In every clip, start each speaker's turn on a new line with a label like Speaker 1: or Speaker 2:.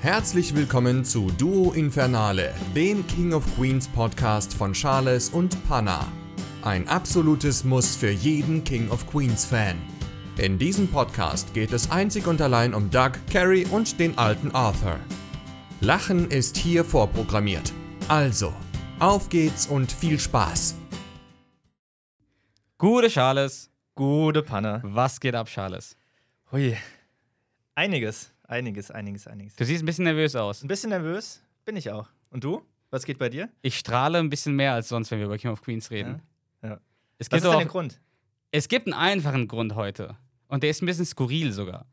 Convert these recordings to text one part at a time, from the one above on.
Speaker 1: Herzlich willkommen zu Duo Infernale, dem King of Queens Podcast von Charles und Panna. Ein absolutes Muss für jeden King of Queens Fan. In diesem Podcast geht es einzig und allein um Doug, Carrie und den alten Arthur. Lachen ist hier vorprogrammiert. Also, auf geht's und viel Spaß.
Speaker 2: Gute Charles.
Speaker 3: Gute Panne.
Speaker 2: Was geht ab, Charles?
Speaker 3: Hui. Einiges, einiges, einiges, einiges.
Speaker 2: Du siehst ein bisschen nervös aus.
Speaker 3: Ein bisschen nervös bin ich auch. Und du? Was geht bei dir?
Speaker 2: Ich strahle ein bisschen mehr als sonst, wenn wir über King of Queens reden.
Speaker 3: Ja. ja.
Speaker 2: Es
Speaker 3: Was
Speaker 2: gibt
Speaker 3: ist denn der Grund?
Speaker 2: es gibt einen einfachen Grund heute. Und der ist ein bisschen skurril sogar.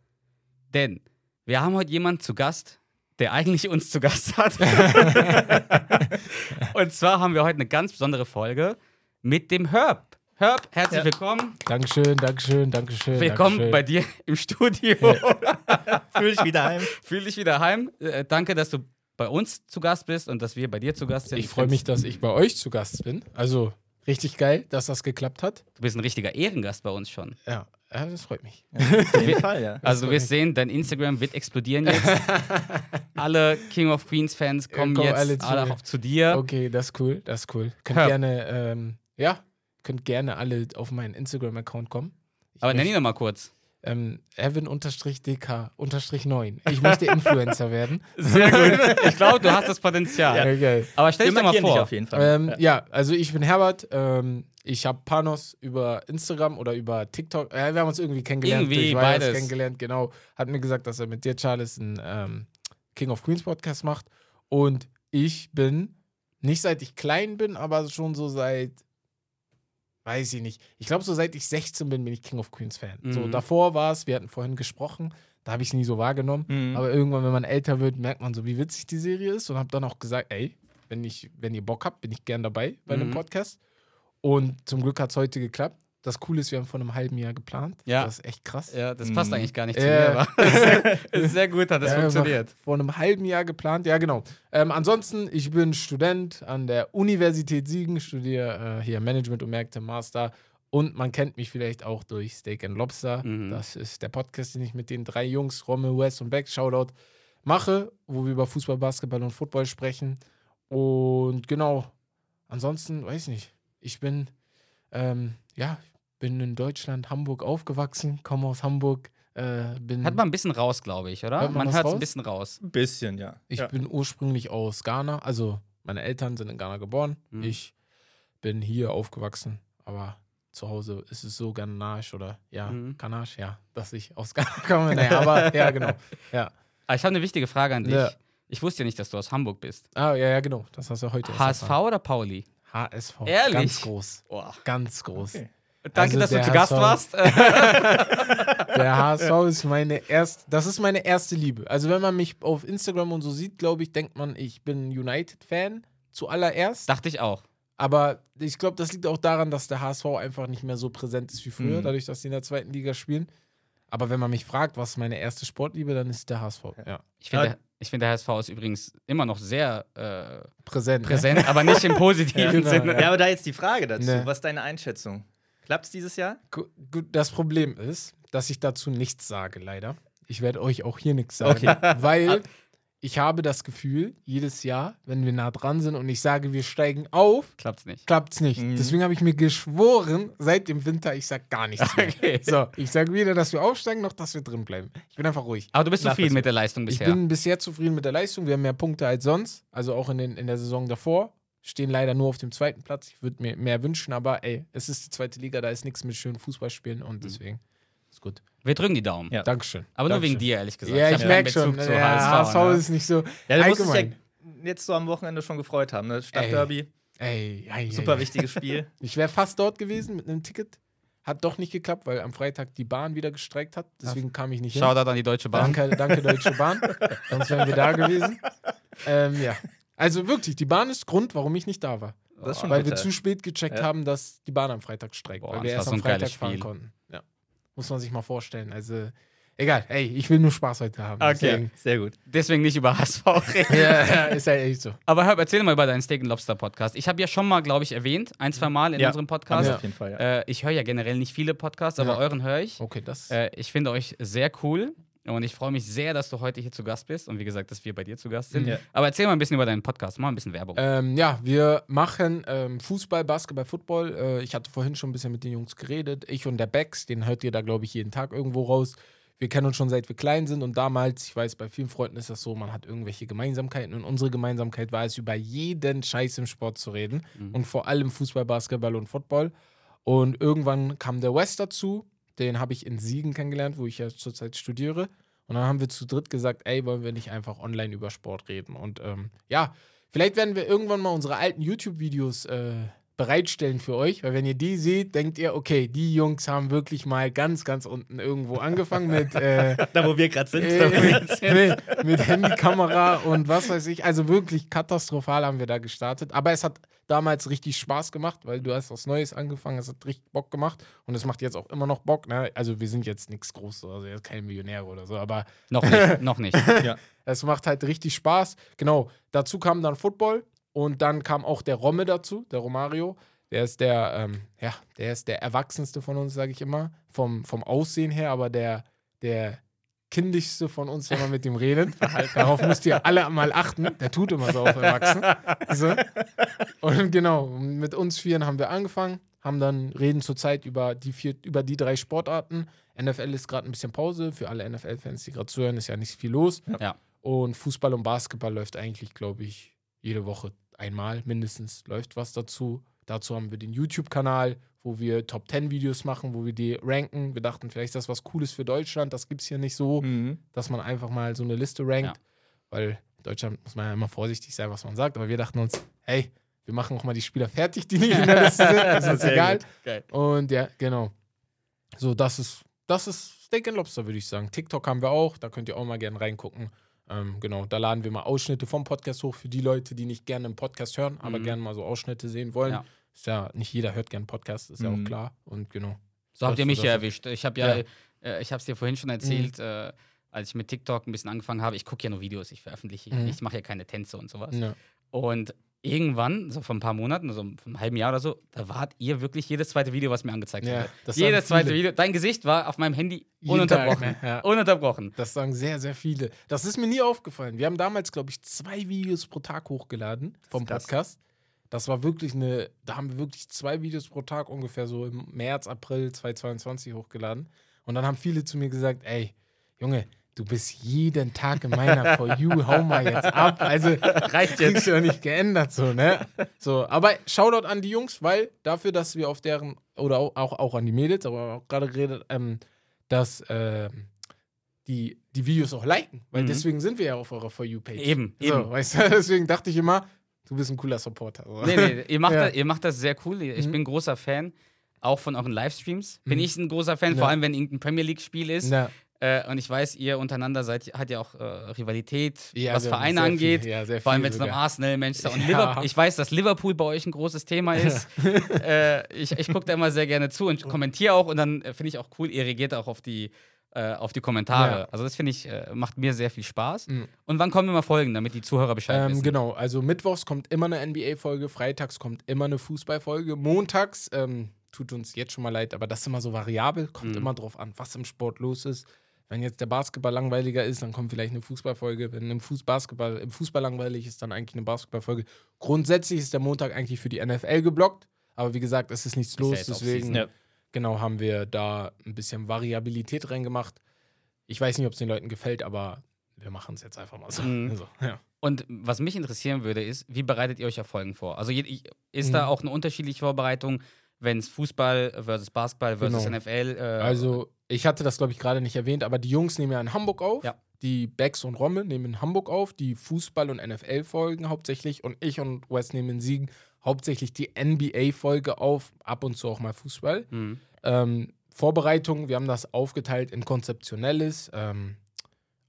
Speaker 2: Denn wir haben heute jemanden zu Gast, der eigentlich uns zu Gast hat. und zwar haben wir heute eine ganz besondere Folge mit dem Herb. Herb, herzlich
Speaker 3: Ja.
Speaker 2: willkommen.
Speaker 4: Dankeschön, Dankeschön, Dankeschön.
Speaker 2: Willkommen
Speaker 4: Dankeschön.
Speaker 2: bei dir im Studio.
Speaker 3: Fühl dich wieder heim.
Speaker 2: Fühl dich wieder heim. Äh, danke, dass du bei uns zu Gast bist und dass wir bei dir zu Gast sind.
Speaker 4: Ich freue mich, dass ich bei euch zu Gast bin. Also richtig geil, dass das geklappt hat.
Speaker 2: Du bist ein richtiger Ehrengast bei uns schon.
Speaker 4: Ja, ja das freut mich.
Speaker 3: Auf jeden Fall, ja.
Speaker 2: Also du wirst sehen, dein Instagram wird explodieren jetzt. alle King of Queens Fans kommen
Speaker 4: kommen
Speaker 2: jetzt
Speaker 4: alle
Speaker 2: alle,
Speaker 4: zu
Speaker 2: auch zu dir.
Speaker 4: Okay, das ist cool, das ist cool. Könnt
Speaker 2: Herb.
Speaker 4: gerne, ähm, ja, könnt gerne alle auf meinen Instagram-Account kommen. Ich
Speaker 2: Aber nenn ihn doch mal kurz.
Speaker 4: ähm, Evan-DK-9. Ich möchte Influencer werden.
Speaker 2: Sehr gut. Ich glaube, du hast das Potenzial.
Speaker 4: Ja, geil.
Speaker 2: Aber stell dich doch mal vor.
Speaker 3: auf jeden Fall.
Speaker 4: Ähm, ja. also ich bin Herbert. Ähm, ich habe Panos über Instagram oder über TikTok. Äh, wir haben uns irgendwie kennengelernt.
Speaker 2: Irgendwie,
Speaker 4: durch
Speaker 2: beides.
Speaker 4: kennengelernt, genau. Hat mir gesagt, dass er mit dir, Charles, einen ähm, King of Queens Podcast macht. Und ich bin, nicht seit ich klein bin, aber schon so seit, weiß ich nicht. Ich glaube, so seit ich 16 bin, bin ich King of Queens Fan. So
Speaker 2: Mhm.
Speaker 4: davor war es, wir hatten vorhin gesprochen, da habe ich es nie so wahrgenommen.
Speaker 3: Mhm.
Speaker 4: Aber irgendwann, wenn man älter wird, merkt man so, wie witzig die Serie ist und habe dann auch gesagt, ey, wenn, ich, wenn ihr Bock habt, bin ich gern dabei bei einem
Speaker 2: Mhm.
Speaker 4: Podcast. Und zum Glück hat es heute geklappt. Das Coole ist, wir haben vor einem halben Jahr geplant.
Speaker 2: Ja.
Speaker 4: Das ist echt krass.
Speaker 2: Ja, das passt
Speaker 3: Mhm.
Speaker 2: eigentlich gar nicht zu
Speaker 4: Ja.
Speaker 2: mir, aber sehr, ist sehr gut, hat das
Speaker 4: Ja,
Speaker 2: funktioniert.
Speaker 4: Vor einem halben Jahr geplant, ja genau. Ähm, ansonsten, ich bin Student an der Universität Siegen, studiere äh, hier Management und Märkte Master. Und man kennt mich vielleicht auch durch Steak and Lobster.
Speaker 2: Mhm.
Speaker 4: Das ist der Podcast, den ich mit den drei Jungs, Rommel, West und Beck, Shoutout, mache, wo wir über Fußball, Basketball und Football sprechen. Und genau, ansonsten, weiß nicht, ich bin, ähm, ja, bin in Deutschland, Hamburg aufgewachsen, komme aus Hamburg, äh, bin...
Speaker 2: Hat man ein bisschen raus, glaube ich, oder?
Speaker 4: Hört man
Speaker 2: Man hört es ein bisschen raus.
Speaker 3: Ein bisschen, ja.
Speaker 4: Ich
Speaker 3: ja.
Speaker 4: bin ursprünglich aus Ghana, also meine Eltern sind in Ghana geboren.
Speaker 2: Mhm.
Speaker 4: Ich bin hier aufgewachsen, aber zu Hause ist es so ghanaisch oder ja,
Speaker 2: Mhm.
Speaker 4: Ganache, ja, dass ich aus Ghana komme. Naja, aber ja, genau. Ja.
Speaker 2: Aber ich habe eine wichtige Frage an dich.
Speaker 4: Ja.
Speaker 2: Ich wusste ja nicht, dass du aus Hamburg bist.
Speaker 4: Ah, ja, ja, genau. Das hast du heute
Speaker 2: HSV
Speaker 4: erfahren.
Speaker 2: oder Pauli?
Speaker 4: HSV.
Speaker 2: Ehrlich?
Speaker 4: Ganz groß.
Speaker 2: Boah.
Speaker 4: Ganz groß.
Speaker 3: Okay.
Speaker 2: Danke,
Speaker 4: Also
Speaker 2: dass du zu Gast
Speaker 4: HSV
Speaker 2: warst.
Speaker 4: Der HSV ist meine erste, das ist meine erste Liebe. Also wenn man mich auf Instagram und so sieht, glaube ich, denkt man, ich bin United-Fan zuallererst.
Speaker 2: Dachte ich auch.
Speaker 4: Aber ich glaube, das liegt auch daran, dass der HSV einfach nicht mehr so präsent ist wie früher,
Speaker 3: Mhm.
Speaker 4: dadurch, dass sie in der zweiten Liga spielen. Aber wenn man mich fragt, was ist meine erste Sportliebe, dann ist der HSV. Ja.
Speaker 2: Ich finde,
Speaker 3: Ja.
Speaker 2: der, ich find, der HSV ist übrigens immer noch sehr äh,
Speaker 4: Präsent. Ne?
Speaker 2: präsent, aber nicht im positiven
Speaker 4: Genau,
Speaker 2: Sinne.
Speaker 3: ja, aber da jetzt die Frage dazu.
Speaker 4: Ne.
Speaker 3: Was ist deine Einschätzung? Klappt's dieses Jahr?
Speaker 4: Das Problem ist, dass ich dazu nichts sage, leider. Ich werde euch auch hier nichts sagen,
Speaker 3: Okay.
Speaker 4: weil ich habe das Gefühl, jedes Jahr, wenn wir nah dran sind und ich sage, wir steigen auf,
Speaker 2: Klappt's nicht.
Speaker 4: klappt's nicht.
Speaker 3: Mhm.
Speaker 4: Deswegen habe ich mir geschworen, seit dem Winter, ich sage gar nichts mehr.
Speaker 2: Okay.
Speaker 4: So, ich sage weder, dass wir aufsteigen, noch dass wir drin bleiben. Ich bin einfach ruhig.
Speaker 2: Aber du bist zufrieden mit der Leistung
Speaker 4: Ich
Speaker 2: bisher.
Speaker 4: bin bisher zufrieden mit der Leistung. Wir haben mehr Punkte als sonst. Also auch in, den, in der Saison davor. Stehen leider nur auf dem zweiten Platz. Ich würde mir mehr wünschen, aber ey, es ist die zweite Liga, da ist nichts mit schönen Fußballspielen und deswegen ist gut.
Speaker 2: Wir drücken die Daumen.
Speaker 3: Ja.
Speaker 4: Dankeschön.
Speaker 2: Aber nur wegen
Speaker 4: Dankeschön.
Speaker 2: dir, ehrlich gesagt.
Speaker 4: Ja, ich
Speaker 2: keinen
Speaker 4: merke schon. Ja,
Speaker 2: HSV,
Speaker 4: HSV
Speaker 2: ne?
Speaker 4: ist nicht so
Speaker 3: Ja, du musst dich ja jetzt so am Wochenende schon gefreut haben. Ne? Stadtderby,
Speaker 4: Ey, ey,
Speaker 3: super
Speaker 4: ey.
Speaker 3: wichtiges Spiel.
Speaker 4: Ich wäre fast dort gewesen mit einem Ticket. Hat doch nicht geklappt, weil am Freitag die Bahn wieder gestreikt hat. Deswegen kam ich nicht hin.
Speaker 2: Shoutout an die Deutsche Bahn.
Speaker 4: Danke, danke Deutsche Bahn. Sonst wären wir da gewesen. Ähm, ja. Also wirklich, die Bahn ist Grund, warum ich nicht da war.
Speaker 3: Das ist schon
Speaker 4: Weil wir
Speaker 3: bitter.
Speaker 4: zu spät gecheckt
Speaker 3: Ja.
Speaker 4: haben, dass die Bahn am Freitag streikt.
Speaker 2: Boah,
Speaker 4: weil wir erst am Freitag fahren
Speaker 2: Spiel.
Speaker 4: konnten. Ja. Muss man sich mal vorstellen. Also, egal. Ey, ich will nur Spaß heute haben.
Speaker 2: Okay.
Speaker 4: Deswegen-
Speaker 3: Sehr gut.
Speaker 2: Deswegen nicht über HSV reden.
Speaker 4: Ja, ja, ist halt echt so.
Speaker 2: Aber Herb, erzähl mal über deinen Steak and Lobster Podcast. Ich habe ja schon mal, glaube ich, erwähnt, ein, zwei Mal in
Speaker 3: Ja,
Speaker 2: unserem Podcast.
Speaker 3: wir
Speaker 4: Ja.
Speaker 3: auf jeden Fall, ja.
Speaker 2: Äh, ich höre ja generell nicht viele Podcasts, aber
Speaker 4: Ja.
Speaker 2: euren höre ich.
Speaker 4: Okay, das.
Speaker 2: Äh, ich finde euch sehr cool. Und ich freue mich sehr, dass du heute hier zu Gast bist und wie gesagt, dass wir bei dir zu Gast sind.
Speaker 3: Ja.
Speaker 2: Aber erzähl mal ein bisschen über deinen Podcast, mach ein bisschen Werbung.
Speaker 4: Ähm, ja, wir machen ähm, Fußball, Basketball, Football. Äh, ich hatte vorhin schon ein bisschen mit den Jungs geredet. Ich und der Bex, den hört ihr da, glaube ich, jeden Tag irgendwo raus. Wir kennen uns schon seit wir klein sind und damals, ich weiß, bei vielen Freunden ist das so, man hat irgendwelche Gemeinsamkeiten und unsere Gemeinsamkeit war es, über jeden Scheiß im Sport zu reden und vor allem Fußball, Basketball und Football. Und irgendwann kam der West dazu, den habe ich in Siegen kennengelernt, wo ich ja zurzeit studiere. Und dann haben wir zu dritt gesagt, ey, wollen wir nicht einfach online über Sport reden? Und ähm, ja, vielleicht werden wir irgendwann mal unsere alten YouTube-Videos äh, bereitstellen für euch, weil wenn ihr die seht, denkt ihr, okay, die Jungs haben wirklich mal ganz, ganz unten irgendwo angefangen mit, äh,
Speaker 3: Da, wo wir gerade sind.
Speaker 4: äh, mit, mit Handykamera und was weiß ich. Also wirklich katastrophal haben wir da gestartet. Aber es hat damals richtig Spaß gemacht, weil du hast was Neues angefangen, es hat richtig Bock gemacht und es macht jetzt auch immer noch Bock. Ne? Also wir sind jetzt nichts Großes, also jetzt keine Millionäre oder so, aber
Speaker 2: noch nicht, noch nicht.
Speaker 3: Ja.
Speaker 4: es macht halt richtig Spaß. Genau, dazu kam dann Football und dann kam auch der Romme dazu, der Romario. Der ist der, ähm, ja, der ist der Erwachsenste von uns, sage ich immer, vom, vom Aussehen her, aber der, der kindischste von uns, wenn man mit ihm redet. Darauf müsst ihr alle mal achten. Der tut immer so auf Erwachsen. So. Und genau, mit uns Vieren haben wir angefangen, haben dann reden zurzeit über die vier, über die drei Sportarten. NFL ist gerade ein bisschen Pause. Für alle NFL-Fans, die gerade zuhören, ist ja nicht viel los.
Speaker 2: Ja.
Speaker 4: Und Fußball und Basketball läuft eigentlich, glaube ich, jede Woche einmal mindestens läuft was dazu. Dazu haben wir den YouTube-Kanal, wo wir Top 10 Videos machen, wo wir die ranken. Wir dachten, vielleicht ist das was Cooles für Deutschland. Das gibt es hier nicht so,
Speaker 3: Mhm.
Speaker 4: dass man einfach mal so eine Liste rankt.
Speaker 2: Ja.
Speaker 4: Weil in Deutschland muss man ja immer vorsichtig sein, was man sagt. Aber wir dachten uns, hey, wir machen auch mal die Spieler fertig, die nicht in der Liste sind. Das ist
Speaker 3: Sehr
Speaker 4: egal. Und ja, genau. So, das ist, das ist Steak and Lobster, würde ich sagen. TikTok haben wir auch, da könnt ihr auch mal gerne reingucken. Ähm, genau, da laden wir mal Ausschnitte vom Podcast hoch für die Leute, die nicht gerne einen Podcast hören, aber
Speaker 2: Mhm.
Speaker 4: gerne mal so Ausschnitte sehen wollen.
Speaker 2: Ja.
Speaker 4: Ist ja, nicht jeder hört gerne Podcasts, ist ja auch
Speaker 3: Mhm.
Speaker 4: klar. Und genau.
Speaker 2: So habt ihr mich ja erwischt. Ich habe ja,
Speaker 4: Ja.
Speaker 2: Äh, ich habe es dir vorhin schon erzählt, äh, als ich mit TikTok ein bisschen angefangen habe. Ich gucke ja nur Videos, ich veröffentliche,
Speaker 4: Mhm.
Speaker 2: ich mache ja keine Tänze und sowas.
Speaker 4: Ja.
Speaker 2: Und irgendwann, so vor ein paar Monaten, so vor einem halben Jahr oder so, da wart ihr wirklich jedes zweite Video, was mir angezeigt
Speaker 4: Ja,
Speaker 2: wurde. Jedes zweite. Video. Dein Gesicht war auf meinem Handy ununterbrochen.
Speaker 4: Tag, ne? Ja.
Speaker 2: Ununterbrochen.
Speaker 4: Das sagen sehr, sehr viele. Das ist mir nie aufgefallen. Wir haben damals, glaube ich, zwei Videos pro Tag hochgeladen vom. Podcast. Das war wirklich eine, da haben wir wirklich zwei Videos pro Tag ungefähr so im März, April 2022 hochgeladen. Und dann haben viele zu mir gesagt, ey, Junge, du bist jeden Tag in meiner For You, hau mal jetzt ab. Also
Speaker 2: Reicht
Speaker 4: kriegst
Speaker 2: jetzt.
Speaker 4: du ja nicht geändert, so, ne? So, aber Shoutout an die Jungs, weil dafür, dass wir auf deren, oder auch, auch, an die Mädels, aber auch gerade geredet, ähm, dass ähm, die, die Videos auch liken, weil
Speaker 2: Mhm.
Speaker 4: deswegen sind wir ja auf eurer For You-Page.
Speaker 2: Eben,
Speaker 4: So,
Speaker 2: eben.
Speaker 4: weißt du, deswegen dachte ich immer, du bist ein cooler Supporter. So.
Speaker 2: Nee, nee, ihr macht,
Speaker 4: Ja.
Speaker 2: das, ihr macht das sehr cool. Ich
Speaker 4: Mhm.
Speaker 2: bin großer Fan, auch von euren Livestreams. Bin
Speaker 4: Mhm.
Speaker 2: ich ein großer Fan,
Speaker 4: Ja.
Speaker 2: vor allem wenn irgendein Premier League-Spiel ist.
Speaker 4: Na,
Speaker 2: Äh, und ich weiß, ihr untereinander seid, hat ja auch äh, Rivalität,
Speaker 4: ja,
Speaker 2: was Vereine
Speaker 4: sehr
Speaker 2: angeht.
Speaker 4: Viel, ja,
Speaker 2: Vor allem, wenn es um. Arsenal, Manchester und
Speaker 4: Ja.
Speaker 2: Liverpool. Ich weiß, dass Liverpool bei euch ein großes Thema ist. äh, ich ich gucke da immer sehr gerne zu und kommentiere auch. Und dann äh, finde ich auch cool, ihr reagiert auch auf die, äh, auf die Kommentare.
Speaker 4: Ja.
Speaker 2: Also, das finde ich, äh, macht mir sehr viel Spaß.
Speaker 4: Mhm.
Speaker 2: Und wann kommen immer Folgen, damit die Zuhörer Bescheid
Speaker 4: Ähm,
Speaker 2: wissen?
Speaker 4: genau, also mittwochs kommt immer eine NBA-Folge, freitags kommt immer eine Fußballfolge, montags, ähm, tut uns jetzt schon mal leid, aber das ist immer so variabel, kommt
Speaker 2: Mhm.
Speaker 4: immer drauf an, was im Sport los ist. Wenn jetzt der Basketball langweiliger ist, dann kommt vielleicht eine Fußballfolge. Wenn im Fuß Basketball, im Fußball langweilig ist, dann eigentlich eine Basketballfolge. Grundsätzlich ist der Montag eigentlich für die NFL geblockt, aber wie gesagt, es ist nichts
Speaker 2: Ist ja
Speaker 4: los,
Speaker 2: jetzt
Speaker 4: deswegen.
Speaker 3: Ja.
Speaker 4: genau haben wir da ein bisschen Variabilität reingemacht. Ich weiß nicht, ob es den Leuten gefällt, aber wir machen es jetzt einfach mal so.
Speaker 2: Mhm.
Speaker 4: Also, ja.
Speaker 2: Und was mich interessieren würde, ist, wie bereitet ihr euch auf Folgen vor? Also ist da
Speaker 4: Mhm.
Speaker 2: auch eine unterschiedliche Vorbereitung, wenn es Fußball versus Basketball versus
Speaker 4: Genau.
Speaker 2: NFL? Äh,
Speaker 4: Also, ich hatte das, glaube ich, gerade nicht erwähnt, aber die Jungs nehmen ja in Hamburg auf.
Speaker 2: Ja.
Speaker 4: Die Becks und Romme nehmen in Hamburg auf, die Fußball- und NFL-Folgen hauptsächlich. Und ich und Wes nehmen in Siegen hauptsächlich die NBA-Folge auf, ab und zu auch mal Fußball.
Speaker 2: Mhm.
Speaker 4: Ähm, Vorbereitung, wir haben das aufgeteilt in konzeptionelles, ähm,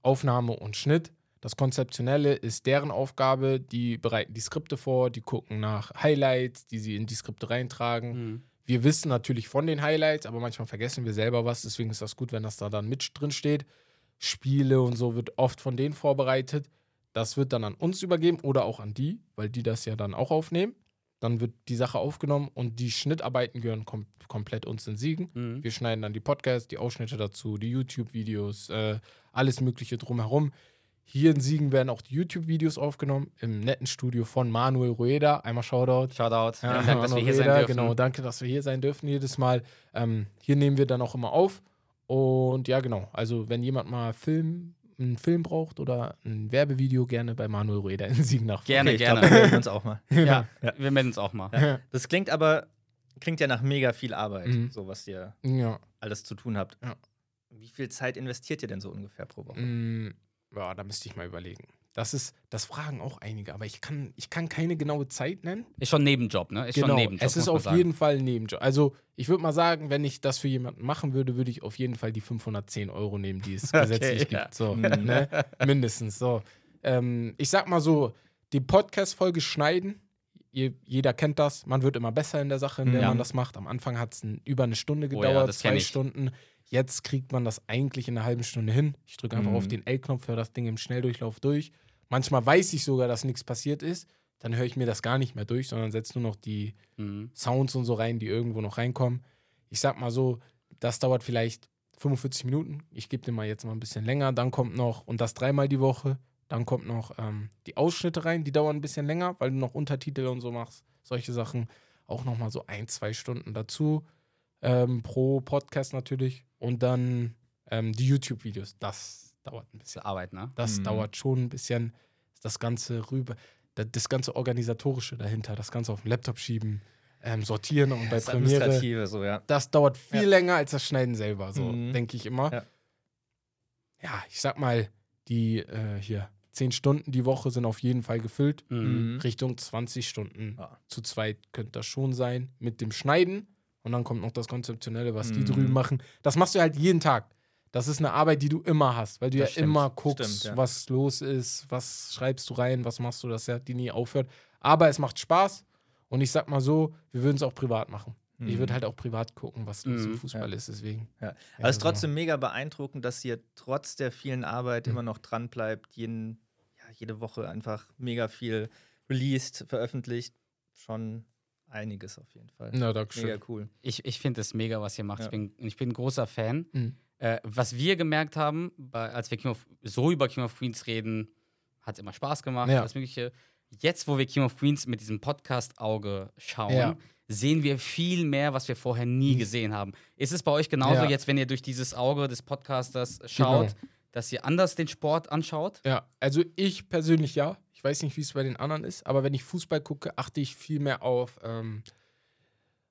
Speaker 4: Aufnahme und Schnitt. Das Konzeptionelle ist deren Aufgabe, die bereiten die Skripte vor, die gucken nach Highlights, die sie in die Skripte reintragen.
Speaker 2: Mhm.
Speaker 4: Wir wissen natürlich von den Highlights, aber manchmal vergessen wir selber was. Deswegen ist das gut, wenn das da dann mit drin steht. Spiele und so wird oft von denen vorbereitet. Das wird dann an uns übergeben oder auch an die, weil die das ja dann auch aufnehmen. dann wird die Sache aufgenommen und die Schnittarbeiten gehören kom komplett uns in Siegen.
Speaker 2: Mhm.
Speaker 4: Wir schneiden dann die Podcasts, die Ausschnitte dazu, die YouTube-Videos, äh, alles Mögliche drumherum. Hier in Siegen werden auch die YouTube-Videos aufgenommen im netten Studio von Manuel Rueda. Einmal Shoutout.
Speaker 2: Shoutout.
Speaker 4: Ja,
Speaker 2: Vielen Dank, dass wir hier sein dürfen.
Speaker 4: Genau, danke, dass wir hier sein dürfen jedes Mal. Ähm, hier nehmen wir dann auch immer auf. Und ja, genau. Also, wenn jemand mal Film, einen Film braucht oder ein Werbevideo, gerne bei Manuel Rueda in Siegen nach.
Speaker 2: Gerne,
Speaker 3: ich
Speaker 2: gerne.
Speaker 3: glaub, wir melden uns auch mal.
Speaker 2: ja,
Speaker 3: Ja.
Speaker 2: wir melden uns auch mal.
Speaker 3: Ja. Das klingt aber, klingt ja nach mega viel Arbeit,
Speaker 4: Mhm.
Speaker 3: so was ihr
Speaker 4: Ja.
Speaker 3: alles zu tun habt.
Speaker 4: Ja.
Speaker 3: Wie viel Zeit investiert ihr denn so ungefähr pro Woche?
Speaker 4: Mm, ja, da müsste ich mal überlegen. Das ist, das fragen auch einige, aber ich kann, ich kann keine genaue Zeit nennen.
Speaker 2: Ist schon Nebenjob, ne? Ist schon ein Nebenjob.
Speaker 4: Genau, es ist auf
Speaker 2: sagen.
Speaker 4: jeden Fall ein Nebenjob. Also ich würde mal sagen, wenn ich das für jemanden machen würde, würde ich auf jeden Fall die 510 Euro nehmen, die es gesetzlich
Speaker 2: ja.
Speaker 4: gibt. So,
Speaker 3: Mhm.
Speaker 4: ne? Mindestens. So. Ähm, ich sag mal so, die Podcast-Folge schneiden, je, jeder kennt das, man wird immer besser in der Sache, in der
Speaker 3: Ja.
Speaker 4: man das macht. Am Anfang hat es über eine Stunde
Speaker 2: Oh ja,
Speaker 4: gedauert,
Speaker 2: das kenn
Speaker 4: zwei. Stunden. Jetzt kriegt man das eigentlich in einer halben Stunde hin. Ich drücke einfach
Speaker 3: Mhm.
Speaker 4: auf den L-Knopf, höre das Ding im Schnelldurchlauf durch. Manchmal weiß ich sogar, dass nichts passiert ist. Dann höre ich mir das gar nicht mehr durch, sondern setze nur noch die
Speaker 2: Mhm.
Speaker 4: Sounds und so rein, die irgendwo noch reinkommen. Ich sag mal so, das dauert vielleicht 45 Minuten. Ich gebe dir mal jetzt mal ein bisschen länger. Dann kommt noch, und das dreimal die Woche, dann kommt noch ähm, die Ausschnitte rein, die dauern ein bisschen länger, weil du noch Untertitel und so machst. Solche Sachen. Auch nochmal so ein, zwei Stunden dazu. Ähm, pro Podcast natürlich. Und dann ähm, die YouTube-Videos. Das dauert ein bisschen.
Speaker 2: Arbeit, ne?
Speaker 4: Das
Speaker 3: Mhm.
Speaker 4: dauert schon ein bisschen. Das Ganze rüber, da- das ganze Organisatorische dahinter, das Ganze auf den Laptop schieben, ähm, sortieren und bei
Speaker 3: Das
Speaker 4: Premiere.
Speaker 3: Administrative, so, ja.
Speaker 4: Das dauert viel
Speaker 3: Ja.
Speaker 4: länger als das Schneiden selber, so
Speaker 3: Mhm.
Speaker 4: denke ich immer.
Speaker 3: Ja.
Speaker 4: Ja. ich sag mal, die äh, hier zehn Stunden die Woche sind auf jeden Fall gefüllt.
Speaker 2: Mhm.
Speaker 4: Richtung 20 Stunden
Speaker 3: Ja.
Speaker 4: zu zweit könnte das schon sein mit dem Schneiden. Und dann kommt noch das Konzeptionelle, was die
Speaker 3: Mhm.
Speaker 4: drüben machen. Das machst du halt jeden Tag. Das ist eine Arbeit, die du immer hast, weil du
Speaker 3: Das
Speaker 4: ja
Speaker 3: stimmt.
Speaker 4: immer guckst,
Speaker 3: Stimmt, ja.
Speaker 4: was los ist, was schreibst du rein, was machst du, dass ja die nie aufhört. Aber es macht Spaß und ich sag mal so, wir würden es auch privat machen. Ich
Speaker 3: Mhm.
Speaker 4: würde halt auch privat gucken, was los
Speaker 2: Mhm,
Speaker 4: im Fußball ist, deswegen.
Speaker 3: Ja.
Speaker 4: Ja,
Speaker 3: Aber es ist
Speaker 4: so.
Speaker 3: trotzdem mega beeindruckend, dass ihr trotz der vielen Arbeit
Speaker 4: Mhm.
Speaker 3: immer noch dran bleibt, jeden, ja, jede Woche einfach mega viel released, veröffentlicht. Schon einiges auf jeden Fall.
Speaker 4: Na, danke schön.
Speaker 3: Mega cool.
Speaker 2: Ich, ich finde es mega, was ihr macht.
Speaker 3: Ja.
Speaker 2: Ich, bin, ich bin ein großer Fan.
Speaker 4: Mhm.
Speaker 2: Äh, was wir gemerkt haben, bei, als wir King of, so über King of Queens reden, hat es immer Spaß gemacht,
Speaker 4: Ja.
Speaker 2: alles Mögliche. Jetzt, wo wir King of Queens mit diesem Podcast-Auge schauen,
Speaker 4: Ja.
Speaker 2: sehen wir viel mehr, was wir vorher nie gesehen haben. Ist es bei euch genauso
Speaker 4: Ja.
Speaker 2: jetzt, wenn ihr durch dieses Auge des Podcasters schaut,
Speaker 4: Genau.
Speaker 2: Dass ihr anders den Sport anschaut?
Speaker 4: Ja, also ich persönlich ja. Ich weiß nicht, wie es bei den anderen ist, aber wenn ich Fußball gucke, achte ich viel mehr auf, ähm,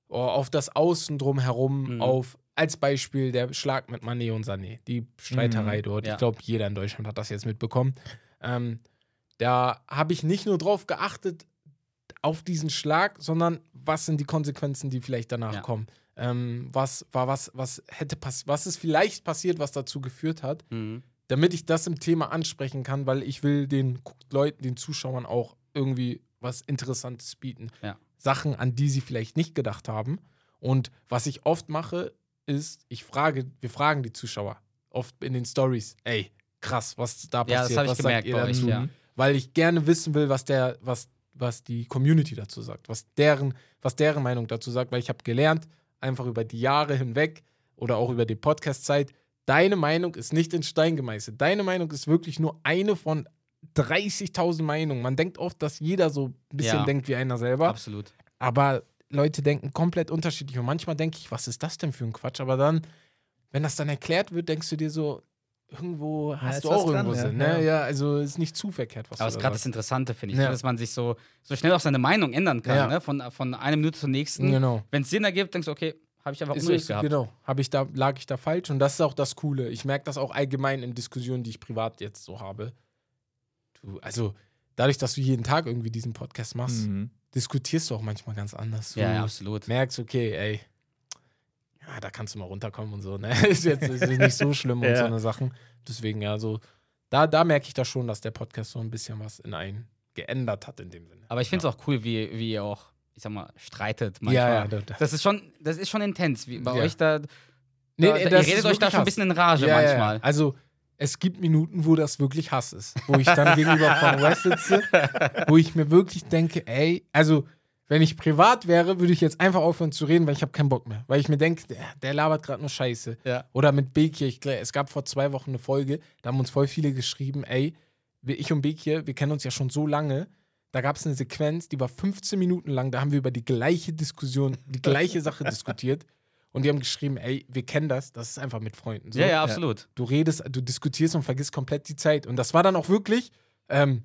Speaker 4: oh, auf das Außen drumherum,
Speaker 2: Mhm.
Speaker 4: auf als Beispiel der Schlag mit Mané und Sané, die Streiterei
Speaker 3: Mhm,
Speaker 4: dort.
Speaker 2: ja.
Speaker 4: Ich glaube, jeder in Deutschland hat das jetzt mitbekommen. Ähm, da habe ich nicht nur drauf geachtet, auf diesen Schlag, sondern was sind die Konsequenzen, die vielleicht danach
Speaker 2: Ja.
Speaker 4: kommen. Ähm, was war was, was hätte pass was ist vielleicht passiert, was dazu geführt hat
Speaker 2: Mhm.
Speaker 4: Damit ich das im Thema ansprechen kann, weil ich will den Leuten, den Zuschauern auch irgendwie was Interessantes bieten.
Speaker 2: Ja.
Speaker 4: Sachen, an die sie vielleicht nicht gedacht haben. Und was ich oft mache, ist, ich frage, wir fragen die Zuschauer oft in den Stories, ey, krass, was da
Speaker 2: Ja,
Speaker 4: passiert,
Speaker 2: ich
Speaker 4: was
Speaker 2: gemerkt
Speaker 4: sagt ihr dazu?
Speaker 2: ja.
Speaker 4: Weil ich gerne wissen will, was der, was, was die Community dazu sagt, was deren, was deren Meinung dazu sagt, weil ich habe gelernt, einfach über die Jahre hinweg oder auch über die Podcast-Zeit, deine Meinung ist nicht in Stein gemeißelt. Deine Meinung ist wirklich nur eine von 30.000 Meinungen. Man denkt oft, dass jeder so ein bisschen
Speaker 2: Ja.
Speaker 4: denkt wie einer selber,
Speaker 2: Absolut.
Speaker 4: aber Leute denken komplett unterschiedlich. Und manchmal denke ich, was ist das denn für ein Quatsch? Aber dann, wenn das dann erklärt wird, denkst du dir so, irgendwo hast
Speaker 3: ist
Speaker 4: du auch
Speaker 3: dran,
Speaker 4: irgendwo
Speaker 3: ja.
Speaker 4: Sinn. Ne?
Speaker 3: Ja.
Speaker 4: Ja, also ist nicht zu verkehrt, was
Speaker 2: Aber
Speaker 4: du
Speaker 2: es ist gerade das. Interessante, finde ich,
Speaker 4: Ja.
Speaker 2: ne, dass man sich so, so schnell auch seine Meinung ändern kann,
Speaker 4: Ja.
Speaker 2: ne? von, von einer Minute zur nächsten.
Speaker 4: Genau.
Speaker 2: Wenn es Sinn ergibt, denkst du, okay, habe ich einfach Unrecht gehabt.
Speaker 4: genau. Hab ich da, lag ich da falsch? Und das ist auch das Coole. Ich merke das auch allgemein in Diskussionen, die ich privat jetzt so habe. Du, also, dadurch, dass du jeden Tag irgendwie diesen Podcast machst,
Speaker 3: Mhm.
Speaker 4: diskutierst du auch manchmal ganz anders. Du
Speaker 2: Ja, ja, absolut.
Speaker 4: merkst, okay, ey, ja, da kannst du mal runterkommen und so. Ne? Ist jetzt ist nicht so schlimm und
Speaker 3: Ja.
Speaker 4: so eine Sachen. Deswegen, ja, so, da, da merke ich da schon, dass der Podcast so ein bisschen was in einen geändert hat in dem Sinne.
Speaker 2: Aber ich finde es auch cool, wie, wie ihr auch, ich sag mal, streitet manchmal.
Speaker 4: Ja, ja, da, da.
Speaker 2: Das ist schon, das ist schon intens. Wie bei
Speaker 4: Ja.
Speaker 2: euch da,
Speaker 4: Nee,
Speaker 2: da,
Speaker 4: nee,
Speaker 2: ihr redet euch da schon ein bisschen in Rage
Speaker 4: Ja,
Speaker 2: manchmal.
Speaker 4: Ja. Also, es gibt Minuten, wo das wirklich Hass ist. Wo ich dann gegenüber von West sitze, wo ich mir wirklich denke, ey, also wenn ich privat wäre, würde ich jetzt einfach aufhören zu reden, weil ich habe keinen Bock mehr. Weil ich mir denke, der, der labert gerade nur Scheiße.
Speaker 2: Ja.
Speaker 4: Oder mit Bekir, ich, es gab vor zwei Wochen eine Folge, da haben uns voll viele geschrieben, ey, ich und Bekir, wir kennen uns ja schon so lange. Da gab es eine Sequenz, die war 15 Minuten lang, da haben wir über die gleiche Diskussion, die gleiche Sache diskutiert. Und die haben geschrieben, ey, wir kennen das, das ist einfach mit Freunden. So.
Speaker 2: Ja, ja, absolut.
Speaker 4: Du redest, du diskutierst und vergisst komplett die Zeit. Und das war dann auch wirklich, ähm,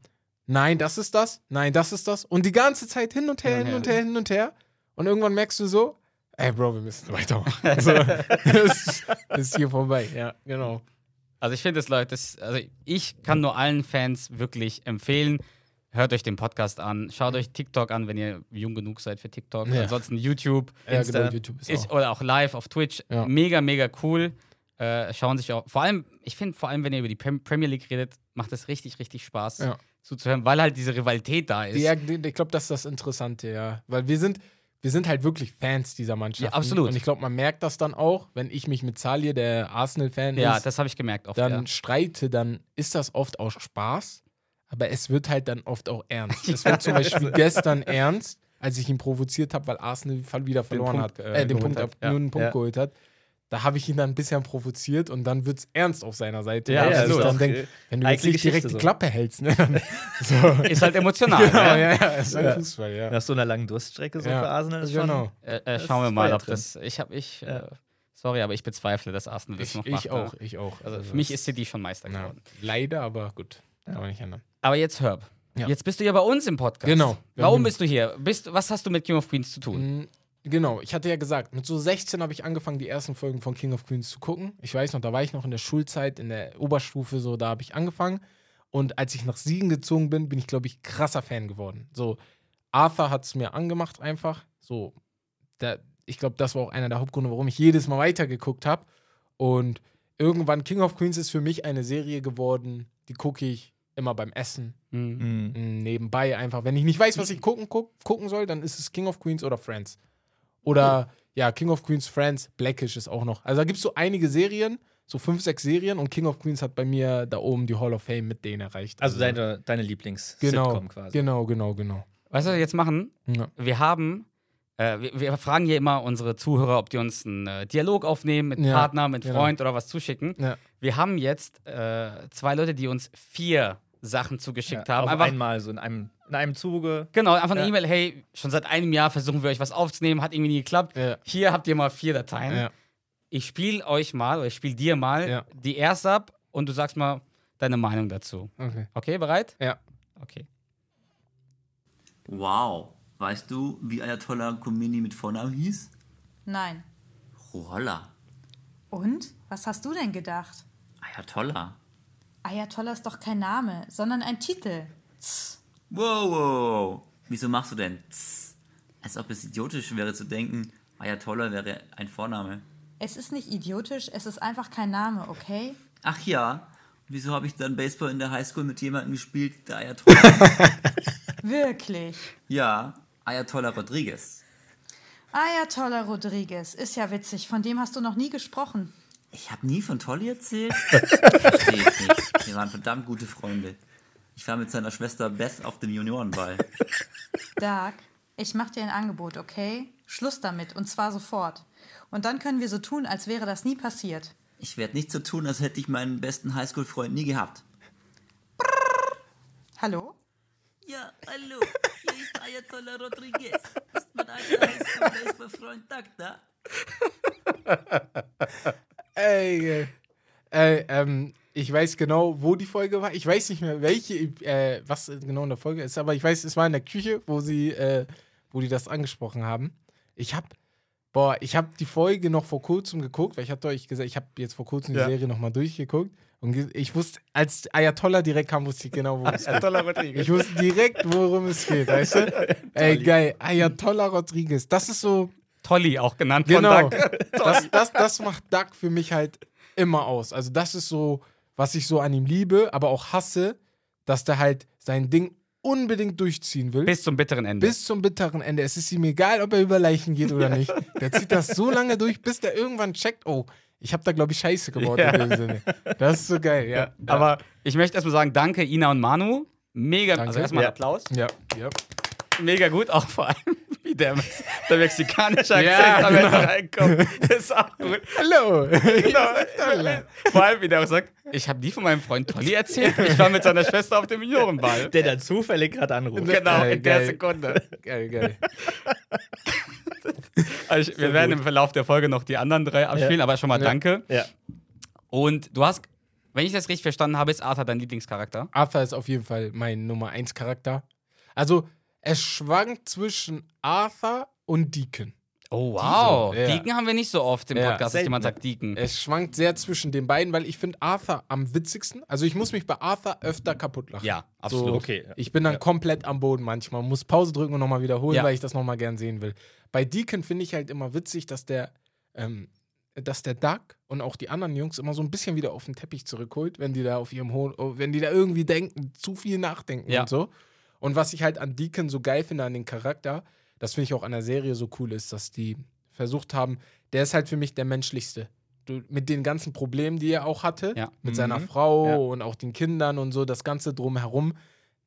Speaker 4: nein, das ist das, nein, das ist das. Und die ganze Zeit hin und her, hin und her, hin und her. Und irgendwann merkst du so, ey, Bro, wir müssen weitermachen. so, das, ist- das ist hier vorbei. Ja, genau.
Speaker 2: Also ich finde es, Leute, das, also ich kann nur allen Fans wirklich empfehlen, hört euch den Podcast an, schaut euch TikTok an, wenn ihr jung genug seid für TikTok.
Speaker 4: Ja.
Speaker 2: Ansonsten YouTube
Speaker 4: Ja,
Speaker 3: Insta
Speaker 4: genau, YouTube ist auch.
Speaker 2: oder auch live auf Twitch.
Speaker 4: Ja.
Speaker 2: Mega, mega cool. Äh, schauen sich auch, vor allem, ich finde vor allem, wenn ihr über die Prem- Premier League redet, macht es richtig, richtig Spaß
Speaker 4: Ja.
Speaker 2: zuzuhören, weil halt diese Rivalität da ist.
Speaker 4: Ja, ich glaube, das ist das Interessante, ja. Weil wir sind, wir sind halt wirklich Fans dieser Mannschaft.
Speaker 2: Ja, absolut.
Speaker 4: Und ich glaube, man merkt das dann auch, wenn ich mich mit Salih, der Arsenal-Fan
Speaker 2: Ja,
Speaker 4: ist,
Speaker 2: das habe ich gemerkt oft.
Speaker 4: dann
Speaker 2: ja.
Speaker 4: streite, dann ist das oft auch Spaß, aber es wird halt dann oft auch ernst. Es wird zum Beispiel gestern ernst, als ich ihn provoziert habe, weil Arsenal Fall wieder verloren
Speaker 2: Punkt,
Speaker 4: hat,
Speaker 2: äh,
Speaker 4: äh, den Punkt,
Speaker 2: hat,
Speaker 4: ab,
Speaker 2: ja.
Speaker 4: nur einen Punkt
Speaker 3: Ja.
Speaker 4: geholt hat. Da habe ich ihn dann ein bisschen provoziert und dann wird es ernst auf seiner Seite.
Speaker 2: Ja,
Speaker 4: sich
Speaker 2: absolut.
Speaker 4: dann
Speaker 3: äh,
Speaker 4: wenn du jetzt nicht direkt
Speaker 3: Geschichte
Speaker 4: die
Speaker 3: so.
Speaker 4: Klappe hältst, ne, so.
Speaker 2: Ist halt emotional.
Speaker 4: genau, ja, ja, ist
Speaker 3: Ja.
Speaker 4: Fußball, ja.
Speaker 3: Nach so einer langen Durststrecke so
Speaker 4: Ja,
Speaker 3: für Arsenal ist schon.
Speaker 4: genau.
Speaker 2: Äh, äh,
Speaker 3: Das
Speaker 2: schauen wir mal, ob
Speaker 3: drin.
Speaker 2: das. Ich habe ich.
Speaker 3: Ja.
Speaker 2: Äh, sorry, aber ich bezweifle, dass Arsenal das
Speaker 4: Ich,
Speaker 2: noch macht.
Speaker 4: ich
Speaker 2: ne?
Speaker 4: auch, ich auch.
Speaker 2: Also für mich ist City schon Meister
Speaker 4: ja,
Speaker 2: geworden.
Speaker 4: leider, aber gut. Kann man nicht ändern.
Speaker 2: Aber jetzt Herb.
Speaker 4: Ja.
Speaker 2: Jetzt bist du ja bei uns im Podcast.
Speaker 4: Genau.
Speaker 2: Warum bist du hier? Bist, was hast du mit King of Queens zu tun?
Speaker 4: Mm, Genau, ich hatte ja gesagt, mit so 16 habe ich angefangen, die ersten Folgen von King of Queens zu gucken. Ich weiß noch, da war ich noch in der Schulzeit, in der Oberstufe, so, da habe ich angefangen. Und als ich nach Siegen gezogen bin, bin ich, glaube ich, krasser Fan geworden. So, Arthur hat es mir angemacht einfach. So, der, ich glaube, das war auch einer der Hauptgründe, warum ich jedes Mal weitergeguckt habe. Und irgendwann, King of Queens ist für mich eine Serie geworden, die gucke ich immer beim Essen,
Speaker 2: Mhm.
Speaker 3: Mhm.
Speaker 4: Mm, nebenbei einfach. Wenn ich nicht weiß, was ich gucken, guck, gucken soll, dann ist es King of Queens oder Friends. Oder ja, King of Queens, Friends, Blackish ist auch noch. Also da gibt es so einige Serien, so fünf, sechs Serien und King of Queens hat bei mir da oben die Hall of Fame mit denen erreicht.
Speaker 3: Also deine, deine Lieblings-Sitcom
Speaker 4: genau,
Speaker 3: quasi.
Speaker 4: genau, genau, genau.
Speaker 2: Weißt du, was wir jetzt machen?
Speaker 4: Ja.
Speaker 2: Wir haben. Äh, wir, wir fragen hier immer unsere Zuhörer, ob die uns einen äh, Dialog aufnehmen mit
Speaker 4: Ja,
Speaker 2: Partner, mit
Speaker 4: genau.
Speaker 2: Freund oder was zuschicken.
Speaker 4: Ja.
Speaker 2: Wir haben jetzt äh, zwei Leute, die uns vier Sachen zugeschickt
Speaker 3: Ja,
Speaker 2: haben.
Speaker 3: auf
Speaker 2: Einfach,
Speaker 3: einmal, so in einem, in einem Zuge.
Speaker 2: genau, einfach eine
Speaker 3: Ja.
Speaker 2: E-Mail, hey, schon seit einem Jahr versuchen wir euch was aufzunehmen, hat irgendwie nie geklappt.
Speaker 4: Ja.
Speaker 2: Hier habt ihr mal vier Dateien.
Speaker 4: Ja.
Speaker 2: Ich spiele euch mal, oder ich spiele dir mal
Speaker 4: Ja.
Speaker 2: die erste ab und du sagst mal deine Meinung dazu.
Speaker 4: Okay.
Speaker 2: Okay, bereit?
Speaker 4: Ja.
Speaker 2: Okay.
Speaker 5: Wow. Weißt du, wie Ayatollah Khomeini mit Vornamen hieß?
Speaker 6: Nein.
Speaker 5: Ruhollah.
Speaker 6: Und? Was hast du denn gedacht?
Speaker 5: Ayatollah.
Speaker 6: Ayatollah ist doch kein Name, sondern ein Titel.
Speaker 5: Wow, wow. Wieso machst du denn tss? Als ob es idiotisch wäre zu denken, Ayatollah wäre ein Vorname.
Speaker 6: Es ist nicht idiotisch, es ist einfach kein Name, okay?
Speaker 5: Ach ja. Wieso habe ich dann Baseball in der Highschool mit jemandem gespielt, der Ayatollah?
Speaker 6: Wirklich.
Speaker 5: ja, Ayatollah Rodriguez.
Speaker 6: Ayatollah Rodriguez, ist ja witzig, von dem hast du noch nie gesprochen.
Speaker 5: Ich habe nie von Tolly erzählt? Verstehe ich nicht. Wir waren verdammt gute Freunde. Ich war mit seiner Schwester Beth auf dem Juniorenball.
Speaker 6: Doug, ich mach dir ein Angebot, okay? Schluss damit, und zwar sofort. Und dann können wir so tun, als wäre das nie passiert.
Speaker 5: Ich werde nicht so tun, als hätte ich meinen besten Highschool-Freund nie gehabt.
Speaker 6: Hallo?
Speaker 5: Ja, hallo, hier ist Ayatollah Rodriguez. Ist mein alter Highschool-Baseball-Freund Doug da?
Speaker 4: Ey, ey, ähm, ich weiß genau, wo die Folge war. Ich weiß nicht mehr, welche, äh, was genau in der Folge ist, aber ich weiß, es war in der Küche, wo sie, äh, wo die das angesprochen haben. Ich hab, boah, ich hab die Folge noch vor kurzem geguckt, weil ich hatte euch gesagt, ich habe jetzt vor kurzem die
Speaker 2: Ja.
Speaker 4: Serie nochmal durchgeguckt und ich wusste, als Ayatollah direkt kam, wusste ich genau, worum es geht.
Speaker 2: Ayatollah Rodriguez.
Speaker 4: Ich wusste direkt, worum es geht, weißt du? Ey, geil, Ayatollah Rodriguez, das ist so,
Speaker 2: Tolly auch genannt
Speaker 4: Genau.
Speaker 2: von Doug.
Speaker 4: das, das, das macht Doug für mich halt immer aus. Also, das ist so, was ich so an ihm liebe, aber auch hasse, dass der halt sein Ding unbedingt durchziehen will.
Speaker 2: Bis zum bitteren Ende.
Speaker 4: bis zum bitteren Ende. Es ist ihm egal, ob er über Leichen geht oder nicht. Der zieht das so lange durch, bis der irgendwann checkt, oh, ich habe da, glaube ich, Scheiße gebaut
Speaker 2: Ja.
Speaker 4: in dem Sinne. Das ist so geil, ja.
Speaker 2: Aber ich möchte erstmal sagen, danke Ina und Manu. Mega,
Speaker 4: Danke.
Speaker 2: also erstmal
Speaker 3: Ja.
Speaker 2: Applaus.
Speaker 4: Ja, ja.
Speaker 2: Mega gut, auch vor allem wie der, der mexikanische Akzent
Speaker 4: Ja,
Speaker 2: am Ende
Speaker 4: genau.
Speaker 2: reinkommt. Das ist auch gut.
Speaker 4: Hallo.
Speaker 2: Genau. Vor allem, wie der auch sagt, ich habe nie von meinem Freund Tolly erzählt. Ich war mit seiner Schwester auf dem Juniorenball.
Speaker 3: Der dann zufällig gerade anruft.
Speaker 2: Genau,
Speaker 4: Geil,
Speaker 2: in der
Speaker 4: geil.
Speaker 2: Sekunde.
Speaker 4: geil, geil.
Speaker 2: Also ich, wir werden im Verlauf der Folge noch die anderen drei abspielen, aber schon mal
Speaker 4: Ja.
Speaker 2: danke.
Speaker 3: Ja.
Speaker 2: Und du hast, wenn ich das richtig verstanden habe, ist Arthur dein Lieblingscharakter.
Speaker 4: Arthur ist auf jeden Fall mein Nummer 1 Charakter. Also, es schwankt zwischen Arthur und Deacon.
Speaker 2: Oh, wow.
Speaker 4: Diese, ja.
Speaker 2: Deacon haben wir nicht so oft im
Speaker 4: Ja,
Speaker 2: Podcast, dass jemand sagt Deacon.
Speaker 4: Es schwankt sehr zwischen den beiden, weil ich finde Arthur am witzigsten. Also, ich muss mich bei Arthur öfter kaputt lachen.
Speaker 2: Ja, absolut.
Speaker 4: So,
Speaker 3: Okay. ja.
Speaker 4: Ich bin dann komplett am Boden manchmal, muss Pause drücken und nochmal wiederholen,
Speaker 2: Ja.
Speaker 4: weil ich das nochmal gern sehen will. Bei Deacon finde ich halt immer witzig, dass der, ähm, dass der Duck und auch die anderen Jungs immer so ein bisschen wieder auf den Teppich zurückholt, wenn die da auf ihrem Hohen, oh, wenn die da irgendwie denken, zu viel nachdenken
Speaker 2: Ja.
Speaker 4: und so. Und was ich halt an Deacon so geil finde, an den Charakter, das finde ich auch an der Serie so cool ist, dass die versucht haben, der ist halt für mich der menschlichste. Du, mit den ganzen Problemen, die er auch hatte,
Speaker 2: Ja.
Speaker 4: mit
Speaker 3: Mhm.
Speaker 4: seiner Frau
Speaker 3: Ja.
Speaker 4: und auch den Kindern und so, das Ganze drumherum.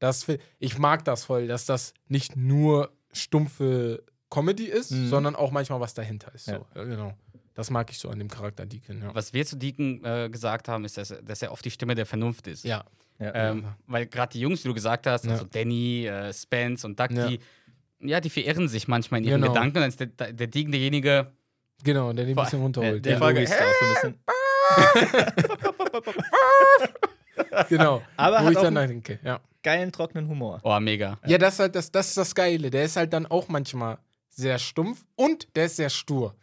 Speaker 4: Das, ich mag das voll, dass das nicht nur stumpfe Comedy ist,
Speaker 3: Mhm.
Speaker 4: sondern auch manchmal was dahinter ist.
Speaker 3: Ja,
Speaker 4: genau. Das mag ich so an dem Charakter Deacon. Ja.
Speaker 2: Was wir zu Deacon äh, gesagt haben, ist, dass, dass er oft die Stimme der Vernunft ist.
Speaker 4: Ja.
Speaker 3: Ja.
Speaker 2: Ähm, weil gerade die Jungs, die du gesagt hast,
Speaker 4: Ja.
Speaker 2: also Danny, äh, Spence und Duck,
Speaker 4: Ja.
Speaker 2: die, ja, die verirren sich manchmal in ihren
Speaker 4: Genau.
Speaker 2: Gedanken. Und dann ist der, der Deacon derjenige,
Speaker 4: Genau, der den ein bisschen
Speaker 3: der,
Speaker 4: runterholt.
Speaker 3: der.
Speaker 2: Folge-
Speaker 3: Louis ist da auch so ein bisschen
Speaker 4: genau.
Speaker 3: Aber
Speaker 4: Wo
Speaker 3: hat
Speaker 4: ich
Speaker 3: auch
Speaker 4: dann
Speaker 3: einen-
Speaker 4: denke, ja.
Speaker 3: geilen, trockenen Humor.
Speaker 2: oh, mega.
Speaker 4: Ja, das ist halt das, das ist das Geile. Der ist halt dann auch manchmal sehr stumpf und der ist sehr stur.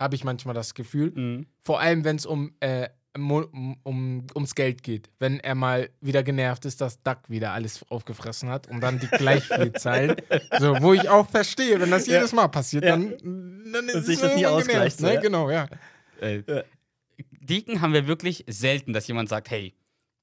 Speaker 4: Habe ich manchmal das Gefühl.
Speaker 2: Mhm.
Speaker 4: Vor allem, wenn es um, äh, um, um, ums Geld geht. Wenn er mal wieder genervt ist, dass Duck wieder alles aufgefressen hat und dann die gleich viel zahlen. So, wo ich auch verstehe, wenn das jedes Mal passiert,
Speaker 3: Ja.
Speaker 4: dann, dann ist
Speaker 3: sich
Speaker 4: es
Speaker 3: das nie ausgleicht,
Speaker 4: genervt, Ne?
Speaker 3: ja.
Speaker 4: Genau, ja.
Speaker 2: Äh, Deacon haben wir wirklich selten, dass jemand sagt, hey,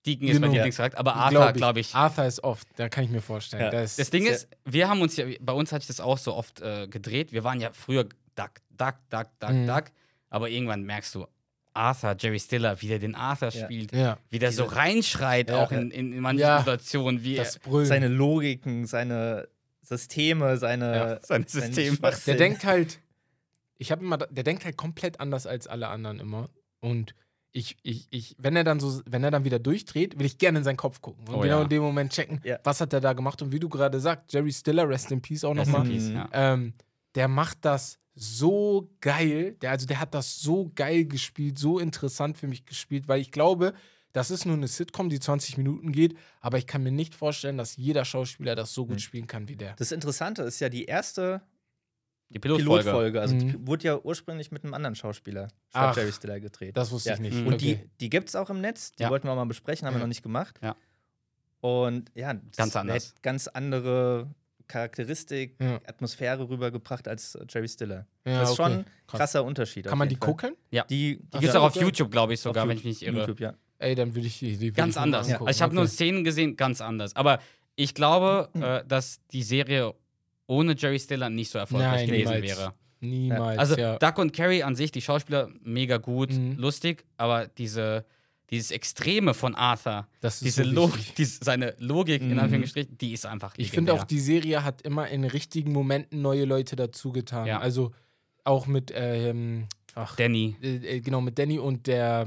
Speaker 2: Deacon ist mein
Speaker 4: Genau.
Speaker 2: Lieblingscharakter, aber Arthur,
Speaker 4: Glaub
Speaker 2: glaube ich.
Speaker 4: Arthur ist oft, da kann ich mir vorstellen.
Speaker 3: Ja.
Speaker 4: Ist,
Speaker 2: Das Ding ist, wir haben uns ja, bei uns hat sich das auch so oft äh, gedreht. Wir waren ja früher Duck, Duck, Duck, Duck,
Speaker 4: Mhm.
Speaker 2: Duck. Aber irgendwann merkst du, Arthur, Jerry Stiller, wie der den Arthur
Speaker 3: Ja.
Speaker 2: spielt,
Speaker 4: ja,
Speaker 2: wie der so reinschreit,
Speaker 4: Ja.
Speaker 2: auch in, in, in manchen
Speaker 4: Ja.
Speaker 2: Situationen, wie
Speaker 4: das
Speaker 2: er.
Speaker 3: Seine Logiken, seine Systeme, seine,
Speaker 2: Ja, seine Systeme.
Speaker 4: Der denkt halt, ich habe immer, der denkt halt komplett anders als alle anderen immer. Und ich, ich, ich, wenn er dann so, wenn er dann wieder durchdreht, will ich gerne in seinen Kopf gucken und
Speaker 2: Oh
Speaker 4: genau
Speaker 2: ja.
Speaker 4: in dem Moment checken,
Speaker 3: Ja.
Speaker 4: was hat er da gemacht und wie du gerade sagst, Jerry Stiller, Rest in Peace auch
Speaker 2: Rest in
Speaker 4: nochmal.
Speaker 2: Peace,
Speaker 3: Mhm.
Speaker 2: ja.
Speaker 4: Ähm, der macht das so geil. Der, also der hat das so geil gespielt, so interessant für mich gespielt, weil ich glaube, das ist nur eine Sitcom, die 20 Minuten geht, aber ich kann mir nicht vorstellen, dass jeder Schauspieler das so gut
Speaker 3: Mhm.
Speaker 4: spielen kann wie der.
Speaker 3: Das Interessante ist ja die erste
Speaker 2: die Pilotfolge.
Speaker 3: Pilotfolge. Also
Speaker 4: Mhm.
Speaker 3: die wurde ja ursprünglich mit einem anderen Schauspieler
Speaker 4: Ach,
Speaker 3: statt Jerry Stiller gedreht.
Speaker 4: Das wusste
Speaker 3: Ja.
Speaker 4: ich nicht.
Speaker 2: Mhm.
Speaker 3: Und
Speaker 4: Okay.
Speaker 3: die, die gibt es auch im Netz. Die
Speaker 2: Ja.
Speaker 3: wollten wir mal besprechen, haben wir noch nicht gemacht.
Speaker 2: Ja.
Speaker 3: Und ja, das
Speaker 2: Ganz anders.
Speaker 3: hat ganz andere Charakteristik,
Speaker 4: Ja.
Speaker 3: Atmosphäre rübergebracht als äh, Jerry Stiller.
Speaker 4: Ja,
Speaker 3: das ist
Speaker 4: okay.
Speaker 3: schon ein
Speaker 4: Krass.
Speaker 3: krasser Unterschied.
Speaker 4: Kann man die
Speaker 3: Fall.
Speaker 4: gucken?
Speaker 2: Ja.
Speaker 3: Die,
Speaker 2: Die gibt es auch auf. YouTube, glaube ich, sogar,
Speaker 3: Auf
Speaker 2: wenn ich mich nicht irre.
Speaker 3: YouTube, ja.
Speaker 4: Ey, dann würde ich die. die
Speaker 2: Ganz
Speaker 4: ich
Speaker 2: anders. Also ich habe nur
Speaker 4: Okay.
Speaker 2: Szenen gesehen, ganz anders. Aber ich glaube, äh, dass die Serie ohne Jerry Stiller nicht so erfolgreich
Speaker 4: Nein,
Speaker 2: gewesen
Speaker 4: niemals.
Speaker 2: wäre.
Speaker 4: Niemals.
Speaker 2: Also
Speaker 4: ja.
Speaker 2: Duck und Carrie an sich, die Schauspieler, mega gut,
Speaker 4: Mhm.
Speaker 2: lustig, aber diese, dieses Extreme von Arthur,
Speaker 4: das ist
Speaker 2: diese
Speaker 4: so
Speaker 2: Logik, diese, seine Logik, in
Speaker 3: Mhm.
Speaker 2: Anführungsstrichen, die ist einfach
Speaker 4: Ich finde auch,
Speaker 2: legendär.
Speaker 4: die Serie hat immer in richtigen Momenten neue Leute dazu getan.
Speaker 2: Ja.
Speaker 4: Also auch mit, ähm, ach,
Speaker 2: Danny.
Speaker 4: äh, äh, genau, mit Danny und der,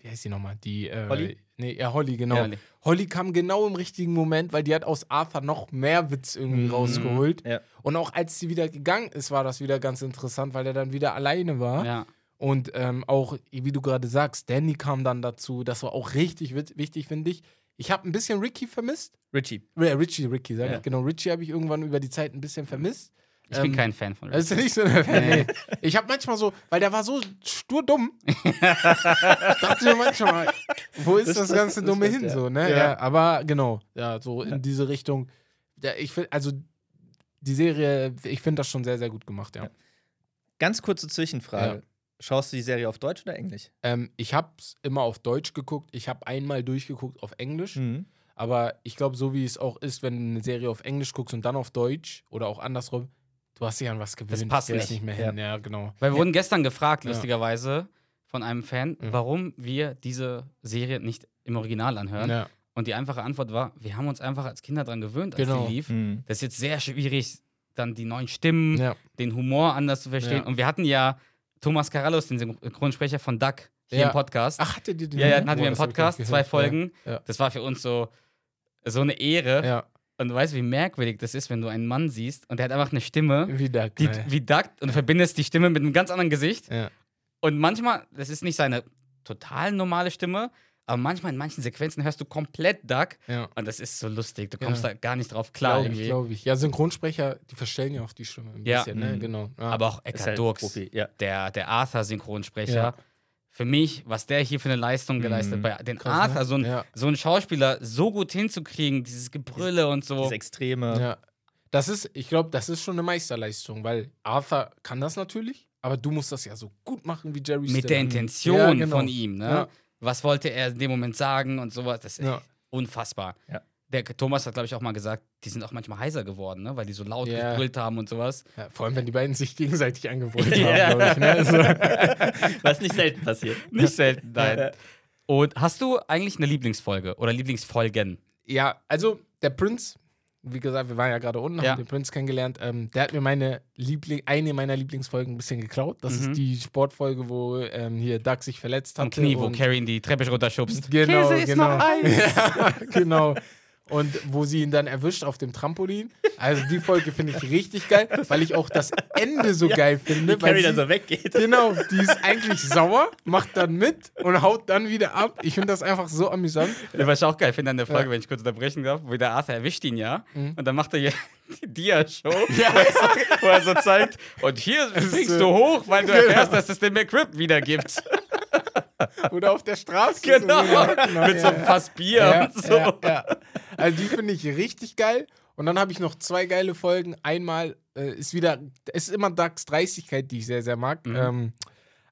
Speaker 4: wie heißt die nochmal? Die, äh,
Speaker 3: Holly?
Speaker 4: Nee, ja, Holly, genau.
Speaker 2: Ja,
Speaker 4: Holly kam genau im richtigen Moment, weil die hat aus Arthur noch mehr Witz irgendwie
Speaker 3: Mhm.
Speaker 4: rausgeholt.
Speaker 3: Ja.
Speaker 4: Und auch als sie wieder gegangen ist, war das wieder ganz interessant, weil er dann wieder alleine war.
Speaker 2: ja.
Speaker 4: Und ähm, auch, wie du gerade sagst, Danny kam dann dazu. Das war auch richtig wichtig, finde ich. Ich habe ein bisschen Ricky vermisst.
Speaker 3: Richie.
Speaker 4: Äh, Richie, Ricky, sag
Speaker 3: Ja.
Speaker 4: ich. Genau, Richie habe ich irgendwann über die Zeit ein bisschen vermisst.
Speaker 2: Ich bin
Speaker 4: Ähm,
Speaker 2: kein Fan von
Speaker 4: Das ist nicht so eine Fan, nee. Ich habe manchmal so, weil der war so sturdumm. dachte mir manchmal, wo ist das,
Speaker 3: Das-
Speaker 4: ganze
Speaker 3: das
Speaker 4: Dumme hin?
Speaker 3: ja.
Speaker 4: So, ne?
Speaker 3: Ja.
Speaker 4: Ja. aber genau, ja, so in diese Richtung. Ja, ich finde, also die Serie, ich finde das schon sehr, sehr gut gemacht, ja.
Speaker 3: Ja. Ganz kurze Zwischenfrage.
Speaker 4: Ja.
Speaker 3: Schaust du die Serie auf Deutsch oder Englisch?
Speaker 4: Ähm, ich habe es immer auf Deutsch geguckt. Ich habe einmal durchgeguckt auf Englisch.
Speaker 3: Mhm.
Speaker 4: Aber ich glaube, so wie es auch ist, wenn du eine Serie auf Englisch guckst und dann auf Deutsch oder auch andersrum, du hast dich an was gewöhnt.
Speaker 2: passt
Speaker 4: gehst
Speaker 2: nicht.
Speaker 4: mehr hin. Ja, genau.
Speaker 2: Weil wir wurden gestern gefragt,
Speaker 4: Ja.
Speaker 2: lustigerweise, von einem Fan,
Speaker 4: Ja.
Speaker 2: warum wir diese Serie nicht im Original anhören.
Speaker 4: Ja.
Speaker 2: Und die einfache Antwort war, wir haben uns einfach als Kinder dran gewöhnt, als
Speaker 4: Genau.
Speaker 2: die lief.
Speaker 3: Mhm.
Speaker 2: Das ist jetzt sehr schwierig dann die neuen Stimmen,
Speaker 4: Ja.
Speaker 2: den Humor anders zu verstehen.
Speaker 4: Ja.
Speaker 2: Und wir hatten ja Thomas Carallos, den Synchronsprecher von Duck, hier
Speaker 4: Ja.
Speaker 2: im Podcast.
Speaker 4: Ach, hattet ihr den?
Speaker 2: ja, ja, den
Speaker 4: Oh,
Speaker 2: hatten wir im Podcast, zwei. Folgen.
Speaker 4: Ja.
Speaker 2: Das war für uns so, so eine Ehre.
Speaker 4: Ja,
Speaker 2: Und du weißt, wie merkwürdig das ist, wenn du einen Mann siehst und der hat einfach eine Stimme,
Speaker 4: ja. wieder.
Speaker 2: die,
Speaker 4: geil.
Speaker 2: wie Duck, und du verbindest die Stimme mit einem ganz anderen Gesicht.
Speaker 4: Ja.
Speaker 2: Und manchmal, das ist nicht seine total normale Stimme, aber manchmal in manchen Sequenzen hörst du komplett Duck
Speaker 4: Ja.
Speaker 2: und das ist so lustig. Du
Speaker 4: Ja.
Speaker 2: kommst da gar nicht drauf klar
Speaker 4: Glaube ich,
Speaker 2: irgendwie.
Speaker 4: glaube ich. Ja, Synchronsprecher, die verstellen ja auch die Stimme ein
Speaker 2: Ja.
Speaker 4: bisschen, ne?
Speaker 3: Mhm.
Speaker 4: Genau. Ja.
Speaker 2: Aber auch Eckhard
Speaker 3: halt
Speaker 2: Durks,
Speaker 3: ja.
Speaker 2: der, der Arthur-Synchronsprecher.
Speaker 4: Ja.
Speaker 2: Für mich, was der hier für eine Leistung geleistet
Speaker 3: Mhm.
Speaker 2: bei den
Speaker 4: Krass,
Speaker 2: Arthur,
Speaker 4: ne?
Speaker 2: so, ein,
Speaker 4: Ja.
Speaker 2: so einen Schauspieler so gut hinzukriegen, dieses Gebrülle und so.
Speaker 3: Das Extreme.
Speaker 4: Ja. Das ist, ich glaube, das ist schon eine Meisterleistung, weil Arthur kann das natürlich, aber du musst das ja so gut machen wie Jerry
Speaker 2: mit
Speaker 4: Stiller.
Speaker 2: der Intention
Speaker 4: Ja, genau.
Speaker 2: von ihm. Ne? Was wollte er in dem Moment sagen und sowas. Das ist
Speaker 4: Ja.
Speaker 2: unfassbar.
Speaker 3: Ja.
Speaker 2: Der Thomas hat, glaube ich, auch mal gesagt, die sind auch manchmal heiser geworden, ne? weil die so laut
Speaker 4: Ja.
Speaker 2: gebrüllt haben und sowas.
Speaker 4: Ja, vor allem, wenn die beiden sich gegenseitig angebrüllt haben, glaube ich. Ne? Also,
Speaker 3: Was nicht selten passiert.
Speaker 2: Nicht selten, nein. Und hast du eigentlich eine Lieblingsfolge oder Lieblingsfolgen?
Speaker 4: ja, also der Prinz, wie gesagt, wir waren ja gerade unten,
Speaker 2: Ja.
Speaker 4: haben den Prinz kennengelernt. Ähm, der hat mir meine Liebling eine meiner Lieblingsfolgen ein bisschen geklaut. Das
Speaker 2: Mhm.
Speaker 4: ist die Sportfolge, wo ähm, hier Doug sich verletzt hat.
Speaker 2: Am Knie, wo Carrie in die Treppe runterschubst.
Speaker 4: Genau,
Speaker 2: Käse ist
Speaker 4: genau.
Speaker 2: noch heiß.
Speaker 4: Ja, genau. Und wo sie ihn dann erwischt auf dem Trampolin. Also die Folge finde ich richtig geil, weil ich auch das Ende so geil finde.
Speaker 3: Wie
Speaker 4: weil
Speaker 3: Carrie
Speaker 4: sie,
Speaker 3: dann so weggeht.
Speaker 4: Genau, die ist eigentlich sauer, macht dann mit und haut dann wieder ab. Ich finde das einfach so amüsant.
Speaker 2: Ja, Was ich auch geil finde an der Folge,
Speaker 4: Ja.
Speaker 2: wenn ich kurz unterbrechen darf, wo der Arthur erwischt ihn ja
Speaker 4: Mhm.
Speaker 2: und dann macht er hier die Dia-Show, wo, er so- wo er so zeigt, und hier
Speaker 4: so-
Speaker 2: du hoch, weil du
Speaker 4: Genau.
Speaker 2: erfährst, dass es den McRib wieder gibt.
Speaker 4: Oder auf der Straße.
Speaker 2: Genau,
Speaker 4: So, genau,
Speaker 2: mit so einem Fass Bier
Speaker 4: ja,
Speaker 2: und so.
Speaker 4: ja, ja. Also die finde ich richtig geil. Und dann habe ich noch zwei geile Folgen. Einmal äh, ist wieder, es ist immer Ducks Dreistigkeit, die ich sehr, sehr mag.
Speaker 2: Mhm.
Speaker 4: Ähm,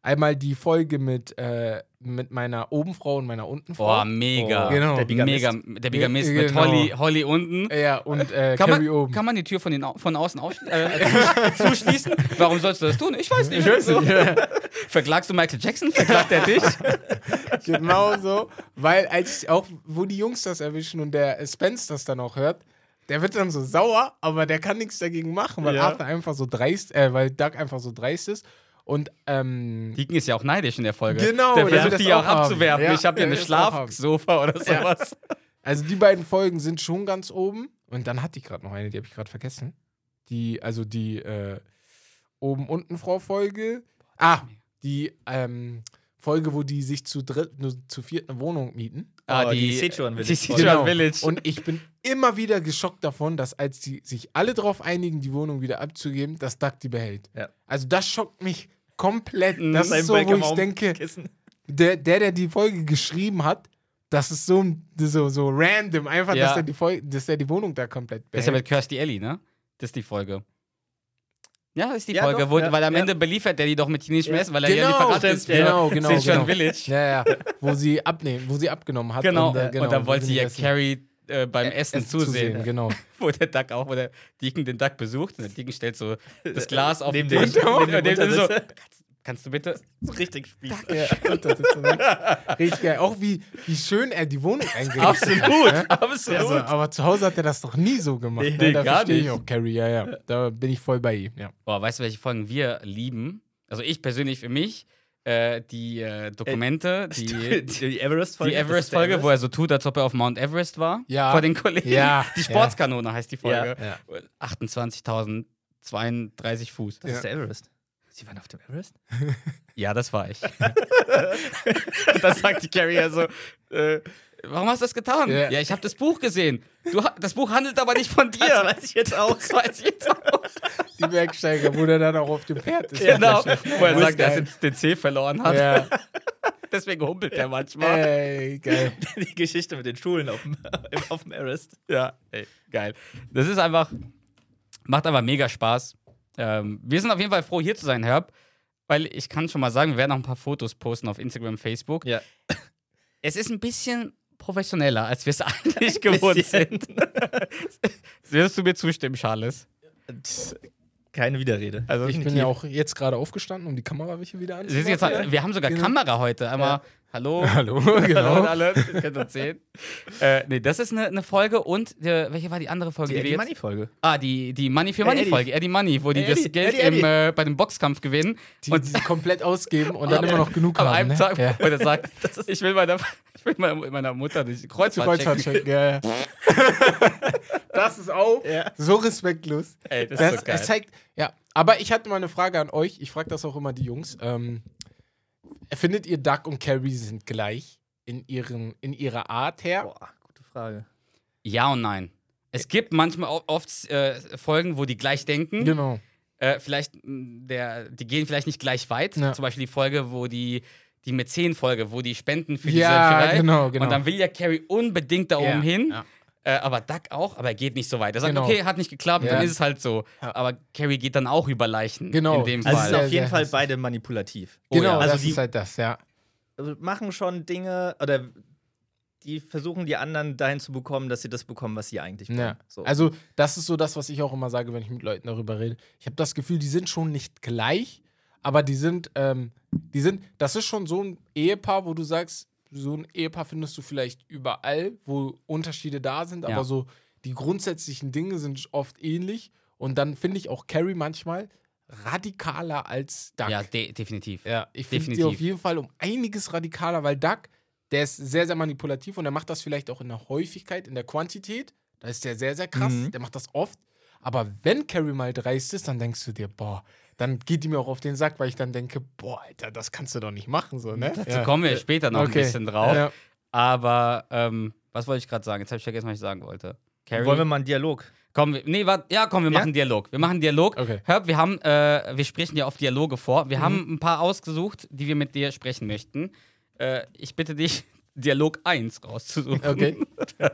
Speaker 4: einmal die Folge mit, äh, mit meiner Obenfrau und meiner Untenfrau.
Speaker 2: Boah, mega.
Speaker 3: Oh,
Speaker 4: Genau.
Speaker 3: Der Bigamist.
Speaker 2: Mega, der Bigamist
Speaker 4: Ja,
Speaker 2: mit
Speaker 4: genau.
Speaker 2: Holly, Holly unten.
Speaker 4: Ja, und äh,
Speaker 2: Kann
Speaker 4: Carrie
Speaker 2: man,
Speaker 4: oben.
Speaker 2: kann man die Tür von, den, von außen auf, äh, zu- zuschließen? Warum sollst du das tun? Ich weiß nicht.
Speaker 4: Ich weiß
Speaker 2: So.
Speaker 4: nicht, ja.
Speaker 2: Verklagst du Michael Jackson? Verklagt er dich?
Speaker 4: genau so. Weil als auch, wo die Jungs das erwischen und der äh, Spence das dann auch hört, der wird dann so sauer, aber der kann nichts dagegen machen, weil
Speaker 3: Ja.
Speaker 4: Arthur einfach so dreist, äh, weil Doug einfach so dreist ist. Und ähm,
Speaker 2: Deacon ist ja auch neidisch in der Folge.
Speaker 4: Genau,
Speaker 2: Der versucht die ja auch
Speaker 4: auch haben.
Speaker 2: abzuwerfen.
Speaker 4: Ja,
Speaker 2: ich habe hier
Speaker 4: der
Speaker 2: eine. Schlafsofa oder sowas.
Speaker 4: Also die beiden Folgen sind schon ganz oben. Und dann hatte ich gerade noch eine, die habe ich gerade vergessen. Die, also die äh, Oben-Unten-Frau-Folge. Ah, die ähm, Folge, wo die sich zu dritt, nur zu viert eine Wohnung mieten.
Speaker 2: Ah,
Speaker 3: Oh,
Speaker 2: die,
Speaker 3: die Sichuan Village
Speaker 2: Die
Speaker 3: Folge.
Speaker 2: Sichuan
Speaker 4: Genau.
Speaker 2: Village.
Speaker 4: Und ich bin immer wieder geschockt davon, dass als die sich alle darauf einigen, die Wohnung wieder abzugeben, dass Doug die behält.
Speaker 3: Ja.
Speaker 4: Also das schockt mich komplett.
Speaker 2: Mhm.
Speaker 4: Das
Speaker 3: Sein
Speaker 4: ist so, wo ich denke, der, der, der die Folge geschrieben hat, das ist so, so, so random, einfach,
Speaker 2: Ja.
Speaker 4: dass, der die Folge, dass der die Wohnung da komplett
Speaker 2: das ist ja
Speaker 4: behält.
Speaker 2: mit Kirstie Ellie, ne? Das ist die Folge. Ja, das ist die
Speaker 3: Ja,
Speaker 2: Folge,
Speaker 3: doch,
Speaker 2: wo,
Speaker 3: ja,
Speaker 2: weil am
Speaker 3: ja.
Speaker 2: Ende beliefert der die doch mit chinesischem
Speaker 3: Ja.
Speaker 2: Essen, weil er ja
Speaker 4: Genau,
Speaker 2: Lieferant
Speaker 3: stimmt,
Speaker 2: ist.
Speaker 4: Genau, genau, genau.
Speaker 2: Village.
Speaker 4: Ja, ja, wo sie abnehmen, wo sie abgenommen hat.
Speaker 2: Genau.
Speaker 4: Und, äh,
Speaker 2: Und dann
Speaker 4: wo
Speaker 2: wollte sie ja. Carrie äh, beim
Speaker 4: Äh,
Speaker 2: Essen
Speaker 4: Essen
Speaker 2: zusehen.
Speaker 4: Genau.
Speaker 2: Wo der Duck auch, wo der Deacon den Duck besucht. Und der Deacon stellt so das Glas auf den
Speaker 3: dem-
Speaker 2: Tisch. Und
Speaker 3: dem
Speaker 2: der so, kannst, kannst du bitte?
Speaker 3: So richtig spieß.
Speaker 4: Ja? Richtig geil. Auch wie, wie schön er die Wohnung eingerichtet
Speaker 2: Absolut,
Speaker 4: hat. Ne?
Speaker 2: absolut.
Speaker 4: Also, aber zu Hause hat er das doch nie so gemacht.
Speaker 2: Nee,
Speaker 4: ne? Da
Speaker 2: gar
Speaker 4: verstehe ich auch Carrie, ja, ja. Da bin ich voll bei ihm, ja.
Speaker 2: Boah, weißt du, welche Folgen wir lieben? Also ich persönlich für mich, äh, die äh, Dokumente, die, die,
Speaker 3: Die Everest-Folge.
Speaker 2: Everest-Folge, wo er so tut, als ob er auf Mount Everest war.
Speaker 4: Ja.
Speaker 2: Vor den Kollegen.
Speaker 4: Ja,
Speaker 2: Die
Speaker 4: ja.
Speaker 2: Sportskanone heißt die Folge.
Speaker 4: Ja.
Speaker 2: 28.032 Fuß.
Speaker 3: Das ist der Everest. Sie waren auf dem Everest?
Speaker 2: Ja, das war ich. Und dann sagt die Carrie ja so, äh, warum hast du das getan?
Speaker 4: Ja.
Speaker 2: Ja, ich habe das Buch gesehen. Du, das Buch handelt aber nicht von dir.
Speaker 3: Das weiß ich jetzt auch.
Speaker 2: Das weiß ich jetzt auch.
Speaker 4: Die Bergsteiger, wo der dann auch auf dem Pferd ist.
Speaker 2: Genau. Wo er sagt, dass er den C verloren hat.
Speaker 4: Ja.
Speaker 2: Deswegen humpelt er manchmal.
Speaker 4: Ey, geil.
Speaker 3: Die Geschichte mit den Schulen auf dem, auf dem Everest.
Speaker 2: Ja, ey, geil. Das ist einfach, macht aber mega Spaß. Ähm, wir sind auf jeden Fall froh, hier zu sein, Herb, weil ich kann schon mal sagen, wir werden auch ein paar Fotos posten auf Instagram, Facebook.
Speaker 3: Ja.
Speaker 2: Es ist ein bisschen professioneller, als wir es eigentlich gewohnt
Speaker 3: bisschen.
Speaker 2: sind. Wirst du mir zustimmen, Charles?
Speaker 3: Keine Widerrede.
Speaker 2: Also
Speaker 4: Ich bin ja auch jetzt gerade aufgestanden, um die Kamera wieder anzumachen.
Speaker 2: jetzt, wir haben sogar
Speaker 4: Genau.
Speaker 2: Kamera heute. Einmal, hallo.
Speaker 4: Hallo,
Speaker 2: Hallo
Speaker 4: genau.
Speaker 2: an alle, könnt uns sehen. Äh, nee, das ist eine, eine Folge und äh, welche war die andere Folge?
Speaker 3: die
Speaker 2: wir
Speaker 3: Eddie
Speaker 2: jetzt-
Speaker 3: Money-Folge.
Speaker 2: Ah, die, die Money für Money. Folge, Eddie Money, wo die
Speaker 3: Eddie,
Speaker 2: das Geld
Speaker 3: Eddie,
Speaker 2: Im, äh, bei dem Boxkampf gewinnen.
Speaker 4: Die,
Speaker 2: und
Speaker 4: die komplett ausgeben und dann immer noch genug haben.
Speaker 2: einem
Speaker 4: ne?
Speaker 2: Tag,
Speaker 4: ja.
Speaker 2: wo er sagt, ich will meiner, ich will meiner, Mutter die
Speaker 4: Zu
Speaker 2: Kreuzfahrt
Speaker 4: Kreuzfahrt
Speaker 2: checken.
Speaker 4: checken. Ja, ja. das ist auch
Speaker 3: Ja.
Speaker 4: so respektlos.
Speaker 2: Ey, das,
Speaker 4: Das,
Speaker 2: ist so geil.
Speaker 4: es zeigt, ja, aber ich hatte mal eine Frage an euch. Ich frage das auch immer die Jungs. Ähm, findet ihr Duck und Carrie sind gleich in, ihren, in ihrer Art her?
Speaker 3: Boah, gute Frage.
Speaker 2: ja und nein. Es gibt manchmal oft äh, Folgen, wo die gleich denken.
Speaker 4: Genau.
Speaker 2: Äh, vielleicht, der, die gehen vielleicht nicht gleich weit.
Speaker 4: Ja.
Speaker 2: Zum Beispiel die Folge, wo die, die Mäzen-Folge, wo die spenden für
Speaker 4: Ja,
Speaker 2: die Selfierei.
Speaker 4: genau, genau.
Speaker 2: Und dann will ja Carrie unbedingt da
Speaker 4: Ja,
Speaker 2: oben hin.
Speaker 4: ja.
Speaker 2: Äh, aber Duck auch, aber er geht nicht so weit. Er sagt,
Speaker 4: Genau.
Speaker 2: okay, hat nicht geklappt,
Speaker 4: Ja.
Speaker 2: dann ist es halt so.
Speaker 4: Ja.
Speaker 2: Aber Carrie geht dann auch über Leichen.
Speaker 4: Genau.
Speaker 2: In dem
Speaker 3: Also es
Speaker 2: Fall.
Speaker 3: sind auf jeden Fall beide manipulativ.
Speaker 2: Oh
Speaker 4: genau,
Speaker 2: ja.
Speaker 3: Also
Speaker 4: das
Speaker 3: die-
Speaker 4: ist halt das, ja.
Speaker 3: Also machen schon Dinge oder die versuchen die anderen dahin zu bekommen, dass sie das bekommen, was sie eigentlich wollen.
Speaker 4: ja.
Speaker 3: So.
Speaker 4: Also, das ist so das, was ich auch immer sage, wenn ich mit Leuten darüber rede. Ich habe das Gefühl, die sind schon nicht gleich, aber die sind, ähm, die sind, das ist schon so ein Ehepaar, wo du sagst, so ein Ehepaar findest du vielleicht überall, wo Unterschiede da sind,
Speaker 2: Ja.
Speaker 4: aber so die grundsätzlichen Dinge sind oft ähnlich. Und dann finde ich auch Carrie manchmal radikaler als Duck.
Speaker 2: ja, de definitiv.
Speaker 4: Ja, ich finde sie auf jeden Fall um einiges radikaler, weil Duck, der ist sehr, sehr manipulativ und der macht das vielleicht auch in der Häufigkeit, in der Quantität. Da ist der sehr, sehr krass.
Speaker 3: Mhm.
Speaker 4: Der macht das oft. Aber wenn Carrie mal dreist ist, dann denkst du dir, boah, dann geht die mir auch auf den Sack, weil ich dann denke, boah, Alter, das kannst du doch nicht machen, so, ne?
Speaker 2: Dazu kommen wir später noch
Speaker 4: Okay.
Speaker 2: ein bisschen drauf.
Speaker 4: Ja.
Speaker 2: Aber, ähm, was wollte ich gerade sagen? Jetzt habe ich vergessen, was ich sagen wollte. Carrie.
Speaker 3: Wollen wir mal einen Dialog?
Speaker 2: Komm, nee, warte, ja, komm, wir
Speaker 3: Ja?
Speaker 2: machen Dialog. Wir machen Dialog.
Speaker 4: Okay.
Speaker 2: Hör, wir haben, äh, wir sprechen ja auf Dialoge vor. Wir
Speaker 4: Mhm.
Speaker 2: haben ein paar ausgesucht, die wir mit dir sprechen möchten. Äh, ich bitte dich, Dialog 1 rauszusuchen.
Speaker 4: Okay.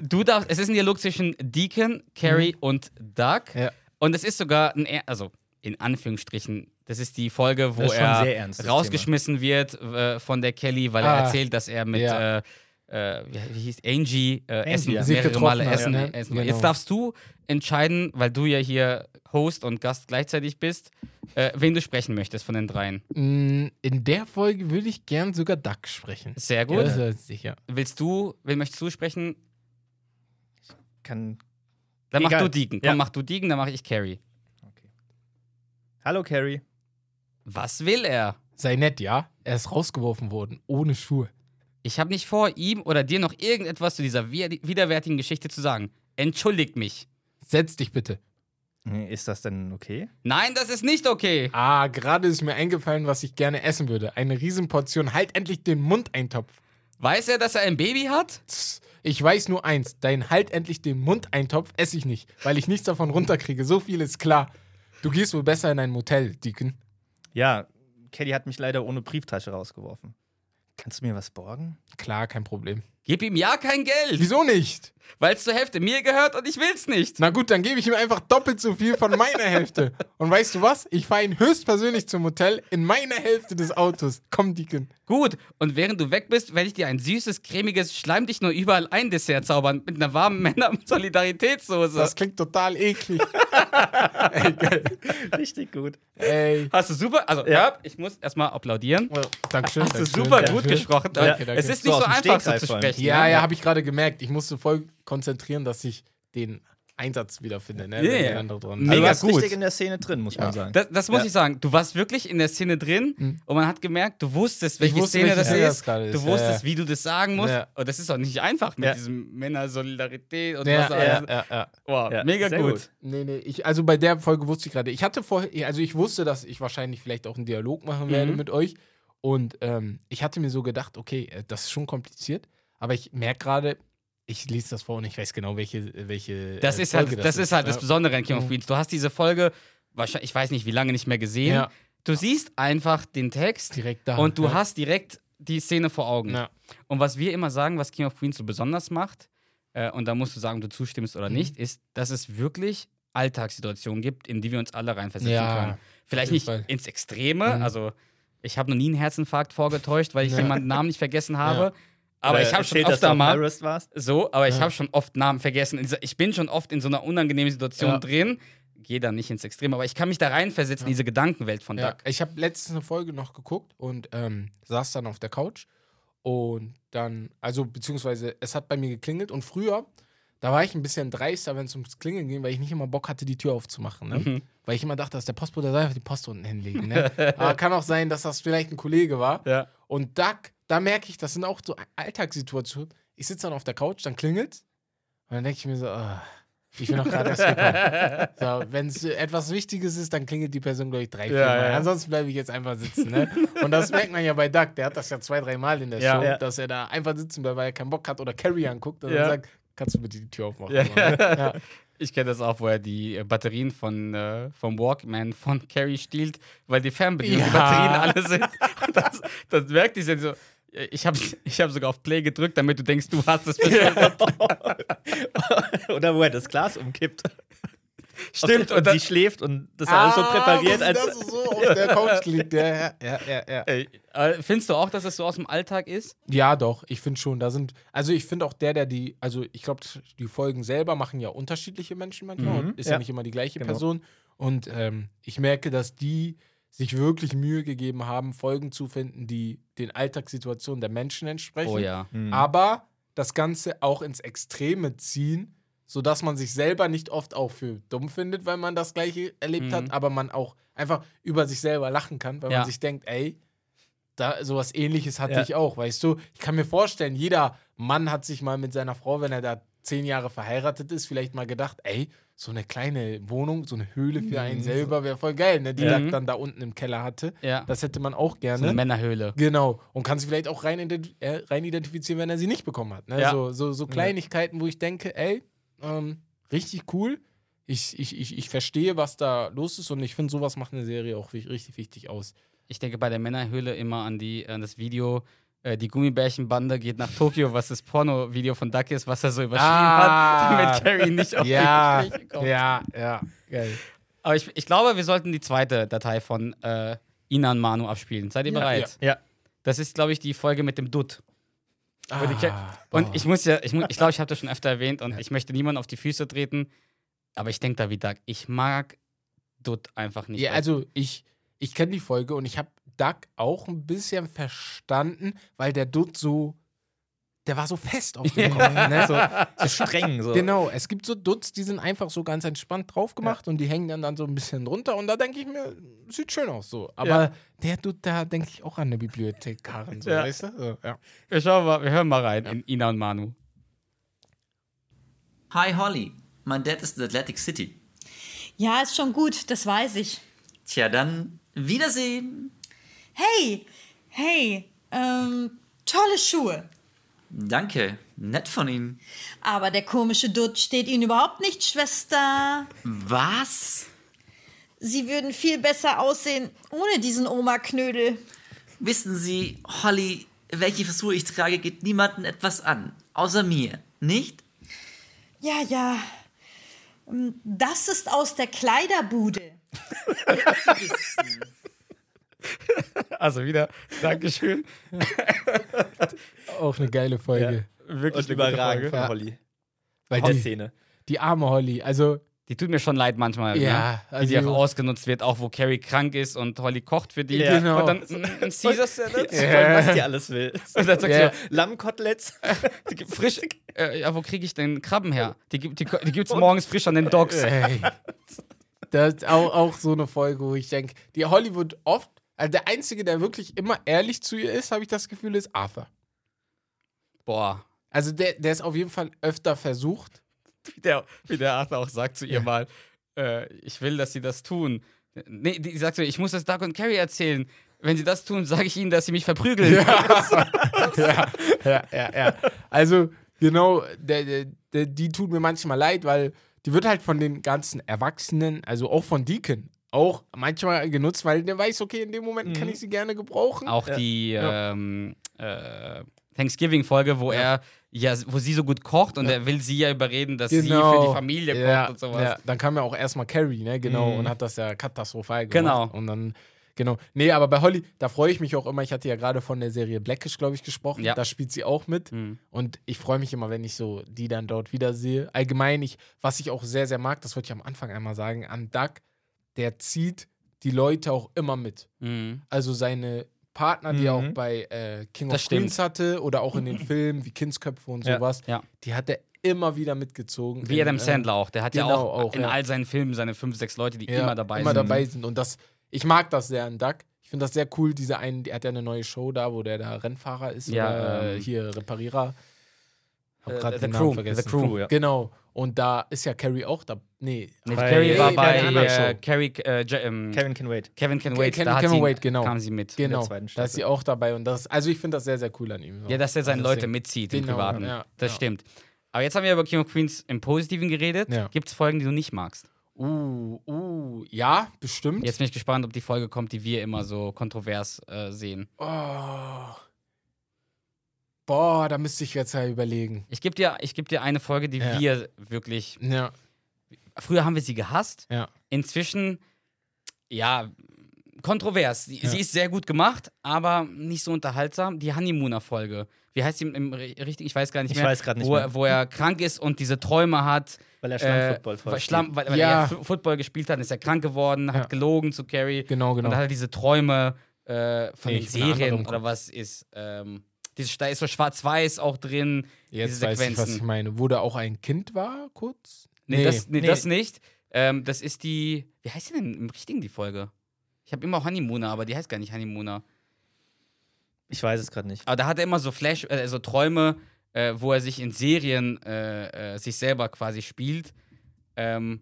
Speaker 2: Du darfst, es ist ein Dialog zwischen Deacon, Carrie und Doug.
Speaker 4: Mhm. Ja.
Speaker 2: Und es ist sogar ein, also in Anführungsstrichen, das ist die Folge, wo
Speaker 3: Das ist schon
Speaker 2: er
Speaker 3: sehr ernst,
Speaker 2: rausgeschmissen wird äh, von der Kelly, weil er
Speaker 4: Ah.
Speaker 2: erzählt, dass er mit
Speaker 4: Ja.
Speaker 2: äh, äh, wie, hieß Angie, äh,
Speaker 3: Angie,
Speaker 2: essen,
Speaker 3: ja.
Speaker 4: Sie
Speaker 2: mehrere
Speaker 4: getroffen
Speaker 2: Male
Speaker 4: hat,
Speaker 2: essen.
Speaker 4: ne?
Speaker 2: essen.
Speaker 4: Genau.
Speaker 2: Jetzt darfst du entscheiden, weil du ja hier Host und Gast gleichzeitig bist, äh, wen du sprechen möchtest von den dreien.
Speaker 4: Mm, In der Folge würde ich gern sogar Duck sprechen.
Speaker 2: Sehr
Speaker 4: Ja,
Speaker 2: gut.
Speaker 4: das ist sicher.
Speaker 2: Willst du, wen möchtest du sprechen?
Speaker 3: Kann.
Speaker 2: Dann mach
Speaker 3: Egal.
Speaker 2: du Deacon. Komm,
Speaker 3: Ja.
Speaker 2: mach du Deacon, dann mache ich Carrie.
Speaker 3: Hallo Carrie.
Speaker 2: Was will er?
Speaker 4: Sei nett, ja? Er ist rausgeworfen worden, ohne Schuhe.
Speaker 2: Ich habe nicht vor, ihm oder dir noch irgendetwas zu dieser wi- widerwärtigen Geschichte zu sagen. Entschuldigt mich.
Speaker 4: Setz dich bitte.
Speaker 3: Ist das denn okay?
Speaker 2: Nein, das ist nicht okay.
Speaker 4: Ah, gerade ist mir eingefallen, was ich gerne essen würde. Eine Riesenportion. Halt endlich den Mundeintopf.
Speaker 2: Weiß er, dass er ein Baby hat?
Speaker 4: Ich weiß nur eins. Dein Halt endlich den Mundeintopf esse ich nicht, weil ich nichts davon runterkriege. So viel ist klar. Du gehst wohl besser in ein Motel, Deacon.
Speaker 3: Ja, Kelly hat mich leider ohne Brieftasche rausgeworfen. Kannst du mir was borgen?
Speaker 4: Klar, kein Problem.
Speaker 2: Gib ihm ja kein Geld,
Speaker 4: Wieso nicht?
Speaker 2: weil es zur Hälfte mir gehört und ich will's nicht.
Speaker 4: Na gut, dann gebe ich ihm einfach doppelt so viel von meiner Hälfte. Und weißt du was? Ich fahre ihn höchstpersönlich zum Hotel in meiner Hälfte des Autos. Komm, Deacon.
Speaker 2: Gut, und während du weg bist, werde ich dir ein süßes, cremiges, schleim dich nur überall ein Dessert zaubern mit einer warmen Männer-Solidaritätssoße.
Speaker 4: Das klingt total eklig. Ey, geil.
Speaker 3: Richtig gut.
Speaker 4: Ey.
Speaker 2: Hast du super, also
Speaker 3: Ja.
Speaker 2: ja, ich muss erstmal applaudieren.
Speaker 4: Oh, Dankeschön.
Speaker 2: Hast du super
Speaker 4: Dankeschön.
Speaker 2: gut gesprochen.
Speaker 4: Danke, danke.
Speaker 2: Es ist nicht so einfach, so zu
Speaker 3: vor
Speaker 2: sprechen.
Speaker 4: Ja,
Speaker 2: ne?
Speaker 4: ja, habe ich gerade gemerkt. Ich musste voll konzentrieren, dass ich den Einsatz wiederfinde. Ne?
Speaker 2: Ja, ja.
Speaker 4: andere dran-
Speaker 2: Mega
Speaker 3: Also du warst
Speaker 2: gut.
Speaker 3: richtig in der Szene drin, muss man sagen.
Speaker 2: Das, das muss
Speaker 3: Ja.
Speaker 2: ich sagen. Du warst wirklich in der Szene drin
Speaker 4: Mhm.
Speaker 2: und man hat gemerkt, du wusstest, welche
Speaker 4: wusste,
Speaker 2: Szene
Speaker 4: welche
Speaker 2: das
Speaker 4: Szene
Speaker 2: ist.
Speaker 4: das gerade
Speaker 2: Du
Speaker 4: ist.
Speaker 2: wusstest,
Speaker 4: Ja,
Speaker 2: wie du das sagen musst.
Speaker 4: Ja.
Speaker 2: Und das ist auch nicht einfach mit
Speaker 3: Ja.
Speaker 2: diesem Männersolidarität und
Speaker 4: Ja,
Speaker 2: was
Speaker 4: ja,
Speaker 2: alles.
Speaker 4: ja, ja.
Speaker 2: Wow,
Speaker 3: Ja,
Speaker 2: mega
Speaker 3: sehr
Speaker 2: gut.
Speaker 3: gut.
Speaker 4: Nee, nee, ich, also bei der Folge wusste ich gerade, ich hatte vorher, also ich wusste, dass ich wahrscheinlich vielleicht auch einen Dialog machen werde
Speaker 2: Mhm.
Speaker 4: mit euch. Und ähm, ich hatte mir so gedacht, okay, äh, das ist schon kompliziert, aber ich merke gerade, ich lese das vor und ich weiß genau, welche. welche
Speaker 2: Das
Speaker 4: äh,
Speaker 2: ist halt, das ist halt das
Speaker 4: Ja.
Speaker 2: Besondere an King of
Speaker 4: Mhm.
Speaker 2: Queens. Du hast diese Folge, wahrscheinlich, ich weiß nicht, wie lange nicht mehr gesehen.
Speaker 4: Ja,
Speaker 2: Du siehst einfach den Text
Speaker 4: direkt da.
Speaker 2: und du
Speaker 4: ja.
Speaker 2: hast direkt die Szene vor Augen. Und was wir immer sagen, was King of Queens so besonders macht, äh, und da musst du sagen, ob du zustimmst
Speaker 4: Mhm.
Speaker 2: oder nicht, ist, dass es wirklich Alltagssituationen gibt, in die wir uns alle reinversetzen können. Vielleicht nicht
Speaker 4: Fall.
Speaker 2: ins Extreme,
Speaker 4: Mhm.
Speaker 2: also ich habe noch nie einen Herzinfarkt vorgetäuscht, weil ich jemanden Namen nicht vergessen habe.
Speaker 4: Ja.
Speaker 2: Aber ich habe schon oft mal so, aber ich
Speaker 4: Ja.
Speaker 2: habe schon oft Namen vergessen. Ich bin schon oft in so einer unangenehmen Situation
Speaker 4: Ja.
Speaker 2: drin. gehe da nicht ins Extrem, aber ich kann mich da reinversetzen, in diese Gedankenwelt von
Speaker 4: Ja,
Speaker 2: Duck.
Speaker 4: ich habe letztens eine Folge noch geguckt und ähm, saß dann auf der Couch und dann, also beziehungsweise es hat bei mir geklingelt und früher, da war ich ein bisschen dreister, wenn es ums Klingeln ging, weil ich nicht immer Bock hatte, die Tür aufzumachen. Ne?
Speaker 2: Mhm.
Speaker 4: Weil ich immer dachte, dass der Postbote soll einfach die Post unten hinlegen. Ne? Aber kann auch sein, dass das vielleicht ein Kollege war.
Speaker 2: Ja.
Speaker 4: Und Duck, da merke ich, das sind auch so Alltagssituationen. Ich sitze dann auf der Couch, dann klingelt und dann denke ich mir so, ah, ich bin noch gerade erst gekommen. So, Wenn es etwas Wichtiges ist, dann klingelt die Person, glaube ich, drei, vier
Speaker 2: Ja,
Speaker 4: Mal.
Speaker 2: ja.
Speaker 4: Ansonsten bleibe ich jetzt einfach sitzen. Ne? Und das merkt man ja bei Duck, der hat das ja zwei, drei Mal in der
Speaker 2: Ja.
Speaker 4: Show, dass er da einfach sitzen bleibt, weil er keinen Bock hat oder Carrie anguckt und dann sagt, kannst du bitte die Tür aufmachen?
Speaker 2: Ja. Ich kenne das auch, wo er die äh, Batterien von, äh, vom Walkman von Carrie stiehlt, weil die Fernbedienung, die
Speaker 4: Ja.
Speaker 2: Batterien alle sind. Und das, das merkt die so. Ich habe ich hab sogar auf Play gedrückt, damit du denkst, du hast es.
Speaker 3: Oder wo er das Glas umkippt.
Speaker 2: Stimmt.
Speaker 3: Und,
Speaker 2: Und
Speaker 3: sie schläft und das ist alles so präpariert, als.
Speaker 4: Ah, es so auf der Couch liegt. Ja, ja, ja, ja.
Speaker 2: Ey, äh, findest du auch, dass es so aus dem Alltag ist?
Speaker 4: Ja, doch, ich finde schon, da sind, also ich finde auch der, der die, also ich glaube, die Folgen selber machen ja unterschiedliche Menschen manchmal
Speaker 3: Mhm,
Speaker 4: und ist ja.
Speaker 3: ja.
Speaker 4: nicht immer die gleiche
Speaker 3: Genau.
Speaker 4: Person. Und ähm, ich merke, dass die sich wirklich Mühe gegeben haben, Folgen zu finden, die den Alltagssituationen der Menschen entsprechen.
Speaker 2: Oh ja.
Speaker 3: Mhm.
Speaker 4: Aber das Ganze auch ins Extreme ziehen, sodass man sich selber nicht oft auch für dumm findet, weil man das Gleiche erlebt
Speaker 2: Mhm.
Speaker 4: hat, aber man auch einfach über sich selber lachen kann, weil
Speaker 2: Ja.
Speaker 4: man sich denkt, ey, da sowas ähnliches hatte
Speaker 3: Ja.
Speaker 4: ich auch, weißt du? Ich kann mir vorstellen, jeder Mann hat sich mal mit seiner Frau, wenn er da zehn Jahre verheiratet ist, vielleicht mal gedacht, ey, so eine kleine Wohnung, so eine Höhle für einen selber wäre voll geil, ne? Die
Speaker 2: Ja.
Speaker 4: Duck dann da unten im Keller hatte.
Speaker 2: Ja.
Speaker 4: Das hätte man auch
Speaker 2: So
Speaker 4: gerne.
Speaker 2: eine Männerhöhle.
Speaker 4: Genau. Und kann sich vielleicht auch rein, äh, rein identifizieren, wenn er sie nicht bekommen hat. Ne?
Speaker 2: Ja.
Speaker 4: So, so, so Kleinigkeiten, wo ich denke, ey, ähm, richtig cool. Ich, ich, ich, ich verstehe, was da los ist und ich finde, sowas macht eine Serie auch richtig wichtig aus.
Speaker 2: Ich denke bei der Männerhöhle immer an, die, an das Video, die Gummibärchenbande geht nach Tokio, was das Porno-Video von Duck ist, was er so überschrieben
Speaker 4: Ah.
Speaker 2: hat, damit Carrie nicht auf
Speaker 4: Ja,
Speaker 2: die Gespräche kommt.
Speaker 4: ja, ja. Geil.
Speaker 2: Aber ich, ich glaube, wir sollten die zweite Datei von äh, Inan Manu abspielen. Seid ihr
Speaker 4: Ja,
Speaker 2: bereit?
Speaker 3: Ja.
Speaker 2: Das ist, glaube ich, die Folge mit dem Dutt.
Speaker 4: Ah,
Speaker 2: Und
Speaker 4: boah.
Speaker 2: ich muss ja, ich, ich glaube, ich habe das schon öfter erwähnt und ich möchte niemanden auf die Füße treten. Aber ich denke da wie Doug. Ich mag Dutt einfach nicht.
Speaker 4: Ja, also ich, ich kenne die Folge und ich habe Duck auch ein bisschen verstanden, weil der Dutt so, der war so fest auf dem Kopf. Ne?
Speaker 3: So, so streng. So.
Speaker 4: Genau, es gibt so Dutz, die sind einfach so ganz entspannt drauf gemacht und die hängen dann, dann so ein bisschen drunter und da denke ich mir, sieht schön aus so. Aber
Speaker 2: Ja.
Speaker 4: der Dutt, da denke ich auch an eine Bibliothekarin, so,
Speaker 2: Ja.
Speaker 4: weißt du? So, ja.
Speaker 2: wir schauen mal, wir hören mal rein in Ina und Manu.
Speaker 5: Hi Holly, mein Dad ist in Atlantic City.
Speaker 6: Ja, ist schon gut, das weiß ich.
Speaker 5: Tja, dann Wiedersehen.
Speaker 6: Hey, hey, ähm, tolle Schuhe.
Speaker 5: Danke, nett von Ihnen.
Speaker 6: Aber der komische Dutt steht Ihnen überhaupt nicht, Schwester.
Speaker 5: Was?
Speaker 6: Sie würden viel besser aussehen ohne diesen Oma-Knödel.
Speaker 5: Wissen Sie, Holly, welche Frisur ich trage, geht niemandem etwas an. Außer mir, nicht?
Speaker 6: Ja, ja. Ähm, Das ist aus der Kleiderbude.
Speaker 2: Also wieder, Dankeschön.
Speaker 4: Auch eine geile Folge.
Speaker 2: Wirklich
Speaker 3: Und
Speaker 2: eine gute
Speaker 3: überragend
Speaker 2: Folge.
Speaker 3: von
Speaker 4: Ja.
Speaker 3: Holly.
Speaker 4: Weil
Speaker 3: Der
Speaker 4: die,
Speaker 3: Szene.
Speaker 4: die arme Holly, also
Speaker 2: Die tut mir schon leid manchmal.
Speaker 4: Ja,
Speaker 2: ne? Wie die
Speaker 4: also-
Speaker 2: auch ausgenutzt wird, auch wo Carrie krank ist und Holly kocht für die.
Speaker 3: Ja.
Speaker 4: Genau.
Speaker 2: Und dann mm, ein Caesar Salad.
Speaker 3: Was die alles will.
Speaker 2: Und dann sagt
Speaker 4: Ja.
Speaker 2: sie,
Speaker 3: Lammkoteletts.
Speaker 2: die gibt frisch. Äh, ja, wo kriege ich denn Krabben her? Die, gibt- die, die gibt's morgens frisch an den Dogs.
Speaker 4: ey, das ist auch, auch so eine Folge, wo ich denke, die Hollywood oft, also der Einzige, der wirklich immer ehrlich zu ihr ist, habe ich das Gefühl, ist Arthur.
Speaker 2: Boah.
Speaker 4: Also der, der ist auf jeden Fall öfter versucht.
Speaker 2: Wie der, wie der Arthur auch sagt zu ihr mal, äh, ich will, dass sie das tun. Nee, die sagt so, ich muss das Doug und Carrie erzählen. Wenn sie das tun, sage ich ihnen, dass sie mich verprügeln.
Speaker 4: ja, ja, ja, ja. Also, genau, der, der, der, die tut mir manchmal leid, weil die wird halt von den ganzen Erwachsenen, also auch von Deacon, auch manchmal genutzt, weil der weiß, okay, in dem Moment kann ich sie gerne gebrauchen.
Speaker 2: Auch die
Speaker 4: Ja.
Speaker 2: ähm, äh, Thanksgiving-Folge, wo er ja, wo sie so gut kocht und er will sie ja überreden, dass sie für die Familie kocht
Speaker 4: ja,
Speaker 2: und sowas.
Speaker 4: Ja, dann kam ja auch erstmal Carrie, ne, genau,
Speaker 2: Mhm.
Speaker 4: und hat das ja katastrophal gemacht.
Speaker 2: Genau.
Speaker 4: Und dann Genau. Nee, aber bei Holly, da freue ich mich auch immer. Ich hatte ja gerade von der Serie Blackish, glaube ich, gesprochen.
Speaker 2: Ja.
Speaker 4: Da spielt sie auch mit.
Speaker 2: Mhm.
Speaker 4: Und ich freue mich immer, wenn ich so die dann dort wiedersehe. Allgemein, ich, was ich auch sehr, sehr mag, das wollte ich am Anfang einmal sagen, an Doug, der zieht die Leute auch immer mit.
Speaker 2: Mhm.
Speaker 4: Also seine Partner, die er auch
Speaker 3: Mhm.
Speaker 4: bei äh, King
Speaker 2: Das
Speaker 4: of Queens hatte oder auch in den Filmen wie Kindsköpfe und
Speaker 3: Ja.
Speaker 4: sowas,
Speaker 2: Ja.
Speaker 4: die hat er immer wieder mitgezogen.
Speaker 2: Wie
Speaker 4: In,
Speaker 2: Adam
Speaker 4: äh,
Speaker 2: Sandler auch. Der hat ja
Speaker 4: genau,
Speaker 2: auch,
Speaker 4: auch,
Speaker 2: in
Speaker 4: ja.
Speaker 2: all seinen Filmen seine fünf, sechs Leute, die
Speaker 4: ja,
Speaker 2: immer dabei
Speaker 4: immer
Speaker 2: sind.
Speaker 4: dabei sind. Und das, ich mag das sehr an Duck. Ich finde das sehr cool, diese einen, er hat ja eine neue Show da, wo der da Rennfahrer ist
Speaker 2: Ja,
Speaker 4: oder
Speaker 2: ähm,
Speaker 4: hier Reparierer. Hab
Speaker 2: Äh,
Speaker 4: grad
Speaker 2: The
Speaker 4: den
Speaker 2: Crew,
Speaker 4: Namen
Speaker 2: The
Speaker 4: vergessen.
Speaker 2: Crew,
Speaker 3: ja.
Speaker 4: Genau. Und da ist ja Carrie auch da. Nee.
Speaker 2: Nee, Carrie
Speaker 3: Nee,
Speaker 2: war
Speaker 3: bei
Speaker 2: bei äh. Carrie, äh, ähm,
Speaker 3: Kevin Can Wait.
Speaker 2: Kevin Can
Speaker 4: Ke-
Speaker 2: Wait.
Speaker 4: Kevin
Speaker 2: da sie,
Speaker 4: Wait, genau.
Speaker 2: kam sie mit.
Speaker 4: Genau.
Speaker 3: zweiten
Speaker 4: Da ist sie auch dabei. Und das, also ich finde das sehr, sehr cool an ihm. so.
Speaker 2: Ja, dass er seine
Speaker 4: Also
Speaker 2: Leute
Speaker 4: deswegen-
Speaker 2: mitzieht im
Speaker 4: Genau,
Speaker 2: Privaten.
Speaker 4: ja,
Speaker 2: das
Speaker 4: ja.
Speaker 2: stimmt. Aber jetzt haben wir über King of Queens im Positiven geredet.
Speaker 4: Ja.
Speaker 2: Gibt es Folgen, die du nicht magst?
Speaker 4: Uh, uh, ja, bestimmt.
Speaker 2: Jetzt bin ich gespannt, ob die Folge kommt, die wir immer so kontrovers äh, sehen.
Speaker 4: Oh. Boah, da müsste ich jetzt ja überlegen.
Speaker 2: Ich gebe dir, ich geb dir eine Folge, die
Speaker 4: Ja.
Speaker 2: wir wirklich.
Speaker 4: Ja,
Speaker 2: Früher haben wir sie gehasst.
Speaker 4: ja.
Speaker 2: Inzwischen, ja, kontrovers. Sie,
Speaker 4: Ja.
Speaker 2: sie ist sehr gut gemacht, aber nicht so unterhaltsam. Die Honeymooner-Folge. Wie heißt sie im, im richtig? Ich weiß gar nicht
Speaker 3: Ich
Speaker 2: mehr.
Speaker 3: weiß grad nicht
Speaker 2: wo,
Speaker 3: mehr.
Speaker 2: Wo er krank ist und diese Träume hat.
Speaker 3: Weil er
Speaker 2: Äh,
Speaker 3: Schlammfootball
Speaker 2: weil, Schlamm, weil, weil
Speaker 4: Ja.
Speaker 2: er Football gespielt hat, ist er krank geworden, hat
Speaker 4: Ja.
Speaker 2: gelogen zu Carrie.
Speaker 4: Genau,
Speaker 2: Und
Speaker 4: genau.
Speaker 2: dann hat er diese Träume äh, von
Speaker 4: Nee,
Speaker 2: den
Speaker 4: ich
Speaker 2: Serien oder was ist. Ähm, diese, da ist so schwarz-weiß auch drin.
Speaker 4: Jetzt
Speaker 2: diese
Speaker 4: weiß ich, was ich meine. Wo da auch ein Kind war, kurz?
Speaker 2: Nee, das, nee,
Speaker 3: nee.
Speaker 2: das nicht. Ähm, das ist die. Wie heißt die denn im Richtigen, die Folge? Ich habe immer Honeymooner, aber die heißt gar nicht Honeymooner.
Speaker 3: Ich weiß es gerade nicht.
Speaker 2: Aber da hat er immer so Flash, äh, so Träume, äh, wo er sich in Serien äh, äh, sich selber quasi spielt. Ähm,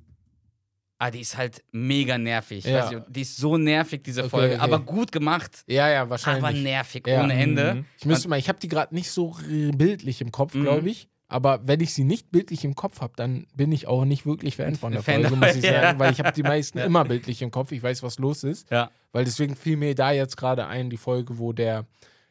Speaker 2: ah, die ist halt mega nervig.
Speaker 4: Ja.
Speaker 2: Ich, die ist so nervig, diese
Speaker 4: Okay,
Speaker 2: Folge.
Speaker 4: okay.
Speaker 2: Aber gut gemacht,
Speaker 4: Ja, ja, wahrscheinlich.
Speaker 2: aber nervig
Speaker 4: Ja.
Speaker 2: ohne Ende.
Speaker 3: Mhm.
Speaker 4: Ich müsste mal, ich habe die gerade nicht so bildlich im Kopf,
Speaker 2: Mhm.
Speaker 4: glaube ich. Aber wenn ich sie nicht bildlich im Kopf habe, dann bin ich auch nicht wirklich Fan von der
Speaker 2: Fan
Speaker 4: Folge, muss ich
Speaker 2: ja.
Speaker 4: sagen. Weil ich habe die meisten immer bildlich im Kopf. Ich weiß, was los ist.
Speaker 2: Ja.
Speaker 4: Weil deswegen fiel mir da jetzt gerade ein, die Folge, wo der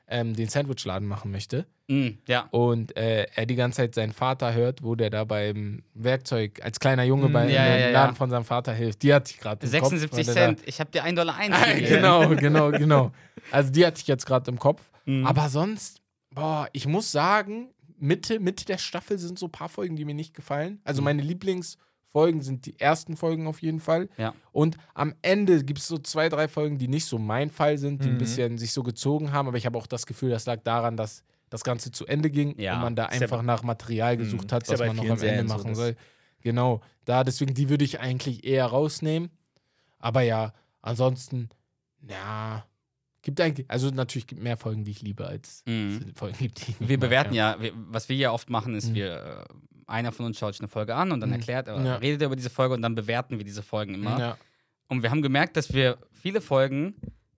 Speaker 4: ähm, den Sandwichladen machen möchte.
Speaker 2: Mm, ja.
Speaker 4: Und äh, er die ganze Zeit seinen Vater hört, wo der da beim Werkzeug als kleiner Junge
Speaker 3: Mhm.
Speaker 4: bei
Speaker 2: Ja,
Speaker 4: dem
Speaker 2: ja.
Speaker 4: Laden von seinem Vater hilft. Die hatte ich gerade im
Speaker 2: 76
Speaker 4: Kopf.
Speaker 2: Cent. Ich habe dir 1,01 Dollar
Speaker 4: Da,
Speaker 2: gegeben.
Speaker 4: genau, genau, genau. Also die hatte ich jetzt gerade im Kopf.
Speaker 2: Mhm.
Speaker 4: Aber sonst, boah, ich muss sagen, Mitte, Mitte der Staffel sind so ein paar Folgen, die mir nicht gefallen. Also
Speaker 2: Mhm.
Speaker 4: meine Lieblingsfolgen sind die ersten Folgen auf jeden Fall.
Speaker 2: Ja.
Speaker 4: Und am Ende gibt es so zwei, drei Folgen, die nicht so mein Fall sind, die ein
Speaker 3: Mhm.
Speaker 4: bisschen sich so gezogen haben. Aber ich habe auch das Gefühl, das lag daran, dass das Ganze zu Ende ging
Speaker 2: Ja.
Speaker 4: und man da
Speaker 3: ja
Speaker 4: einfach nach Material gesucht hat,
Speaker 3: Ist ja
Speaker 4: was man noch am Ende
Speaker 3: so,
Speaker 4: machen
Speaker 3: dass-
Speaker 4: soll. Genau. Da, deswegen, die würde ich eigentlich eher rausnehmen. Aber ja, ansonsten, ja, gibt eigentlich, also natürlich gibt mehr Folgen, die ich liebe, als
Speaker 2: Mhm.
Speaker 4: Folgen gibt, die
Speaker 2: Wir bewerten ja, wir, was wir ja oft machen, ist,
Speaker 4: Mhm.
Speaker 2: wir, äh, einer von uns schaut sich eine Folge an und dann
Speaker 4: Mhm.
Speaker 2: erklärt, äh,
Speaker 4: Ja.
Speaker 2: redet er über diese Folge und dann bewerten wir diese Folgen immer.
Speaker 4: Ja.
Speaker 2: Und wir haben gemerkt, dass wir viele Folgen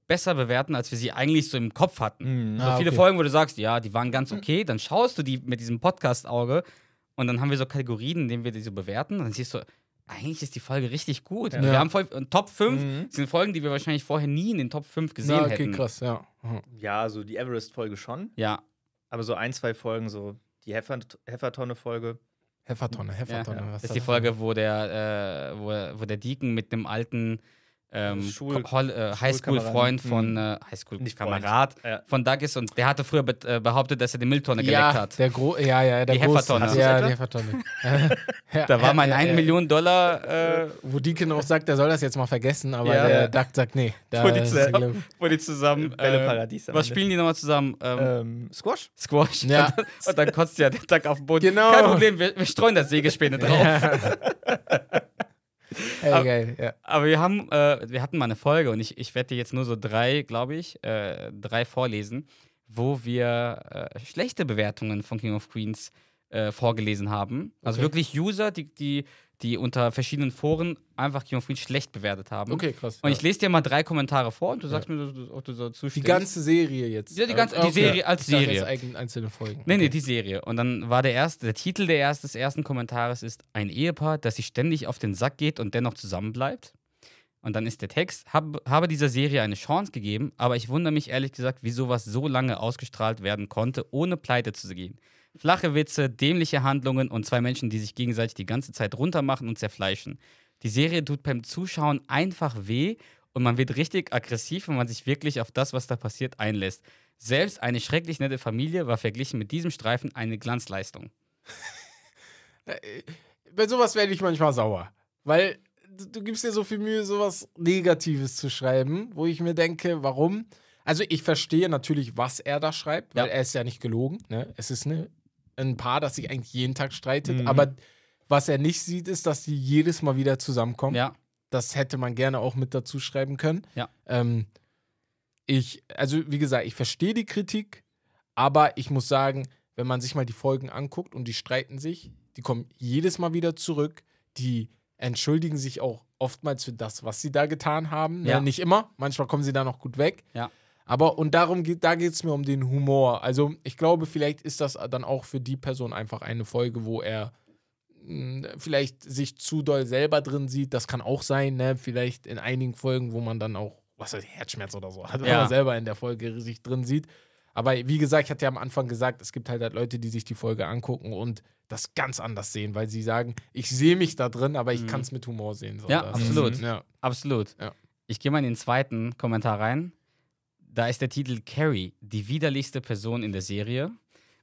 Speaker 2: besser bewerten, als wir sie eigentlich so im Kopf hatten.
Speaker 3: Mhm.
Speaker 2: So
Speaker 4: Ah,
Speaker 2: viele
Speaker 4: okay.
Speaker 2: Folgen, wo du sagst, ja, die waren ganz okay, dann schaust du die mit diesem Podcast-Auge und dann haben wir so Kategorien, in denen wir die so bewerten und dann siehst du, eigentlich ist die Folge richtig gut.
Speaker 3: Ja.
Speaker 2: Wir
Speaker 4: Ja.
Speaker 2: haben voll, Top 5
Speaker 3: Mhm.
Speaker 2: sind Folgen, die wir wahrscheinlich vorher nie in den Top 5 gesehen
Speaker 4: Ja, okay,
Speaker 2: hätten.
Speaker 4: krass, ja. Mhm.
Speaker 3: Ja, so die Everest-Folge schon.
Speaker 2: Ja,
Speaker 3: Aber so ein, zwei Folgen, so die Heffer Heffertonne-Folge.
Speaker 4: Heffertonne, Heffertonne.
Speaker 2: Ja,
Speaker 4: was
Speaker 2: das ist die? Folge, wo der, äh, wo, wo der Deacon mit einem alten ähm,
Speaker 3: Schul-
Speaker 2: Hol- äh, Highschool-Freund von
Speaker 3: Mhm.
Speaker 2: äh. Highschool-Kamerad
Speaker 3: Ja.
Speaker 2: von Doug ist und der hatte früher bet- äh, behauptet, dass er die Mülltonne geleckt
Speaker 4: Ja,
Speaker 2: hat.
Speaker 4: der Gro ja, ja, der
Speaker 2: Die Heffertonne.
Speaker 4: Ja, die Heffertonne.
Speaker 2: Da war mein
Speaker 4: ja,
Speaker 2: 1
Speaker 4: ja.
Speaker 2: Million Dollar, äh,
Speaker 4: Wo Deacon auch sagt, der soll das jetzt mal vergessen, aber
Speaker 2: Ja.
Speaker 4: der Duck sagt, nee. Da
Speaker 2: Wo die
Speaker 4: ist
Speaker 2: zusammen- wo die zusammen. Äh, was spielen die nochmal zusammen? Ähm,
Speaker 3: Ähm, Squash?
Speaker 2: Squash.
Speaker 4: Ja.
Speaker 2: Und, dann, und dann kotzt ja der Duck auf den Boden.
Speaker 4: Genau.
Speaker 2: Kein Problem, wir, wir streuen das Sägespäne drauf.
Speaker 4: Ey,
Speaker 2: Aber-
Speaker 4: geil, ja.
Speaker 2: Aber wir haben, äh, wir hatten mal eine Folge und ich, ich werde dir jetzt nur so drei, glaube ich, äh, drei vorlesen, wo wir äh, schlechte Bewertungen von King of Queens äh, vorgelesen haben. Also
Speaker 4: Okay.
Speaker 2: wirklich User, die, die, die unter verschiedenen Foren einfach King of Queens schlecht bewertet haben.
Speaker 4: Okay, krass.
Speaker 2: Und
Speaker 4: ja.
Speaker 2: ich lese dir mal drei Kommentare vor und du sagst mir, ob du so
Speaker 4: die
Speaker 2: zustimmst.
Speaker 4: ganze Serie jetzt.
Speaker 2: Ja, die ganze- die Serie als
Speaker 4: Ich
Speaker 2: Serie.
Speaker 4: jetzt einzelne Folgen.
Speaker 2: Nee, nee,
Speaker 4: Okay.
Speaker 2: die Serie. Und dann war der erste, der Titel der erste, des ersten Kommentares ist ein Ehepaar, das sich ständig auf den Sack geht und dennoch zusammenbleibt. Und dann ist der Text, hab, habe dieser Serie eine Chance gegeben, aber ich wundere mich ehrlich gesagt, wie sowas so lange ausgestrahlt werden konnte, ohne pleite zu gehen. Flache Witze, dämliche Handlungen und zwei Menschen, die sich gegenseitig die ganze Zeit runtermachen und zerfleischen. Die Serie tut beim Zuschauen einfach weh und man wird richtig aggressiv, wenn man sich wirklich auf das, was da passiert, einlässt. Selbst eine schrecklich nette Familie war verglichen mit diesem Streifen eine Glanzleistung.
Speaker 4: Bei sowas werde ich manchmal sauer. Weil du, du gibst dir so viel Mühe, sowas Negatives zu schreiben, wo ich mir denke, warum? Also ich verstehe natürlich, was er da schreibt, weil
Speaker 2: Ja.
Speaker 4: er ist ja nicht gelogen. Ne? Es ist eine, ein Paar, das sich eigentlich jeden Tag streitet.
Speaker 3: Mhm.
Speaker 4: Aber was er nicht sieht, ist, dass die jedes Mal wieder zusammenkommen.
Speaker 2: Ja,
Speaker 4: Das hätte man gerne auch mit dazu schreiben können.
Speaker 2: Ja.
Speaker 4: Ähm, ich, also wie gesagt, ich verstehe die Kritik, aber ich muss sagen, wenn man sich mal die Folgen anguckt und die streiten sich, die kommen jedes Mal wieder zurück, die entschuldigen sich auch oftmals für das, was sie da getan haben.
Speaker 2: Ja.
Speaker 4: Ne? Nicht immer, manchmal kommen sie da noch gut weg.
Speaker 2: Ja.
Speaker 4: Aber und darum geht, da geht es mir um den Humor. Also ich glaube, vielleicht ist das dann auch für die Person einfach eine Folge, wo er mh, vielleicht sich zu doll selber drin sieht. Das kann auch sein, ne? Vielleicht in einigen Folgen, wo man dann auch, was weiß ich, Herzschmerz oder so hat,
Speaker 2: Ja.
Speaker 4: man selber in der Folge sich drin sieht. Aber wie gesagt, ich hatte ja am Anfang gesagt, es gibt halt, halt Leute, die sich die Folge angucken und das ganz anders sehen, weil sie sagen, ich sehe mich da drin, aber ich
Speaker 2: Mhm.
Speaker 4: kann es mit Humor sehen. So,
Speaker 2: Ja,
Speaker 4: das-
Speaker 2: absolut.
Speaker 4: Ja.
Speaker 2: absolut.
Speaker 4: Ja.
Speaker 2: Ich gehe mal in den zweiten Kommentar rein. Da ist der Titel Carrie, die widerlichste Person in der Serie.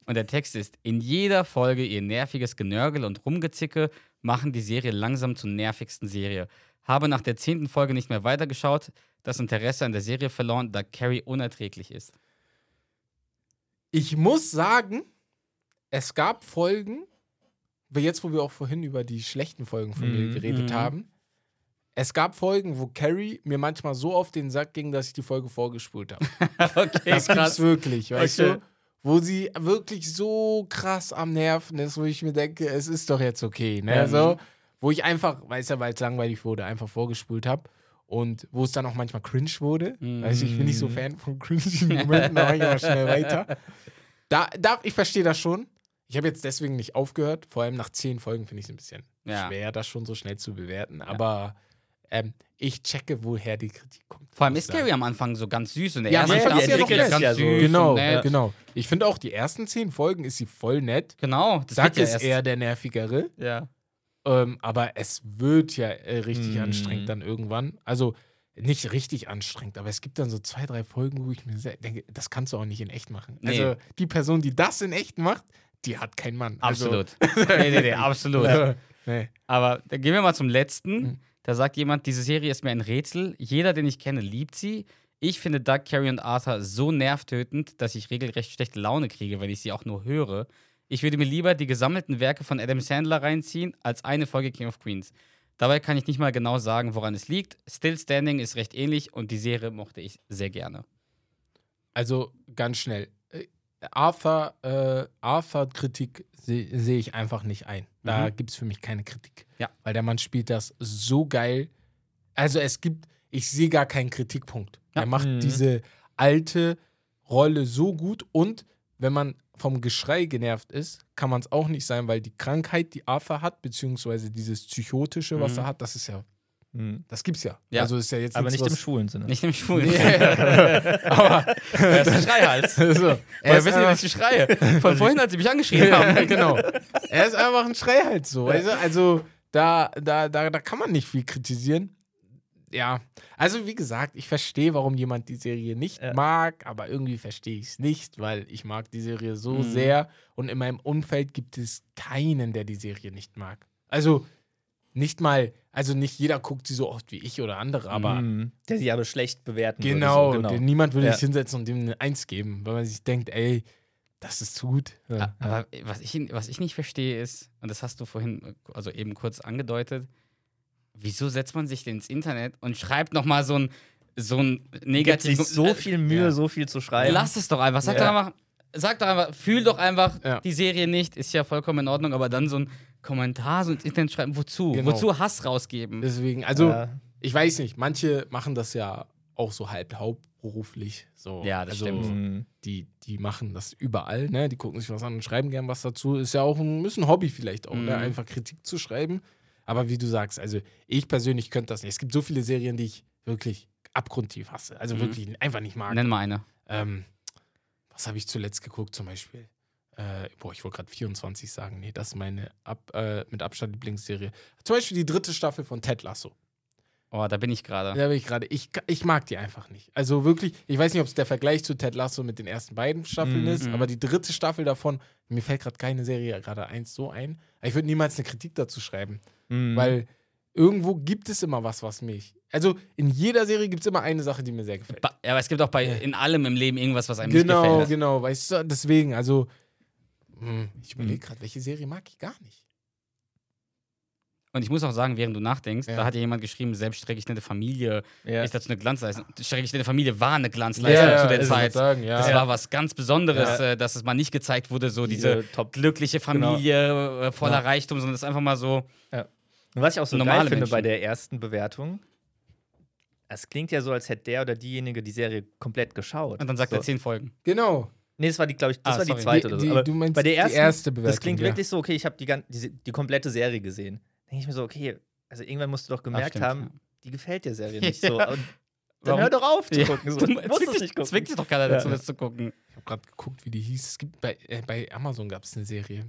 Speaker 2: Und der Text ist: In jeder Folge ihr nerviges Genörgel und Rumgezicke machen die Serie langsam zur nervigsten Serie. Habe nach der zehnten Folge nicht mehr weitergeschaut, das Interesse an der Serie verloren, da Carrie unerträglich ist.
Speaker 4: Ich muss sagen, es gab Folgen, wie jetzt, wo wir auch vorhin über die schlechten Folgen von mir
Speaker 3: Mhm,
Speaker 4: geredet
Speaker 2: mhm.
Speaker 4: haben. Es gab Folgen, wo Carrie mir manchmal so auf den Sack ging, dass ich die Folge vorgespult habe.
Speaker 2: okay,
Speaker 4: Das gibt's wirklich, weißt
Speaker 2: Okay.
Speaker 4: du? Wo sie wirklich so krass am Nerven ist, wo ich mir denke, es ist doch jetzt okay, ne?
Speaker 3: Ja.
Speaker 4: So, wo ich einfach, weißt du, weil es langweilig wurde, einfach vorgespult habe. Und wo es dann auch manchmal cringe wurde. Weißt du, ich bin nicht so Fan von cringy Momenten, da mache ich immer schnell weiter. Da, da, ich verstehe das schon. Ich habe jetzt deswegen nicht aufgehört. Vor allem nach zehn Folgen finde ich es ein bisschen
Speaker 2: Ja.
Speaker 4: schwer, das schon so schnell zu bewerten. Aber ähm, ich checke, woher die Kritik kommt.
Speaker 2: Vor allem ist. Carrie am Anfang so ganz süß. Und der
Speaker 4: Ja,
Speaker 2: erste
Speaker 4: Anfang ist ja nett.
Speaker 2: ganz
Speaker 3: Ja, so-
Speaker 2: süß
Speaker 4: Genau,
Speaker 2: und nett.
Speaker 4: genau. Ich finde auch, die ersten zehn Folgen ist sie voll nett.
Speaker 2: Genau, das
Speaker 4: Zack
Speaker 2: ja
Speaker 4: ist
Speaker 2: erst,
Speaker 4: eher der nervigere.
Speaker 2: ja.
Speaker 4: Ähm, aber es wird ja äh, richtig
Speaker 3: Mhm.
Speaker 4: anstrengend dann irgendwann. Also nicht richtig anstrengend, aber es gibt dann so zwei, drei Folgen, wo ich mir denke, das kannst du auch nicht in echt machen.
Speaker 2: Nee.
Speaker 4: Also die Person, die das in echt macht, die hat keinen Mann.
Speaker 2: Absolut. nee, nee, nee, absolut.
Speaker 4: Also, nee.
Speaker 2: Aber dann gehen wir mal zum letzten.
Speaker 4: Mhm.
Speaker 2: Da sagt jemand, diese Serie ist mir ein Rätsel. Jeder, den ich kenne, liebt sie. Ich finde Doug, Carrie und Arthur so nervtötend, dass ich regelrecht schlechte Laune kriege, wenn ich sie auch nur höre. Ich würde mir lieber die gesammelten Werke von Adam Sandler reinziehen, als eine Folge King of Queens. Dabei kann ich nicht mal genau sagen, woran es liegt. Still Standing ist recht ähnlich und die Serie mochte ich sehr gerne.
Speaker 4: Also ganz schnell. Arthur, äh, Arthur-Kritik sehe seh ich einfach nicht ein. Da
Speaker 2: Mhm.
Speaker 4: gibt es für mich keine Kritik.
Speaker 2: Ja.
Speaker 4: Weil der Mann spielt das so geil. Also es gibt, ich sehe gar keinen Kritikpunkt.
Speaker 2: Ja.
Speaker 4: Er macht
Speaker 3: Mhm.
Speaker 4: diese alte Rolle so gut und wenn man vom Geschrei genervt ist, kann man es auch nicht sein, weil die Krankheit, die Arthur hat, beziehungsweise dieses Psychotische, was
Speaker 2: Mhm.
Speaker 4: er hat, das ist ja. Das gibt's ja.
Speaker 2: Ja.
Speaker 4: Also ist ja jetzt
Speaker 3: Aber nicht im
Speaker 4: was-
Speaker 3: schwulen Sinne.
Speaker 2: Nicht im Schwulen.
Speaker 4: Aber
Speaker 2: Er ist ein Schreihals.
Speaker 4: so, er ist
Speaker 2: wissen Sie,
Speaker 4: einfach-
Speaker 2: dass ich schreie? Von vorhin, als Sie mich angeschrien
Speaker 4: ja,
Speaker 2: haben.
Speaker 4: genau. Er ist einfach ein Schrei halt so. Du? Also da, da, da, da kann man nicht viel kritisieren. Ja, also wie gesagt, ich verstehe, warum jemand die Serie nicht
Speaker 3: Ja.
Speaker 4: mag, aber irgendwie verstehe ich es nicht, weil ich mag die Serie so
Speaker 2: Mhm.
Speaker 4: sehr und in meinem Umfeld gibt es keinen, der die Serie nicht mag. Also nicht mal, also nicht jeder guckt sie so oft wie ich oder andere, aber
Speaker 3: Mhm. Der sie aber schlecht bewerten
Speaker 4: genau,
Speaker 3: würde. So,
Speaker 4: denn niemand würde
Speaker 3: Ja.
Speaker 4: sich hinsetzen und dem eine Eins geben, weil man sich denkt, ey, das ist zu gut. Ja.
Speaker 2: Aber was ich, was ich nicht verstehe ist, und das hast du vorhin, also eben kurz angedeutet, wieso setzt man sich denn ins Internet und schreibt nochmal so ein, so ein
Speaker 3: Gibt
Speaker 2: negatives.
Speaker 3: sich so viel Mühe,
Speaker 4: Ja.
Speaker 3: so viel zu schreiben.
Speaker 2: Lass es doch einfach. Sag
Speaker 3: Ja.
Speaker 2: doch einfach, sag doch einfach, fühl doch einfach
Speaker 4: Ja.
Speaker 2: die Serie nicht, ist ja vollkommen in Ordnung, aber dann so ein Kommentar so ins Internet schreiben, wozu?
Speaker 4: Genau.
Speaker 2: Wozu Hass rausgeben?
Speaker 4: Deswegen, also
Speaker 3: Ja.
Speaker 4: ich weiß nicht, manche machen das ja auch so halb hauptberuflich. So.
Speaker 2: Ja, das
Speaker 4: also,
Speaker 2: stimmt.
Speaker 3: Mhm.
Speaker 4: Die, die machen das überall, ne? Die gucken sich was an und schreiben gern was dazu. Ist ja auch ein, ist ein Hobby vielleicht auch, ne?
Speaker 2: Mhm.
Speaker 4: Einfach Kritik zu schreiben. Aber wie du sagst, also ich persönlich könnte das nicht. Es gibt so viele Serien, die ich wirklich abgrundtief hasse. Also
Speaker 2: Mhm.
Speaker 4: wirklich einfach nicht mag.
Speaker 2: Nenn mal eine.
Speaker 4: Ähm, was habe ich zuletzt geguckt zum Beispiel? Äh, boah, ich wollte gerade 24 sagen. Nee, das ist meine ab, äh, mit Abstand Lieblingsserie. Zum Beispiel die dritte Staffel von Ted Lasso.
Speaker 2: Oh, da bin ich gerade.
Speaker 4: Da bin ich gerade. Ich, ich mag die einfach nicht. Also wirklich, ich weiß nicht, ob es der Vergleich zu Ted Lasso mit den ersten beiden Staffeln
Speaker 3: Mhm.
Speaker 4: ist, aber die dritte Staffel davon, mir fällt gerade keine Serie gerade eins so ein. Ich würde niemals eine Kritik dazu schreiben,
Speaker 3: Mhm.
Speaker 4: weil irgendwo gibt es immer was, was mich. Also in jeder Serie gibt es immer eine Sache, die mir sehr gefällt.
Speaker 2: Ba- Ja, aber es gibt auch bei in allem im Leben irgendwas, was einem nicht
Speaker 4: Genau,
Speaker 2: gefällt.
Speaker 4: genau, weißt du, deswegen, also hm, ich überlege gerade, welche Serie mag ich gar nicht.
Speaker 2: Und ich muss auch sagen, während du nachdenkst,
Speaker 4: Ja.
Speaker 2: da hat ja jemand geschrieben, selbst nette Familie
Speaker 3: ja.
Speaker 2: ist dazu eine Glanzleistung. Nette Familie war eine Glanzleistung zu der Zeit.
Speaker 4: Sagen, ja.
Speaker 2: Das
Speaker 3: Ja.
Speaker 2: war was ganz Besonderes,
Speaker 3: Ja.
Speaker 2: äh, dass es mal nicht gezeigt wurde, so diese,
Speaker 3: Diese Top-
Speaker 2: glückliche Familie äh, voller
Speaker 4: Ja.
Speaker 2: Reichtum, sondern das ist einfach mal so.
Speaker 3: Und was ich auch so
Speaker 2: Normale
Speaker 3: geil finde bei
Speaker 2: Menschen.
Speaker 3: der ersten Bewertung, es klingt ja so, als hätte der oder diejenige die Serie komplett geschaut.
Speaker 2: Und dann sagt
Speaker 3: so.
Speaker 2: er zehn Folgen.
Speaker 4: Genau.
Speaker 3: Nee, das war die, glaube ich, das
Speaker 2: Ah,
Speaker 3: war die
Speaker 2: sorry.
Speaker 3: zweite
Speaker 4: Die-
Speaker 3: oder so.
Speaker 4: die-
Speaker 3: Aber
Speaker 4: du meinst
Speaker 3: bei der
Speaker 4: die
Speaker 3: ersten,
Speaker 4: erste
Speaker 3: Das
Speaker 4: Bewertung,
Speaker 3: klingt
Speaker 4: ja.
Speaker 3: wirklich so, okay, ich habe die, die, die komplette Serie gesehen. Denke ich mir so, okay, also irgendwann musst du doch gemerkt
Speaker 2: stimmt,
Speaker 3: haben,
Speaker 2: ja.
Speaker 3: die gefällt der Serie nicht so.
Speaker 2: Ja.
Speaker 3: Und dann
Speaker 2: Warum?
Speaker 3: hör doch auf zu
Speaker 2: Ja.
Speaker 3: gucken. So. Du, musst es nicht gucken.
Speaker 2: zwingt sich doch keiner dazu,
Speaker 3: Ja.
Speaker 2: das zu gucken.
Speaker 4: Ich habe gerade geguckt, wie die hieß. Es gibt bei, äh, bei Amazon gab es eine Serie.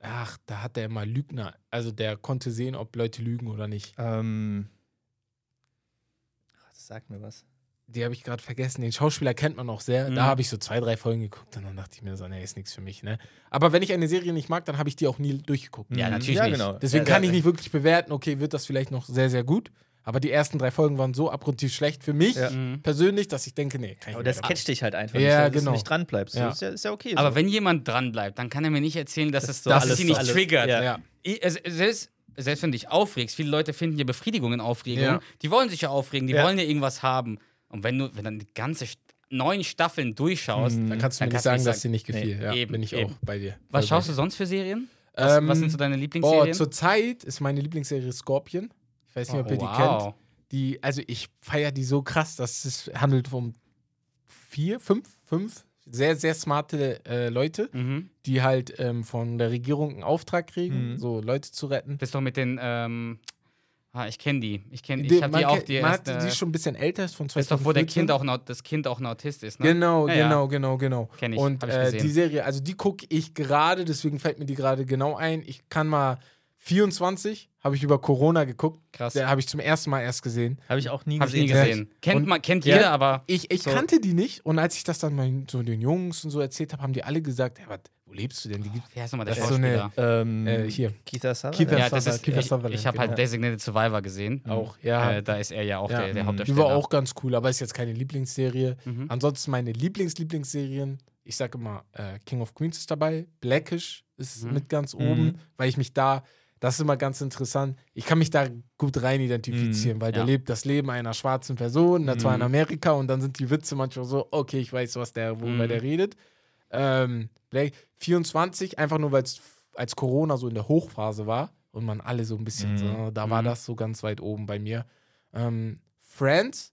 Speaker 4: Ach, da hat der immer Lügner. Also der konnte sehen, ob Leute lügen oder nicht.
Speaker 3: Ähm, ach, das sagt mir was.
Speaker 4: Die habe ich gerade vergessen. Den Schauspieler kennt man auch sehr.
Speaker 2: Mhm.
Speaker 4: Da habe ich so zwei, drei Folgen geguckt und dann dachte ich mir so, nee, ist nichts für mich. Ne? Aber wenn ich eine Serie nicht mag, dann habe ich die auch nie durchgeguckt.
Speaker 2: Ja,
Speaker 3: Mhm.
Speaker 2: natürlich
Speaker 3: ja,
Speaker 2: nicht.
Speaker 3: Genau.
Speaker 4: Deswegen
Speaker 3: ja,
Speaker 4: kann
Speaker 3: ja,
Speaker 4: ich nicht wirklich bewerten, okay, wird das vielleicht noch sehr, sehr gut. Aber die ersten drei Folgen waren so abgrundtief schlecht für mich
Speaker 3: Ja.
Speaker 2: Mhm.
Speaker 4: persönlich, dass ich denke, nee, kann ich
Speaker 3: Aber
Speaker 4: nicht
Speaker 3: das
Speaker 4: mehr
Speaker 3: catcht dich halt einfach
Speaker 4: Ja,
Speaker 3: nicht, dass
Speaker 4: genau.
Speaker 3: du nicht dran bleibst.
Speaker 4: Ja.
Speaker 3: So, ist, ja, ist ja okay.
Speaker 2: Aber
Speaker 3: so.
Speaker 2: wenn jemand dran bleibt, dann kann er mir nicht erzählen, dass
Speaker 3: Das
Speaker 2: es
Speaker 3: ist so
Speaker 2: dass
Speaker 4: alles-
Speaker 2: es ihn nicht
Speaker 3: alles-
Speaker 2: triggert.
Speaker 3: ja.
Speaker 4: Ja.
Speaker 2: Ich, also, selbst, selbst wenn du dich aufregst, viele Leute finden ja Befriedigung in Aufregung.
Speaker 4: Ja.
Speaker 2: Die wollen sich ja aufregen, die
Speaker 3: Ja.
Speaker 2: wollen ja irgendwas haben. Und wenn du, wenn dann die ganze St neun Staffeln durchschaust,
Speaker 4: Dann kannst du
Speaker 2: Dann
Speaker 4: mir nicht
Speaker 2: kannst du
Speaker 4: sagen,
Speaker 2: nicht
Speaker 4: dass
Speaker 2: sagen-
Speaker 4: dir nicht gefiel.
Speaker 2: Nee,
Speaker 4: ja,
Speaker 2: eben,
Speaker 4: bin ich
Speaker 2: eben.
Speaker 4: auch bei dir.
Speaker 2: was
Speaker 4: Voll
Speaker 2: schaust du sonst für Serien? Was,
Speaker 4: Ähm,
Speaker 2: was sind so deine
Speaker 4: dir. Boah,
Speaker 2: Lieblingsserien?
Speaker 4: zurzeit ist meine Lieblingsserie Scorpion. Ich weiß nicht, ob ihr die kennt. Die, also ich feiere die so krass, dass es handelt um vier, fünf, fünf sehr, sehr smarte äh, Leute,
Speaker 2: Mhm.
Speaker 4: die halt ähm, von der Regierung einen Auftrag kriegen,
Speaker 3: Mhm.
Speaker 4: so Leute zu retten.
Speaker 2: Bist doch mit den, ähm, ah, ich kenne die. Ich kenne,
Speaker 4: Die-
Speaker 2: ich habe die auch, die
Speaker 4: man hat
Speaker 2: erste,
Speaker 4: die ist schon ein bisschen älter, ist von
Speaker 2: ist doch, wo der
Speaker 4: 2014.
Speaker 2: Kind auch das Kind auch ein Autist ist, ne?
Speaker 4: Genau,
Speaker 2: Ja, ja.
Speaker 4: genau, genau, genau.
Speaker 2: Kenn ich,
Speaker 4: Und
Speaker 2: hab ich
Speaker 4: äh,
Speaker 2: gesehen.
Speaker 4: die Serie, also die gucke ich gerade, deswegen fällt mir die gerade genau ein. Ich kann mal 24 habe ich über Corona geguckt.
Speaker 2: Krass.
Speaker 4: Der habe ich zum ersten Mal erst gesehen.
Speaker 3: Habe ich auch nie
Speaker 2: Hab ich nie
Speaker 3: gesehen.
Speaker 2: gesehen. Kennt, man, kennt
Speaker 4: Ja.
Speaker 2: jeder, aber
Speaker 4: Ich, ich
Speaker 3: So.
Speaker 4: kannte die nicht und als ich das dann meinen, so den Jungs und so erzählt habe, haben die alle gesagt, hey, wat, wo lebst du denn? Die gibt
Speaker 2: wie heißt nochmal der
Speaker 4: Das ist so eine-
Speaker 2: Schauspieler?
Speaker 3: Ähm,
Speaker 4: äh, hier
Speaker 3: Keith Sutherland?
Speaker 2: Ja, das ist, ich,
Speaker 4: Sutherland,
Speaker 2: ich habe halt
Speaker 4: genau.
Speaker 2: Designated Survivor gesehen.
Speaker 4: auch, ja.
Speaker 2: Äh, da ist er ja auch
Speaker 4: ja.
Speaker 2: der, der
Speaker 4: Die
Speaker 2: Hauptdarsteller.
Speaker 4: war auch ganz cool, aber ist jetzt keine Lieblingsserie.
Speaker 2: Mhm.
Speaker 4: Ansonsten meine Lieblings-Lieblingsserien, ich sage immer, äh, King of Queens ist dabei, Blackish ist
Speaker 2: Mhm.
Speaker 4: mit ganz oben,
Speaker 3: Mhm.
Speaker 4: weil ich mich da, das ist immer ganz interessant, ich kann mich da gut rein identifizieren, weil der
Speaker 2: Ja.
Speaker 4: lebt das Leben einer schwarzen Person, da zwar in
Speaker 3: Mhm.
Speaker 4: Amerika und dann sind die Witze manchmal so, okay, ich weiß, was der, worüber
Speaker 2: Mhm.
Speaker 4: der redet. Ähm, Black, 24, einfach nur, weil es als Corona so in der Hochphase war und man alle so ein bisschen
Speaker 3: Mhm.
Speaker 4: so, da war
Speaker 2: Mhm.
Speaker 4: das so ganz weit oben bei mir. Ähm, Friends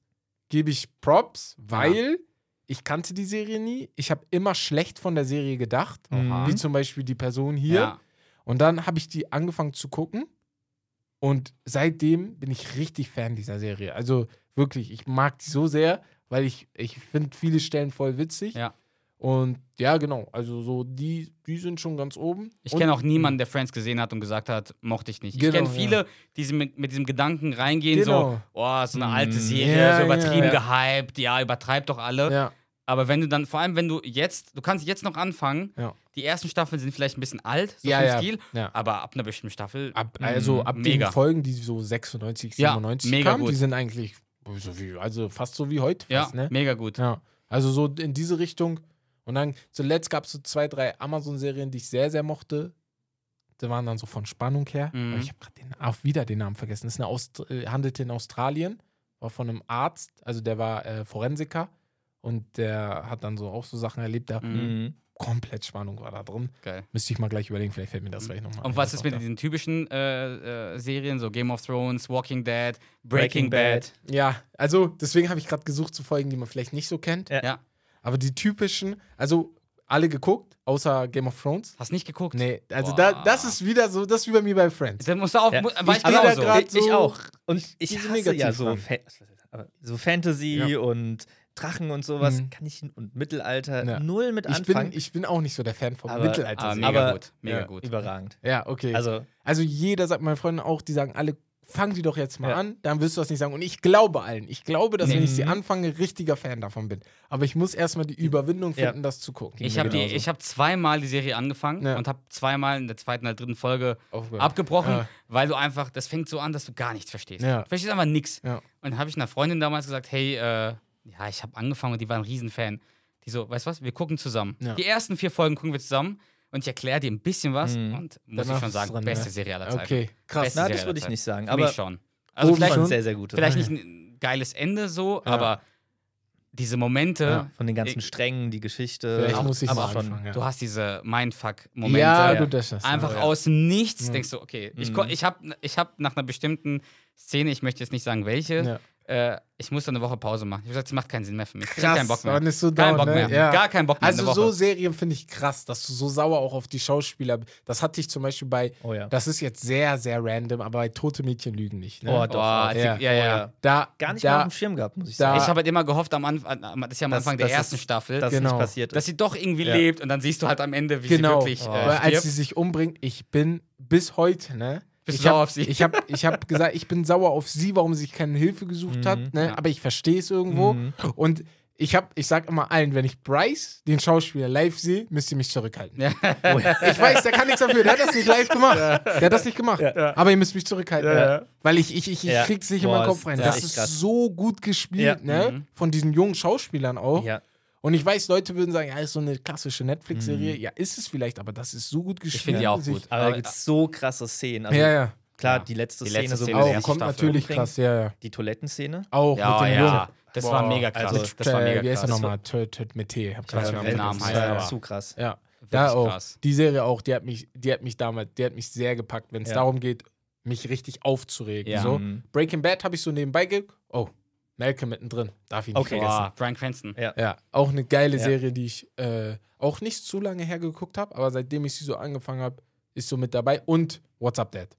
Speaker 4: gebe ich Props, weil ich kannte die Serie nie. Ich habe immer schlecht von der Serie gedacht,
Speaker 3: Oha.
Speaker 4: wie zum Beispiel die Person hier.
Speaker 2: Ja.
Speaker 4: Und dann habe ich die angefangen zu gucken und seitdem bin ich richtig Fan dieser Serie. Also wirklich, ich mag die so sehr, weil ich, ich finde viele Stellen voll witzig.
Speaker 2: Ja.
Speaker 4: Und ja, genau, also so die, die sind schon ganz oben.
Speaker 2: Ich kenne auch niemanden, der Friends gesehen hat und gesagt hat, mochte ich nicht.
Speaker 4: Genau,
Speaker 2: ich kenne
Speaker 4: ja.
Speaker 2: viele, die sie mit, mit diesem Gedanken reingehen,
Speaker 4: Genau.
Speaker 2: so, oh, so eine
Speaker 3: Mm,
Speaker 2: alte Serie,
Speaker 4: ja,
Speaker 2: so übertrieben
Speaker 4: ja.
Speaker 2: gehypt, ja, übertreibt doch alle.
Speaker 4: Ja,
Speaker 2: Aber wenn du dann, vor allem wenn du jetzt, du kannst jetzt noch anfangen,
Speaker 4: Ja.
Speaker 2: die ersten Staffeln sind vielleicht ein bisschen alt, so
Speaker 4: Ja,
Speaker 2: vom
Speaker 4: ja,
Speaker 2: Stil,
Speaker 4: ja.
Speaker 2: aber ab einer bestimmten Staffel,
Speaker 4: ab, also ab
Speaker 2: mega.
Speaker 4: den Folgen, die so 96,
Speaker 2: Ja,
Speaker 4: 97
Speaker 2: mega
Speaker 4: kamen, die
Speaker 2: gut.
Speaker 4: sind eigentlich so wie, also fast so wie heute
Speaker 2: ja,
Speaker 4: fast, ne?
Speaker 2: mega gut.
Speaker 4: Ja, also so in diese Richtung. Und dann zuletzt gab es so zwei, drei Amazon-Serien, die ich sehr, sehr mochte. Die waren dann so von Spannung her.
Speaker 2: Mhm.
Speaker 4: Ich habe gerade auch wieder den Namen vergessen. Das ist eine Aust äh, handelte in Australien, war von einem Arzt, also der war äh, Forensiker und der hat dann so auch so Sachen erlebt. Da
Speaker 2: Mhm.
Speaker 3: Mhm.
Speaker 4: komplett Spannung war da drin.
Speaker 2: Geil.
Speaker 4: Müsste ich mal gleich überlegen, vielleicht fällt mir das gleich nochmal
Speaker 2: Und was ist mit diesen typischen äh, äh, Serien, so Game of Thrones, Walking Dead, Breaking, Bad?
Speaker 4: Ja, also deswegen habe ich gerade gesucht zu Folgen, die man vielleicht nicht so kennt.
Speaker 3: Ja.
Speaker 2: Ja.
Speaker 4: Aber die typischen, also alle geguckt, außer Game of Thrones.
Speaker 2: Hast nicht geguckt?
Speaker 4: Nee, also da, das ist wieder so, das ist wie bei mir bei Friends.
Speaker 2: Dann musst du auch,
Speaker 3: Ja. Ich
Speaker 2: ich genau
Speaker 4: da
Speaker 2: so.
Speaker 4: grad-
Speaker 3: Ich,
Speaker 4: so-
Speaker 3: auch. Und ich hasse ja so. Fa aber so Fantasy
Speaker 4: Ja.
Speaker 3: und Drachen und sowas
Speaker 4: Mhm.
Speaker 3: kann ich und Mittelalter
Speaker 4: Ja.
Speaker 3: null mit
Speaker 4: Ich bin,
Speaker 3: anfangen.
Speaker 4: ich bin auch nicht so der Fan von
Speaker 3: Aber-
Speaker 4: Mittelalter.
Speaker 2: Ah,
Speaker 3: Aber-
Speaker 2: mega gut, mega
Speaker 4: ja,
Speaker 2: gut.
Speaker 3: Überragend.
Speaker 4: ja, okay. Also,
Speaker 3: Also,
Speaker 4: jeder sagt, meine Freunde auch, die sagen alle, fang die doch jetzt mal
Speaker 3: Ja.
Speaker 4: an, dann wirst du das nicht sagen. Und ich glaube allen. Ich glaube, dass wenn ich sie
Speaker 3: Mhm.
Speaker 4: anfange, richtiger Fan davon bin. Aber ich muss erstmal die Überwindung
Speaker 3: Ja.
Speaker 4: finden, das zu gucken.
Speaker 2: Ich habe hab zweimal die Serie angefangen
Speaker 4: Ja.
Speaker 2: und habe zweimal in der zweiten oder dritten Folge
Speaker 4: Aufgehört.
Speaker 2: abgebrochen,
Speaker 4: Ja.
Speaker 2: weil du einfach, das fängt so an, dass du gar nichts verstehst.
Speaker 4: Ja.
Speaker 2: Du verstehst einfach nichts.
Speaker 4: Ja.
Speaker 2: Und dann habe ich einer Freundin damals gesagt, hey, äh, ja, ich habe angefangen und die war ein Riesenfan. Die so, weißt du was, wir gucken zusammen.
Speaker 4: Ja.
Speaker 2: Die ersten vier Folgen gucken wir zusammen und ich erkläre dir ein bisschen was
Speaker 3: Mhm.
Speaker 2: und muss
Speaker 4: Danach
Speaker 2: ich schon sagen,
Speaker 4: dran,
Speaker 2: beste. Serie aller Zeiten.
Speaker 4: Okay, krass.
Speaker 2: Beste
Speaker 3: Na,
Speaker 2: Serie
Speaker 3: das würde ich nicht sagen.
Speaker 2: Für
Speaker 3: Aber
Speaker 2: mich schon. Also vielleicht,
Speaker 3: schon sehr, sehr gute.
Speaker 2: vielleicht nicht ein geiles Ende so,
Speaker 4: Ja.
Speaker 2: aber diese Momente,
Speaker 4: Ja.
Speaker 3: Von den ganzen
Speaker 2: Ich-
Speaker 3: Strängen, die Geschichte.
Speaker 4: Vielleicht
Speaker 3: auch-
Speaker 4: muss ich
Speaker 3: aber
Speaker 4: mal
Speaker 3: schon.
Speaker 4: anfangen. Ja,
Speaker 2: du hast diese Mindfuck-Momente.
Speaker 4: ja
Speaker 3: ja.
Speaker 4: du das ist.
Speaker 2: Einfach
Speaker 4: ja.
Speaker 2: aus Nichts
Speaker 4: Mhm.
Speaker 2: denkst du, okay, ich,
Speaker 3: Mhm.
Speaker 2: ko- ich habe ich hab nach einer bestimmten Szene, ich möchte jetzt nicht sagen welche,
Speaker 4: Ja.
Speaker 2: Äh, ich musste eine Woche Pause machen. Ich habe gesagt, es macht keinen Sinn mehr für mich. Ich hab
Speaker 4: Krass,
Speaker 2: keinen Bock mehr.
Speaker 4: man ist so down,
Speaker 2: Bock
Speaker 4: ne?
Speaker 2: mehr.
Speaker 4: Ja.
Speaker 2: Gar keinen Bock mehr.
Speaker 4: Also so. Serien finde ich krass, dass du so sauer auch auf die Schauspieler bist. Das hatte ich zum Beispiel bei,
Speaker 3: Oh ja.
Speaker 4: das ist jetzt sehr, sehr random, aber bei Tote Mädchen lügen nicht. Ne?
Speaker 3: Oh, doch.
Speaker 2: Als
Speaker 4: Ja.
Speaker 2: die- ja, ja.
Speaker 3: Oh, ja.
Speaker 4: Da,
Speaker 3: Gar nicht
Speaker 4: da,
Speaker 3: mal auf dem Schirm gehabt, muss ich
Speaker 4: da-
Speaker 3: sagen.
Speaker 2: Ich habe halt immer gehofft, am Anfang, das ist ja am
Speaker 3: Dass-
Speaker 2: Anfang der
Speaker 3: dass
Speaker 2: ersten
Speaker 3: es-
Speaker 2: Staffel,
Speaker 3: dass
Speaker 4: Genau.
Speaker 3: nicht passiert
Speaker 2: dass
Speaker 3: ist.
Speaker 2: sie doch irgendwie
Speaker 3: Ja.
Speaker 2: lebt und dann siehst du halt am Ende, wie
Speaker 4: Genau,
Speaker 2: sie wirklich
Speaker 3: Oh.
Speaker 2: äh,
Speaker 4: weil als sie sich umbringt, ich bin bis heute, ne?
Speaker 2: Bist
Speaker 4: ich
Speaker 2: sauer
Speaker 4: hab,
Speaker 2: auf sie?
Speaker 4: Ich habe ich hab gesagt, ich bin sauer auf sie, warum sie sich keine Hilfe gesucht hat, ne?
Speaker 2: Ja.
Speaker 4: aber ich verstehe es irgendwo.
Speaker 3: Mhm.
Speaker 4: Und ich, hab, ich sag immer allen, wenn ich Bryce, den Schauspieler, live sehe, müsst ihr mich zurückhalten.
Speaker 2: Ja.
Speaker 4: Ich weiß, der kann nichts dafür, der hat das nicht live gemacht. Der hat das nicht gemacht. Aber ihr müsst mich zurückhalten.
Speaker 3: Ja.
Speaker 4: Weil ich, ich, ich, ich
Speaker 3: Ja.
Speaker 4: krieg's nicht in
Speaker 3: Boah,
Speaker 4: meinen Kopf rein.
Speaker 3: ja,
Speaker 4: Das ist
Speaker 3: krass.
Speaker 4: so gut gespielt,
Speaker 3: Ja.
Speaker 4: ne? Von diesen jungen Schauspielern auch.
Speaker 3: Ja.
Speaker 4: Und ich weiß, Leute würden sagen, ja, ist so eine klassische Netflix-Serie. Ja, ist es vielleicht, aber das ist so gut gespielt.
Speaker 2: Ich finde die auch gut.
Speaker 3: Aber da gibt es so krasse Szenen. Also,
Speaker 4: Ja, ja.
Speaker 3: Klar,
Speaker 2: Ja.
Speaker 3: die letzte
Speaker 2: Die
Speaker 3: Szene,
Speaker 2: letzte
Speaker 3: so
Speaker 2: Szene der
Speaker 3: sie
Speaker 4: Auch, kommt
Speaker 2: Staffel
Speaker 4: natürlich
Speaker 3: umbringt.
Speaker 4: krass, ja, ja.
Speaker 3: Die Toilettenszene.
Speaker 4: Auch
Speaker 2: Ja,
Speaker 4: mit dem
Speaker 2: ja.
Speaker 4: Jungen.
Speaker 2: Das war
Speaker 4: Boah,
Speaker 2: mega krass.
Speaker 3: also,
Speaker 2: das war
Speaker 4: Äh,
Speaker 2: mega
Speaker 4: Wie heißt er
Speaker 2: krass.
Speaker 4: nochmal? Töt, töt mit T. Hab
Speaker 2: Ich weiß
Speaker 4: keine
Speaker 2: nicht, wie der
Speaker 4: Ahnung.
Speaker 2: Name
Speaker 3: das
Speaker 2: heißt,
Speaker 3: war zu krass.
Speaker 4: Ja, da auch.
Speaker 2: krass.
Speaker 4: Die Serie auch, die hat mich, die hat mich damals, die hat mich sehr gepackt, wenn es
Speaker 3: Ja.
Speaker 4: darum geht, mich richtig aufzuregen.
Speaker 2: Ja.
Speaker 4: So.
Speaker 3: Mhm.
Speaker 4: Breaking Bad habe ich so nebenbei ge Oh, Malcolm mittendrin. Darf ich nicht
Speaker 3: Okay.
Speaker 4: vergessen.
Speaker 2: Boah, Brian Cranston.
Speaker 3: Ja.
Speaker 4: Ja, auch eine geile
Speaker 3: Ja.
Speaker 4: Serie, die ich äh, auch nicht zu lange her geguckt habe, aber seitdem ich sie so angefangen habe, ist so mit dabei. Und What's Up Dad.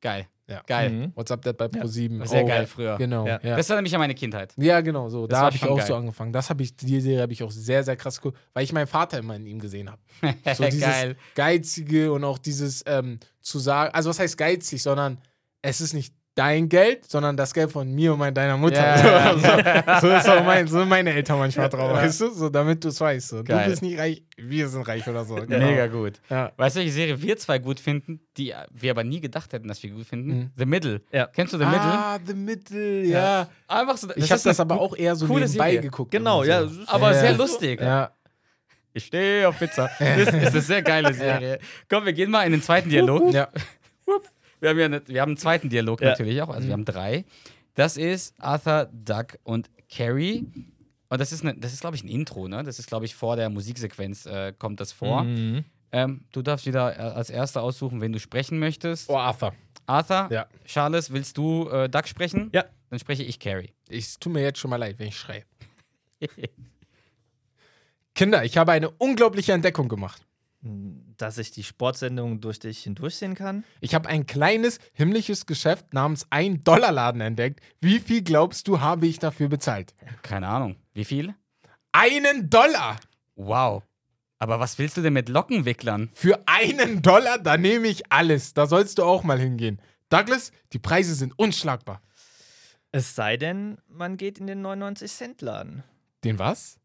Speaker 2: Geil.
Speaker 4: Ja.
Speaker 2: Geil.
Speaker 3: Mhm.
Speaker 4: What's Up Dad bei
Speaker 3: Ja.
Speaker 4: Pro7.
Speaker 2: Sehr
Speaker 4: auch.
Speaker 2: geil früher.
Speaker 4: Genau, ja.
Speaker 3: Ja.
Speaker 4: Ja,
Speaker 2: Das war nämlich an meine Kindheit.
Speaker 4: genau so.
Speaker 2: Das
Speaker 4: Da habe ich auch
Speaker 2: geil.
Speaker 4: so angefangen. Das habe ich, die Serie habe ich auch sehr, sehr krass geguckt, weil ich meinen Vater immer in ihm gesehen habe. So dieses
Speaker 2: Geil.
Speaker 4: Geizige und auch dieses ähm, zu sagen, also was heißt geizig, sondern es ist nicht dein Geld, sondern das Geld von mir und deiner Mutter.
Speaker 2: Ja.
Speaker 4: So, so, so, ist auch mein, so sind meine Eltern manchmal drauf, weißt du? So, damit du es weißt. So. Du bist nicht reich, wir sind reich oder so. Genau.
Speaker 2: Mega gut.
Speaker 4: Ja.
Speaker 2: Weißt du, welche Serie wir zwei gut finden, die wir aber nie gedacht hätten, dass wir gut finden?
Speaker 4: Mhm.
Speaker 2: The Middle.
Speaker 3: Ja.
Speaker 2: Kennst du The Middle?
Speaker 4: Ah, The Middle, ja.
Speaker 2: Einfach so.
Speaker 4: Ich habe das aber auch eher so nebenbei
Speaker 2: Serie.
Speaker 4: geguckt.
Speaker 3: Genau, ja.
Speaker 4: so.
Speaker 2: Aber
Speaker 4: Ja.
Speaker 2: sehr lustig.
Speaker 4: Ja,
Speaker 2: Ich stehe auf Pizza. Das ist eine sehr geile Serie. Komm, wir gehen mal in den zweiten Dialog.
Speaker 4: ja.
Speaker 2: Wir haben ja eine, wir haben einen zweiten Dialog
Speaker 3: Ja.
Speaker 2: natürlich auch. Also wir haben drei. Das ist Arthur, Doug und Carrie. Und das ist, eine, das ist glaube ich, ein Intro, ne? Das ist, glaube ich, vor der Musiksequenz äh, kommt das vor.
Speaker 3: Mhm.
Speaker 2: Ähm, du darfst wieder äh, als Erster aussuchen, wen du sprechen möchtest.
Speaker 4: Oh, Arthur.
Speaker 2: Arthur,
Speaker 4: Ja.
Speaker 2: Charles, willst du äh, Doug sprechen?
Speaker 3: Ja.
Speaker 2: Dann spreche ich Carrie.
Speaker 4: Ich tut mir jetzt schon mal leid, wenn ich schreie. Kinder, ich habe eine unglaubliche Entdeckung gemacht.
Speaker 3: Dass ich die Sportsendung durch dich hindurchsehen kann.
Speaker 4: Ich habe ein kleines himmlisches Geschäft namens ein Dollarladen entdeckt. Wie viel glaubst du, habe ich dafür bezahlt?
Speaker 2: Keine Ahnung. Wie viel?
Speaker 4: Einen Dollar!
Speaker 2: Wow. Aber was willst du denn mit Lockenwicklern?
Speaker 4: Für einen Dollar, da nehme ich alles. Da sollst du auch mal hingehen. Douglas, die Preise sind unschlagbar.
Speaker 3: Es sei denn, man geht in den 99-Cent-Laden.
Speaker 4: Den was?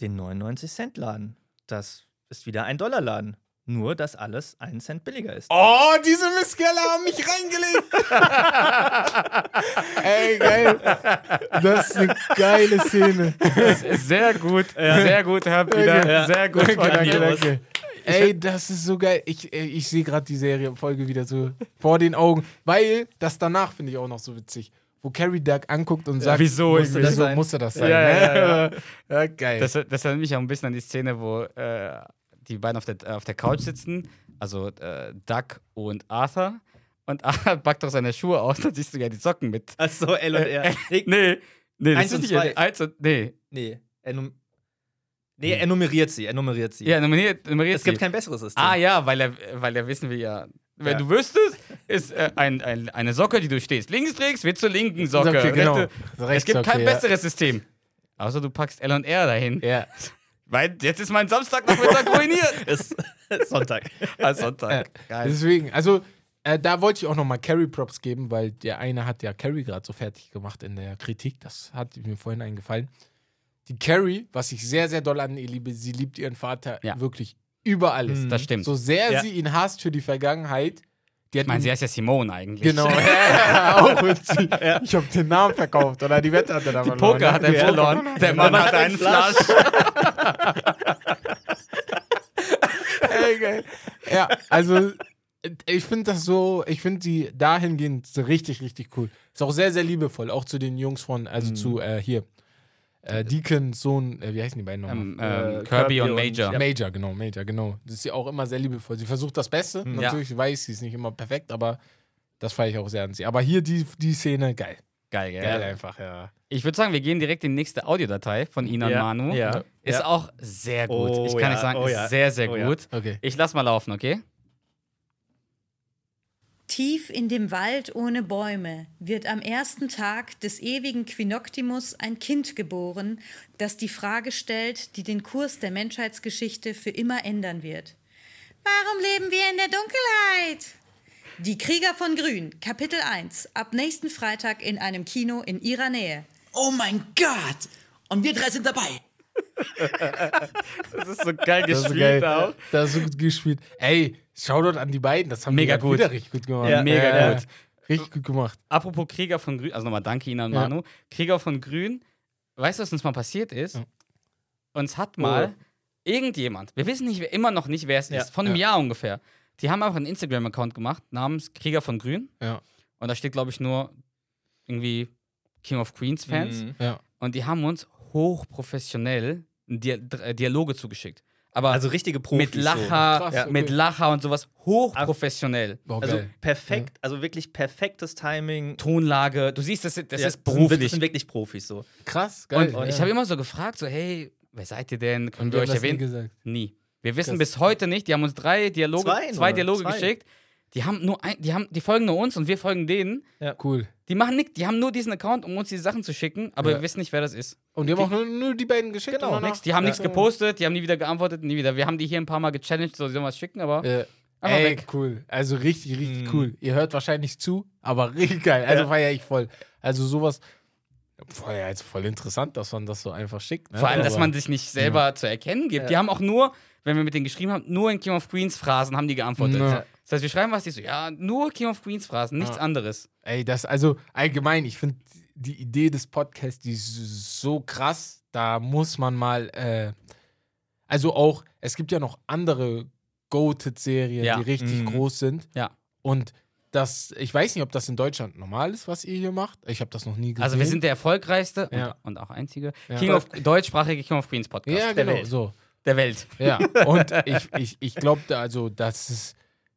Speaker 3: Den 99-Cent-Laden. Das ist wieder ein Dollarladen. Nur, dass alles einen Cent billiger ist.
Speaker 4: Oh, diese Misskerle haben mich reingelegt. Ey, geil. Das ist eine geile Szene.
Speaker 2: Sehr gut. Sehr gut, Herr Wieder.
Speaker 3: Ja.
Speaker 2: Sehr gut
Speaker 4: Danke, danke,
Speaker 2: dir.
Speaker 4: danke. Ey, das ist so geil. Ich, äh, ich sehe gerade die Serienfolge wieder so vor den Augen. Weil das danach finde ich auch noch so witzig. Wo Carrie Doug anguckt und sagt,
Speaker 2: wieso
Speaker 4: musste das,
Speaker 3: Das
Speaker 4: so,
Speaker 3: sein?
Speaker 4: musste das sein.
Speaker 2: Ja,
Speaker 4: ne?
Speaker 2: ja,
Speaker 4: ja, geil.
Speaker 2: Das, das erinnert mich auch ein bisschen an die Szene, wo äh, die beiden auf der, äh, auf der Couch sitzen. Also äh, Doug und Arthur. Und Arthur packt doch seine Schuhe aus, dann siehst du ja die Socken mit.
Speaker 3: Achso, L und R. Nee,
Speaker 2: Nee, nee, das
Speaker 3: Eins
Speaker 2: ist
Speaker 3: und
Speaker 2: nicht
Speaker 3: zwei.
Speaker 2: eins und, nee.
Speaker 3: nee. Er, num nee, er nummeriert sie. Er nummeriert sie.
Speaker 2: Ja, nummeriert, nummeriert
Speaker 3: es gibt
Speaker 2: sie.
Speaker 3: kein besseres System.
Speaker 2: Ah ja, weil er, weil er wissen wir ja. Wenn
Speaker 3: Ja.
Speaker 2: du wüsstest, ist äh, ein, ein, eine Socke, die du stehst. Links trägst, wird zur linken Socke.
Speaker 4: Okay, genau.
Speaker 2: Rechte- Es gibt kein
Speaker 4: ja.
Speaker 2: besseres System. Außer du packst L und R dahin.
Speaker 4: Ja.
Speaker 2: Weil jetzt ist mein Samstagnachmittag ruiniert.
Speaker 3: ist Sonntag.
Speaker 2: Als Sonntag. Geil.
Speaker 4: Deswegen, also Äh, da wollte ich auch nochmal Carrie Props geben, weil der eine hat ja Carrie gerade so fertig gemacht in der Kritik. Das hat mir vorhin eingefallen. Die Carrie, was ich sehr, sehr doll an ihr liebe, sie liebt ihren Vater
Speaker 2: Ja.
Speaker 4: wirklich über alles.
Speaker 3: Mhm.
Speaker 2: Das stimmt.
Speaker 4: So sehr
Speaker 3: Ja.
Speaker 4: sie ihn hasst für die Vergangenheit. Die hat
Speaker 2: ich meine,
Speaker 4: ihn-
Speaker 2: sie heißt ja Simone eigentlich.
Speaker 4: Genau, auch witzig. Ich habe den Namen verkauft oder die Wette hat er da
Speaker 2: Die
Speaker 4: verloren.
Speaker 2: Poker hat er
Speaker 3: Ja.
Speaker 2: verloren. Der Mann hat einen Flasch.
Speaker 4: Ey, geil. Ja, also ich finde das so, ich finde sie dahingehend so richtig, richtig cool. Ist auch sehr, sehr liebevoll, auch zu den Jungs von, also zu äh, hier, äh, Deacon, Sohn, äh, wie heißen die beiden nochmal?
Speaker 2: Ähm,
Speaker 3: Äh,
Speaker 2: ähm, Kirby und
Speaker 3: und-
Speaker 2: Major.
Speaker 3: ja.
Speaker 4: Major, genau, Major, genau. Das ist ja auch immer sehr liebevoll. Sie versucht das Beste.
Speaker 2: Ja.
Speaker 4: Natürlich weiß sie ist nicht immer perfekt, aber das feiere ich auch sehr an sie. Aber hier die, die Szene, geil.
Speaker 2: Geil, gell?
Speaker 4: Geil einfach, ja.
Speaker 2: Ich würde sagen, wir gehen direkt in die nächste Audiodatei von Ina
Speaker 3: Ja,
Speaker 2: und Manu.
Speaker 3: ja,
Speaker 2: Ist
Speaker 3: ja.
Speaker 2: auch sehr gut.
Speaker 3: Oh
Speaker 2: ich kann
Speaker 3: ja,
Speaker 2: nicht sagen,
Speaker 3: oh
Speaker 2: ist
Speaker 3: ja,
Speaker 2: sehr, sehr
Speaker 3: oh ja.
Speaker 2: gut.
Speaker 4: Okay.
Speaker 2: Ich lass mal laufen, okay?
Speaker 6: Tief in dem Wald ohne Bäume wird am ersten Tag des ewigen Quinoctimus ein Kind geboren, das die Frage stellt, die den Kurs der Menschheitsgeschichte für immer ändern wird. Warum leben wir in der Dunkelheit? Die Krieger von Grün, Kapitel 1, ab nächsten Freitag in einem Kino in ihrer Nähe.
Speaker 5: Oh mein Gott! Und wir drei sind dabei.
Speaker 2: Das ist so geil
Speaker 4: Das so geil. Das ist so gut gespielt. Ey, Shoutout an die beiden. Das haben
Speaker 2: Mega
Speaker 4: die
Speaker 2: gut.
Speaker 4: wieder richtig gut gemacht.
Speaker 3: Ja,
Speaker 2: mega gut.
Speaker 4: Richtig gut gemacht.
Speaker 2: Apropos Krieger von Grün, also nochmal danke Ina und
Speaker 4: Ja.
Speaker 2: Manu. Krieger von Grün, weißt du, was uns mal passiert ist?
Speaker 4: Ja.
Speaker 2: Uns hat mal
Speaker 3: Oh.
Speaker 2: irgendjemand, wir wissen nicht, immer noch nicht, wer es
Speaker 3: Ja.
Speaker 2: ist, von einem Jahr ungefähr. Die haben einfach einen Instagram-Account gemacht namens Krieger von Grün.
Speaker 4: Ja.
Speaker 2: Und da steht, glaube ich, nur irgendwie King of Queens Fans.
Speaker 3: Mhm.
Speaker 4: Ja.
Speaker 2: Und die haben uns hochprofessionell Dia äh, Dialoge zugeschickt. Aber
Speaker 3: Also richtige Profis.
Speaker 2: mit Lacher,
Speaker 4: Krass, okay.
Speaker 2: mit Lacher und sowas hochprofessionell.
Speaker 3: So. Also perfekt, also wirklich perfektes Timing.
Speaker 2: Tonlage, du siehst, das, das
Speaker 3: Ja,
Speaker 2: ist beruflich.
Speaker 3: das sind wirklich Profis so.
Speaker 4: Krass, geil.
Speaker 2: Und ich habe immer so gefragt, so, hey, wer seid ihr denn? Können wir
Speaker 4: wir
Speaker 2: euch
Speaker 4: nie
Speaker 2: erwähnen?
Speaker 4: gesagt.
Speaker 2: Nie. Wir wissen
Speaker 4: Krass.
Speaker 2: bis heute nicht, die haben uns drei Dialoge,
Speaker 3: Zwei
Speaker 2: zwei, Dialoge
Speaker 3: zwei.
Speaker 2: geschickt. Die haben nur ein, die haben, die folgen nur uns und wir folgen denen.
Speaker 4: Cool.
Speaker 2: Die machen nichts, die haben nur diesen Account, um uns die Sachen zu schicken, aber
Speaker 4: Ja.
Speaker 2: wir wissen nicht, wer das ist.
Speaker 4: Und die haben auch nur, nur die beiden geschickt.
Speaker 3: Genau,
Speaker 2: Nix, die haben
Speaker 4: Ja.
Speaker 2: nichts gepostet, die haben nie wieder geantwortet, nie wieder. Wir haben die hier ein paar Mal gechallenged, so sie sollen was schicken, aber
Speaker 4: Äh,
Speaker 2: Einfach
Speaker 4: ey,
Speaker 2: weg.
Speaker 4: cool. Also richtig, richtig
Speaker 3: Mhm.
Speaker 4: cool. Ihr hört wahrscheinlich zu, aber richtig geil. Also
Speaker 3: Ja.
Speaker 4: feiere ich voll. Also sowas. Voll, ja, also voll interessant, dass man das so einfach schickt. Ne?
Speaker 2: vor allem, dass
Speaker 4: Aber-
Speaker 2: man sich nicht selber zu erkennen gibt. Die haben auch nur, wenn wir mit denen geschrieben haben, nur in King of Queens Phrasen haben die geantwortet.
Speaker 4: Ja.
Speaker 2: Das heißt, wir schreiben was, die so, ja, nur King of Queens Phrasen, nichts
Speaker 4: Ja.
Speaker 2: anderes.
Speaker 4: Ey, das, also allgemein, ich finde die Idee des Podcasts, die ist so krass. Da muss man mal, äh, also auch, es gibt ja noch andere Goated-Serien,
Speaker 2: Ja.
Speaker 4: die richtig
Speaker 3: Mhm.
Speaker 4: groß sind.
Speaker 2: Ja.
Speaker 4: Und das, ich weiß nicht, ob das in Deutschland normal ist, was ihr hier macht. Ich habe das noch nie gesehen.
Speaker 2: Also wir sind der erfolgreichste
Speaker 4: Ja.
Speaker 2: und, und auch einzige
Speaker 4: Ja.
Speaker 2: King of, deutschsprachige King of Queens Podcast
Speaker 4: ja,
Speaker 3: der
Speaker 4: genau,
Speaker 3: Welt.
Speaker 4: so.
Speaker 2: der Welt.
Speaker 4: Ja, und ich, ich, ich glaube, also, das ist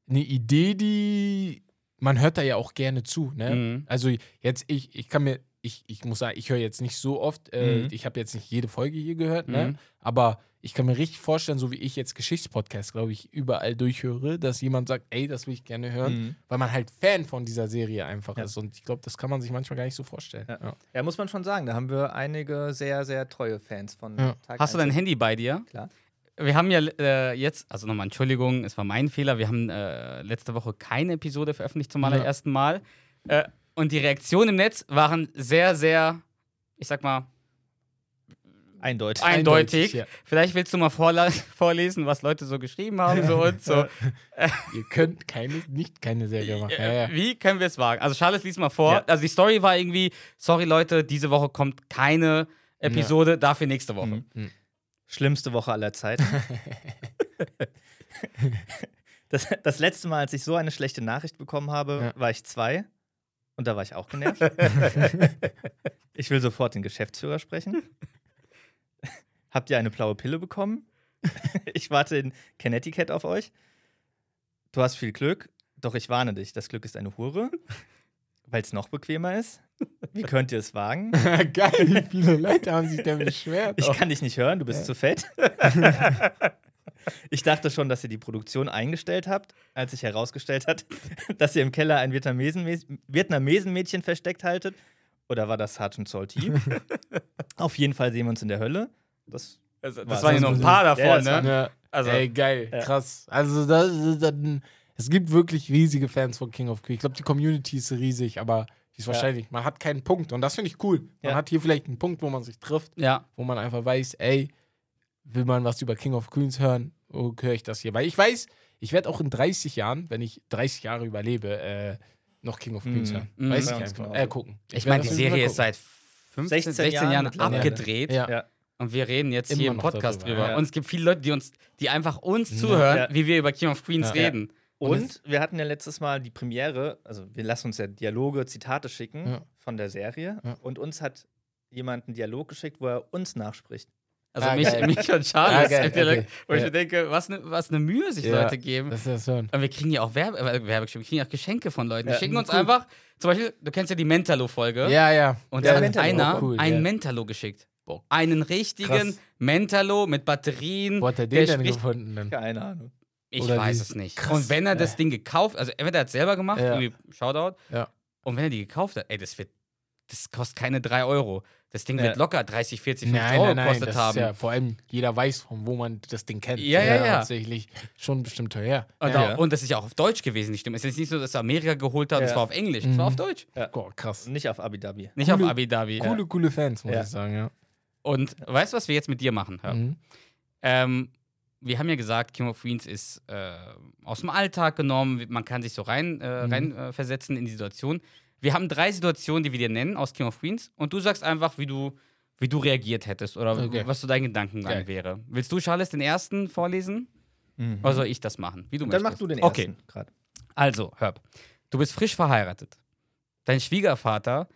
Speaker 4: eine Idee, die man hört da ja auch gerne zu. Ne?
Speaker 2: Mhm.
Speaker 4: Also jetzt, ich, ich kann mir, ich, ich muss sagen, ich höre jetzt nicht so oft, äh,
Speaker 3: Mhm.
Speaker 4: ich habe jetzt nicht jede Folge hier gehört, ne?
Speaker 2: Mhm.
Speaker 4: aber ich kann mir richtig vorstellen, so wie ich jetzt Geschichtspodcasts, glaube ich, überall durchhöre, dass jemand sagt, ey, das will ich gerne hören,
Speaker 3: Mhm.
Speaker 4: weil man halt Fan von dieser Serie einfach
Speaker 3: Ja.
Speaker 4: ist. Und ich glaube, das kann man sich manchmal gar nicht so vorstellen.
Speaker 3: Ja.
Speaker 4: Ja.
Speaker 3: Ja, muss man schon sagen. Da haben wir einige sehr, sehr treue Fans von
Speaker 4: Ja.
Speaker 3: Tag
Speaker 2: Hast du dein. Handy bei dir?
Speaker 3: Klar.
Speaker 2: Wir haben ja äh, jetzt, also nochmal Entschuldigung, es war mein Fehler, wir haben äh, letzte Woche keine Episode veröffentlicht zum allerersten Mal. Äh, und die Reaktionen im Netz waren sehr, sehr, ich sag mal,
Speaker 3: Eindeutig.
Speaker 2: eindeutig.
Speaker 4: ja.
Speaker 2: Vielleicht willst du mal vorlesen, was Leute so geschrieben haben so und so.
Speaker 4: Ihr könnt keine, nicht keine Serie machen. Ja, ja.
Speaker 2: Wie können wir es wagen? Also Charles lies mal vor.
Speaker 3: Ja.
Speaker 2: Also die Story war irgendwie, sorry Leute, diese Woche kommt keine Episode, dafür nächste Woche.
Speaker 3: Mhm. Schlimmste Woche aller Zeiten. das, das letzte Mal, als ich so eine schlechte Nachricht bekommen habe,
Speaker 4: Ja.
Speaker 3: war ich zwei. Und da war ich auch genervt. ich will sofort den Geschäftsführer sprechen. Habt ihr eine blaue Pille bekommen? ich warte in Connecticut auf euch. Du hast viel Glück, doch ich warne dich, das Glück ist eine Hure. Weil es noch bequemer ist. Wie könnt ihr es wagen?
Speaker 4: Geil, wie viele Leute haben sich denn beschwert.
Speaker 3: Ich kann dich nicht hören, du bist zu fett. ich dachte schon, dass ihr die Produktion eingestellt habt, als sich herausgestellt hat, dass ihr im Keller ein Vietnamesen- Vietnamesenmädchen versteckt haltet. Oder war das Sergeant Salty? Auf jeden Fall sehen wir uns in der Hölle. Das
Speaker 2: Also,
Speaker 3: War
Speaker 2: das waren ja noch ein paar
Speaker 3: Ja,
Speaker 2: davon,
Speaker 3: war-
Speaker 2: ne?
Speaker 4: Ja.
Speaker 2: Also-
Speaker 4: Ey, geil,
Speaker 3: Ja.
Speaker 4: krass. Also das, das, das, Es gibt wirklich riesige Fans von King of Queens. Ich glaube, die Community ist riesig, aber die ist
Speaker 3: Ja.
Speaker 4: wahrscheinlich, man hat keinen Punkt. Und das finde ich cool. Man
Speaker 3: Ja.
Speaker 4: hat hier vielleicht einen Punkt, wo man sich trifft,
Speaker 2: Ja.
Speaker 4: wo man einfach weiß, ey, will man was über King of Queens hören, oh, höre ich das hier. Weil ich weiß, ich werde auch in 30 Jahren, wenn ich 30 Jahre überlebe, äh, noch King of Queens
Speaker 3: Mhm.
Speaker 4: hören.
Speaker 2: Mhm.
Speaker 4: Weiß ich einfach.
Speaker 3: genauso.
Speaker 4: Äh, gucken.
Speaker 2: Ich
Speaker 4: werd
Speaker 2: meine, die Serie ist seit 15,
Speaker 3: 16
Speaker 2: 16,
Speaker 3: Jahren
Speaker 2: Jahren abgedreht.
Speaker 4: Ja.
Speaker 3: Ja.
Speaker 2: Und wir reden jetzt
Speaker 4: Immer
Speaker 2: hier im Podcast
Speaker 4: darüber,
Speaker 2: drüber.
Speaker 3: ja.
Speaker 2: Und es gibt viele Leute, die uns, die einfach uns zuhören,
Speaker 3: Ja.
Speaker 2: wie wir über King of Queens
Speaker 4: Ja.
Speaker 2: reden.
Speaker 3: Und wir hatten ja letztes Mal die Premiere, also wir lassen uns ja Dialoge, Zitate schicken
Speaker 4: Ja.
Speaker 3: von der Serie.
Speaker 4: Ja.
Speaker 3: Und uns hat jemand einen Dialog geschickt, wo er uns nachspricht.
Speaker 2: Also
Speaker 4: Ah,
Speaker 2: mich,
Speaker 4: geil.
Speaker 2: mich und Charles.
Speaker 4: Ah, geil,
Speaker 2: im Dialog,
Speaker 4: okay.
Speaker 2: Wo ich
Speaker 4: Ja.
Speaker 2: mir denke, was eine was ne Mühe sich
Speaker 4: Ja.
Speaker 2: Leute geben.
Speaker 4: Das ist das hören.
Speaker 2: Und wir kriegen ja auch Werbe, äh, Werbegeschenke, wir kriegen ja auch Geschenke von Leuten. Die
Speaker 3: Ja,
Speaker 2: schicken uns
Speaker 4: cool.
Speaker 2: einfach, zum Beispiel, du kennst ja die Mentalo-Folge.
Speaker 4: Ja, ja.
Speaker 2: Und
Speaker 3: Ja,
Speaker 2: da hat
Speaker 3: Mentalo,
Speaker 2: einer
Speaker 4: cool,
Speaker 2: einen
Speaker 4: ja.
Speaker 2: Mentalo geschickt.
Speaker 4: Boah,
Speaker 2: Einen richtigen
Speaker 4: Krass.
Speaker 2: Mentalo mit Batterien.
Speaker 4: Wo hat er
Speaker 2: der
Speaker 4: den denn
Speaker 2: spricht-
Speaker 4: gefunden?
Speaker 3: Keine Ahnung.
Speaker 2: Ich
Speaker 4: Oder
Speaker 2: weiß es nicht.
Speaker 4: Krass.
Speaker 2: Und wenn er das
Speaker 4: Ja.
Speaker 2: Ding gekauft, also entweder er hat es selber gemacht,
Speaker 4: Ja.
Speaker 2: irgendwie Shoutout.
Speaker 4: Ja.
Speaker 2: Und wenn er die gekauft hat, ey, das wird, das kostet keine 3 Euro. Das Ding
Speaker 3: Ja.
Speaker 2: wird locker 30, 40, 50
Speaker 4: Nein,
Speaker 2: Euro
Speaker 4: nein, nein.
Speaker 2: gekostet
Speaker 4: Das
Speaker 2: haben.
Speaker 4: ist ja vor allem, jeder weiß, von wo man das Ding kennt.
Speaker 2: Ja, ja, ja.
Speaker 4: Tatsächlich schon bestimmt teuer.
Speaker 2: Und,
Speaker 3: Ja.
Speaker 2: und das ist ja auch auf Deutsch gewesen, die Stimme. Es ist jetzt nicht so, dass er Amerika geholt hat, es
Speaker 3: Ja.
Speaker 2: war auf Englisch, es war auf
Speaker 4: Mhm.
Speaker 2: Deutsch.
Speaker 4: Boah, krass.
Speaker 3: Nicht auf Abu Dhabi.
Speaker 2: Nicht
Speaker 4: Coole-
Speaker 2: auf Abu Dhabi.
Speaker 4: Coole, coole Fans, muss
Speaker 3: Ja.
Speaker 4: ich sagen, ja.
Speaker 2: Und weißt du, was wir jetzt mit dir machen?
Speaker 4: Mhm.
Speaker 2: Ähm, wir haben ja gesagt, King of Queens ist äh, aus dem Alltag genommen, man kann sich so rein, äh,
Speaker 4: Mhm.
Speaker 2: rein äh, versetzen in die Situation. Wir haben drei Situationen, die wir dir nennen aus King of Queens und du sagst einfach, wie du, wie du reagiert hättest oder
Speaker 4: Okay.
Speaker 2: was so dein Gedankengang
Speaker 4: Geil.
Speaker 2: wäre. Willst du, Charles, den ersten vorlesen?
Speaker 3: Mhm.
Speaker 2: Oder soll ich das machen? Wie du
Speaker 3: dann
Speaker 2: möchtest.
Speaker 3: mach du den
Speaker 2: Okay.
Speaker 3: ersten gerade.
Speaker 2: Also, hör. Du bist frisch verheiratet. Dein Schwiegervater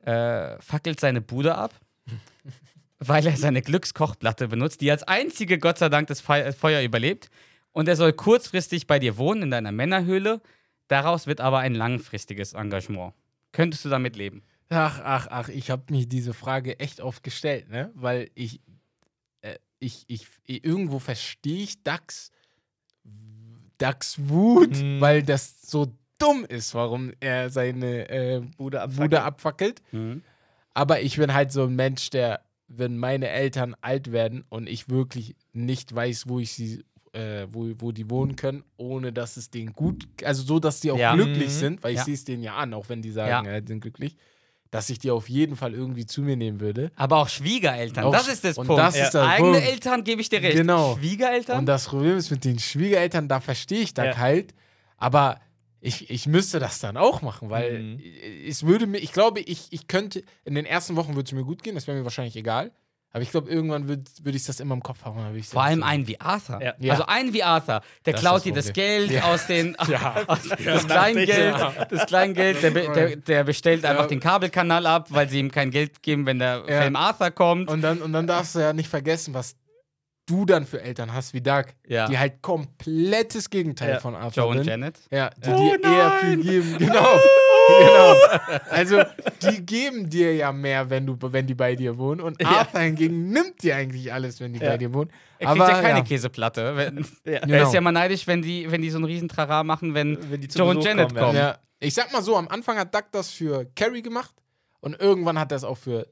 Speaker 2: äh, fackelt seine Bude ab, weil er seine Glückskochplatte benutzt, die als einzige Gott sei Dank das Fe Feuer überlebt. Und er soll kurzfristig bei dir wohnen in deiner Männerhöhle. Daraus wird aber ein langfristiges Engagement. Könntest du damit leben?
Speaker 4: Ach, ach, ach, ich habe mich diese Frage echt oft gestellt, ne? Weil ich, äh, ich, ich, irgendwo verstehe ich Dax, Dax Wut,
Speaker 3: Mhm.
Speaker 4: weil das so dumm ist, warum er seine äh,
Speaker 3: Bude ab.
Speaker 4: Bude abfackelt. Aber ich bin halt so ein Mensch, der, wenn meine Eltern alt werden und ich wirklich nicht weiß, wo ich sie, äh, wo, wo die wohnen können, ohne dass es denen gut, also so, dass die auch
Speaker 2: Ja.
Speaker 4: glücklich
Speaker 3: Mhm.
Speaker 4: sind, weil ich
Speaker 2: Ja.
Speaker 4: sehe es denen ja an, auch wenn die sagen,
Speaker 2: Ja.
Speaker 4: äh, die sind glücklich, dass ich die auf jeden Fall irgendwie zu mir nehmen würde.
Speaker 2: Aber auch Schwiegereltern,
Speaker 4: Auch
Speaker 2: das ist das
Speaker 4: und
Speaker 2: Punkt.
Speaker 4: das ist der
Speaker 2: Eigene
Speaker 4: Punkt.
Speaker 2: Eltern gebe ich dir recht.
Speaker 4: Genau.
Speaker 2: Schwiegereltern?
Speaker 4: Und das Problem ist mit den Schwiegereltern, da verstehe ich das
Speaker 3: Ja.
Speaker 4: halt, aber ich, ich müsste das dann auch machen, weil
Speaker 3: Mhm.
Speaker 4: es würde mir, ich glaube, ich, ich könnte, in den ersten Wochen würde es mir gut gehen, das wäre mir wahrscheinlich egal. Aber ich glaube, irgendwann würde würd ich das immer im Kopf haben.
Speaker 2: Vor allem
Speaker 4: so-
Speaker 2: einen wie Arthur.
Speaker 3: Ja.
Speaker 4: Ja.
Speaker 2: Also einen wie Arthur. Der
Speaker 4: Das
Speaker 2: klaut
Speaker 4: das
Speaker 2: dir das. Geld aus den.
Speaker 4: Ja.
Speaker 2: Aus, das Kleingeld. Das Kleingeld. Der, der, der bestellt einfach
Speaker 4: Ja.
Speaker 2: den Kabelkanal ab, weil sie ihm kein Geld geben, wenn der
Speaker 4: Ja.
Speaker 2: Film Arthur kommt.
Speaker 4: Und dann, und dann darfst du ja nicht vergessen, was du dann für Eltern hast, wie Doug,
Speaker 2: Ja.
Speaker 4: die halt komplettes Gegenteil
Speaker 3: Ja.
Speaker 4: von Arthur
Speaker 2: Joe und
Speaker 4: sind.
Speaker 2: Janet.
Speaker 4: Ja, die
Speaker 2: Oh
Speaker 4: dir eher viel
Speaker 2: nein!
Speaker 4: geben. Genau. genau. Also, die geben dir ja mehr, wenn, du, wenn die bei dir wohnen. Und Arthur hingegen nimmt dir eigentlich alles, wenn die bei dir wohnen.
Speaker 2: Er kriegt
Speaker 4: Aber,
Speaker 2: ja keine. Käseplatte. Wenn. Er
Speaker 4: Genau.
Speaker 2: ist ja mal neidisch, wenn die, wenn die so einen riesen Trara machen, wenn,
Speaker 3: Wenn die zu
Speaker 2: Joe und Janet
Speaker 3: kommen,
Speaker 2: kommen.
Speaker 4: Ich sag mal so, am Anfang hat Doug das für Carrie gemacht und irgendwann hat er es auch für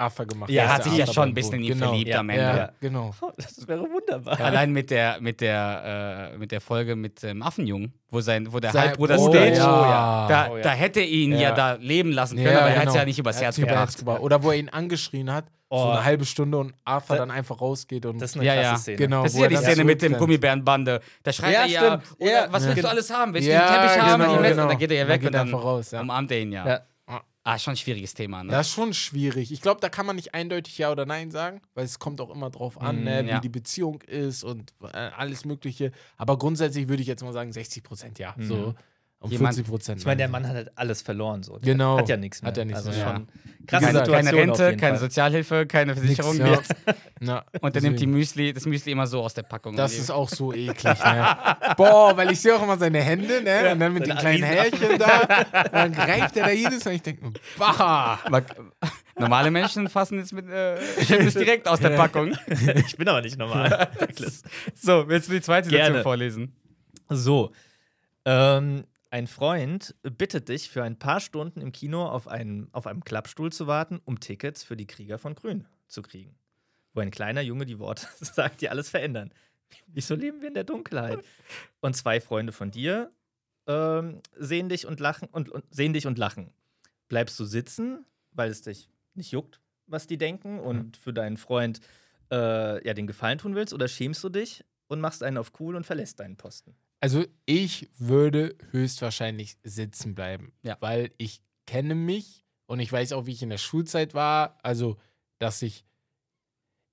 Speaker 4: Arthur gemacht.
Speaker 3: Ja,
Speaker 2: Er hat sich ja schon ein bisschen in ihn
Speaker 4: genau.
Speaker 2: verliebt
Speaker 3: Ja.
Speaker 2: am Ende.
Speaker 4: Ja, genau.
Speaker 3: Oh, Das wäre wunderbar.
Speaker 2: Allein mit der, mit der, äh, mit der Folge mit dem Affenjungen, wo, sein, wo der
Speaker 4: Sein
Speaker 2: Halbbruder
Speaker 4: Bruder,
Speaker 2: Stage,
Speaker 4: ja.
Speaker 2: da,
Speaker 3: Oh, ja.
Speaker 2: da hätte ihn ja.
Speaker 4: Ja.
Speaker 2: da leben lassen können,
Speaker 4: Ja,
Speaker 2: aber er hat es
Speaker 4: genau.
Speaker 2: ja nicht übers
Speaker 4: Er
Speaker 2: Herz gebracht.
Speaker 4: Oder wo er ihn angeschrien hat, so
Speaker 3: Oh.
Speaker 4: eine halbe Stunde und Arthur
Speaker 3: Da-
Speaker 4: dann einfach rausgeht und.
Speaker 3: Das ist eine
Speaker 2: Ja,
Speaker 3: krasse
Speaker 2: ja.
Speaker 3: Szene.
Speaker 4: genau.
Speaker 2: Das ist ja die
Speaker 4: dann
Speaker 2: Szene mit dem. Gummibärenbande. Da schreit
Speaker 3: Ja,
Speaker 2: er ja,
Speaker 3: stimmt.
Speaker 2: oder,
Speaker 3: Ja.
Speaker 2: was willst
Speaker 4: Ja.
Speaker 2: du alles haben? Willst du
Speaker 4: Ja,
Speaker 2: den Teppich haben?
Speaker 4: genau,
Speaker 2: Und die Messer?
Speaker 4: genau.
Speaker 2: Dann geht er ja
Speaker 4: Dann
Speaker 2: weg und dann
Speaker 4: ja.
Speaker 2: umarmt er ihn ja. Ah, schon ein schwieriges Thema, ne?
Speaker 4: Das ist schon schwierig. Ich glaube, da kann man nicht eindeutig Ja oder Nein sagen, weil es kommt auch immer drauf an,
Speaker 3: Mm,
Speaker 4: ne, wie
Speaker 2: ja.
Speaker 4: die Beziehung ist und äh, alles Mögliche. Aber grundsätzlich würde ich jetzt mal sagen, 60 Prozent ja.
Speaker 3: Mhm.
Speaker 4: So. Und
Speaker 2: Jemand-
Speaker 4: 40 Prozent
Speaker 3: Ich meine, der Mann hat halt alles verloren. So. Der
Speaker 4: Genau.
Speaker 3: Hat ja nichts mehr.
Speaker 4: Hat ja nichts
Speaker 3: also
Speaker 4: mehr,
Speaker 3: schon
Speaker 4: ja.
Speaker 3: krasse
Speaker 4: gesagt,
Speaker 3: Situation
Speaker 2: keine Rente, keine
Speaker 3: Fall.
Speaker 2: Sozialhilfe, keine Versicherung.
Speaker 4: ja.
Speaker 2: nichts.
Speaker 4: ja.
Speaker 2: Und er nimmt die. Müsli, das Müsli immer so aus der Packung.
Speaker 4: Das ist auch so eklig, ne? Boah, weil ich sehe auch immer seine Hände, ne? und dann mit den kleinen. Härchen da. Und dann greift er da jedes Mal. Ich denke, bah!
Speaker 2: Normale Menschen fassen jetzt mit äh, das direkt aus der Packung.
Speaker 3: ich bin aber nicht normal.
Speaker 2: So, willst du die zweite Situation
Speaker 3: Gerne.
Speaker 2: vorlesen?
Speaker 3: So. Ähm, ein Freund bittet dich, für ein paar Stunden im Kino auf, einen, auf einem Klappstuhl zu warten, um Tickets für die Krieger von Grün zu kriegen. Wo ein kleiner Junge die Worte sagt, die alles verändern. Wieso leben wir in der Dunkelheit? Und zwei Freunde von dir ähm, sehen dich und lachen und, und sehen dich und lachen. Bleibst du sitzen, weil es dich nicht juckt, was die denken und für deinen Freund äh, ja den Gefallen tun willst, oder schämst du dich und machst einen auf cool und verlässt deinen Posten?
Speaker 4: Also ich würde höchstwahrscheinlich sitzen bleiben,
Speaker 2: Ja.
Speaker 4: weil ich kenne mich und ich weiß auch, wie ich in der Schulzeit war. Also, dass ich,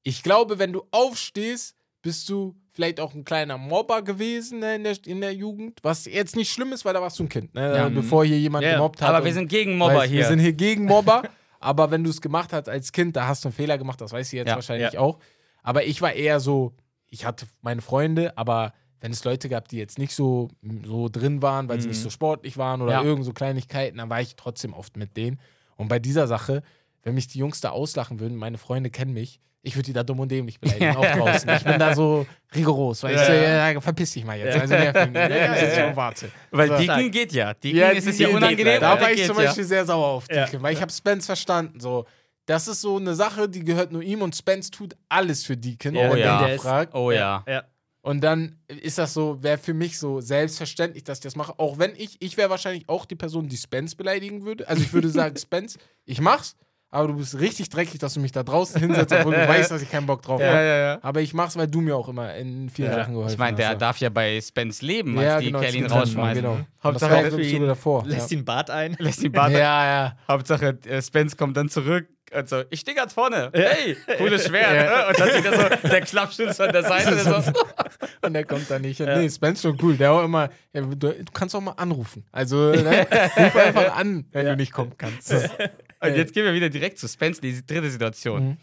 Speaker 4: ich glaube, wenn du aufstehst, bist du vielleicht auch ein kleiner Mobber gewesen ne, in, der, in der Jugend, was jetzt nicht schlimm ist, weil da warst du ein Kind, ne,
Speaker 2: Ja.
Speaker 4: bevor hier jemand
Speaker 3: Ja,
Speaker 4: gemobbt hat.
Speaker 2: Aber wir sind gegen Mobber
Speaker 4: Weißt,
Speaker 2: hier.
Speaker 4: Wir sind hier gegen Mobber. aber wenn du es gemacht hast als Kind, da hast du einen Fehler gemacht, das weiß ich jetzt
Speaker 2: Ja,
Speaker 4: wahrscheinlich auch. Aber ich war eher so, ich hatte meine Freunde, aber wenn es Leute gab, die jetzt nicht so, so drin waren, weil sie
Speaker 3: Mhm.
Speaker 4: nicht so sportlich waren oder
Speaker 2: Ja.
Speaker 4: irgend so Kleinigkeiten, dann war ich trotzdem oft mit denen. Und bei dieser Sache, wenn mich die Jungs da auslachen würden, meine Freunde kennen mich, ich würde die da dumm und dämlich beleidigen, auch draußen. Ich bin da so rigoros, weil ich so, ja, ja, verpiss dich mal jetzt. Also nerv mich nicht. Ja, ja, ja, warte.
Speaker 2: Weil
Speaker 4: So.
Speaker 2: Dicken geht ja. Dicken
Speaker 4: Ja,
Speaker 2: ist es ja unangenehm.
Speaker 4: Da
Speaker 2: aber
Speaker 4: war ich zum
Speaker 2: ja.
Speaker 4: Beispiel sehr sauer auf
Speaker 3: Ja.
Speaker 4: Deacon, weil ich habe Spence verstanden. So, das ist so eine Sache, die gehört nur ihm und Spence tut alles für Deacon,
Speaker 2: Oh
Speaker 4: wenn
Speaker 2: ja.
Speaker 4: der
Speaker 3: Der
Speaker 4: ihn
Speaker 3: ist-
Speaker 4: fragt.
Speaker 2: Oh ja.
Speaker 3: Ja.
Speaker 4: Und dann ist das so, wäre für mich so selbstverständlich, dass ich das mache. Auch wenn ich, ich wäre wahrscheinlich auch die Person, die Spence beleidigen würde. Also ich würde sagen, Spence, ich mach's, aber du bist richtig dreckig, dass du mich da draußen hinsetzt, obwohl du weißt, dass ich keinen Bock drauf habe.
Speaker 2: ja, ja.
Speaker 4: Aber ich mach's, weil du mir auch immer in vielen
Speaker 3: Ja.
Speaker 4: Sachen geholfen hast.
Speaker 2: Ich meine, der
Speaker 4: so.
Speaker 2: darf ja bei Spence leben, als
Speaker 4: ja,
Speaker 2: die
Speaker 4: genau,
Speaker 2: Kerl ihn rausschmeißen.
Speaker 4: Genau.
Speaker 2: Hauptsache,
Speaker 4: das war,
Speaker 3: er ihn
Speaker 4: davor.
Speaker 3: Lässt
Speaker 4: ja.
Speaker 3: ihn Bart ein.
Speaker 2: Lässt ihn Bart
Speaker 4: ja, ja.
Speaker 2: Hauptsache, äh, Spence kommt dann zurück. Also, ich stehe ganz vorne. Hey, cooles Schwert. ne? Und dann sieht er so, der Klappstuhl an der Seite. der so,
Speaker 4: Und der kommt da nicht hin. Nee, Spence schon cool. Der auch immer, ja, du, du kannst auch mal anrufen. Also, ne? ruf einfach an, wenn du nicht kommen kannst.
Speaker 2: Und jetzt gehen wir wieder direkt zu Spence, die dritte Situation.
Speaker 4: Mhm.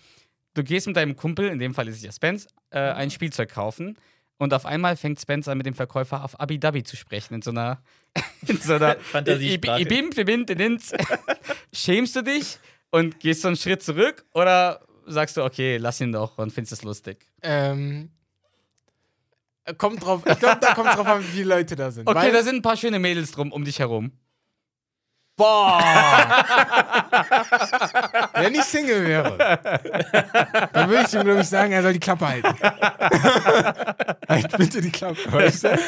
Speaker 2: Du gehst mit deinem Kumpel, in dem Fall ist es ja Spence, äh, ein Spielzeug kaufen. Und auf einmal fängt Spence an, mit dem Verkäufer auf Abi Dhabi zu sprechen, in so einer. In so einer
Speaker 3: Fantasiesprache.
Speaker 2: Schämst du dich und gehst so einen Schritt zurück oder sagst du, okay, lass ihn doch und findest es lustig?
Speaker 4: Ähm, kommt drauf, ich glaube, da kommt drauf an, wie viele Leute da sind.
Speaker 2: Okay,
Speaker 4: Weil,
Speaker 2: da sind ein paar schöne Mädels drum um dich herum.
Speaker 4: Boah! Wenn ich Single wäre, dann würde ich ihm, glaube ich, sagen, er soll die Klappe halten. halt bitte die Klappe, weißt du?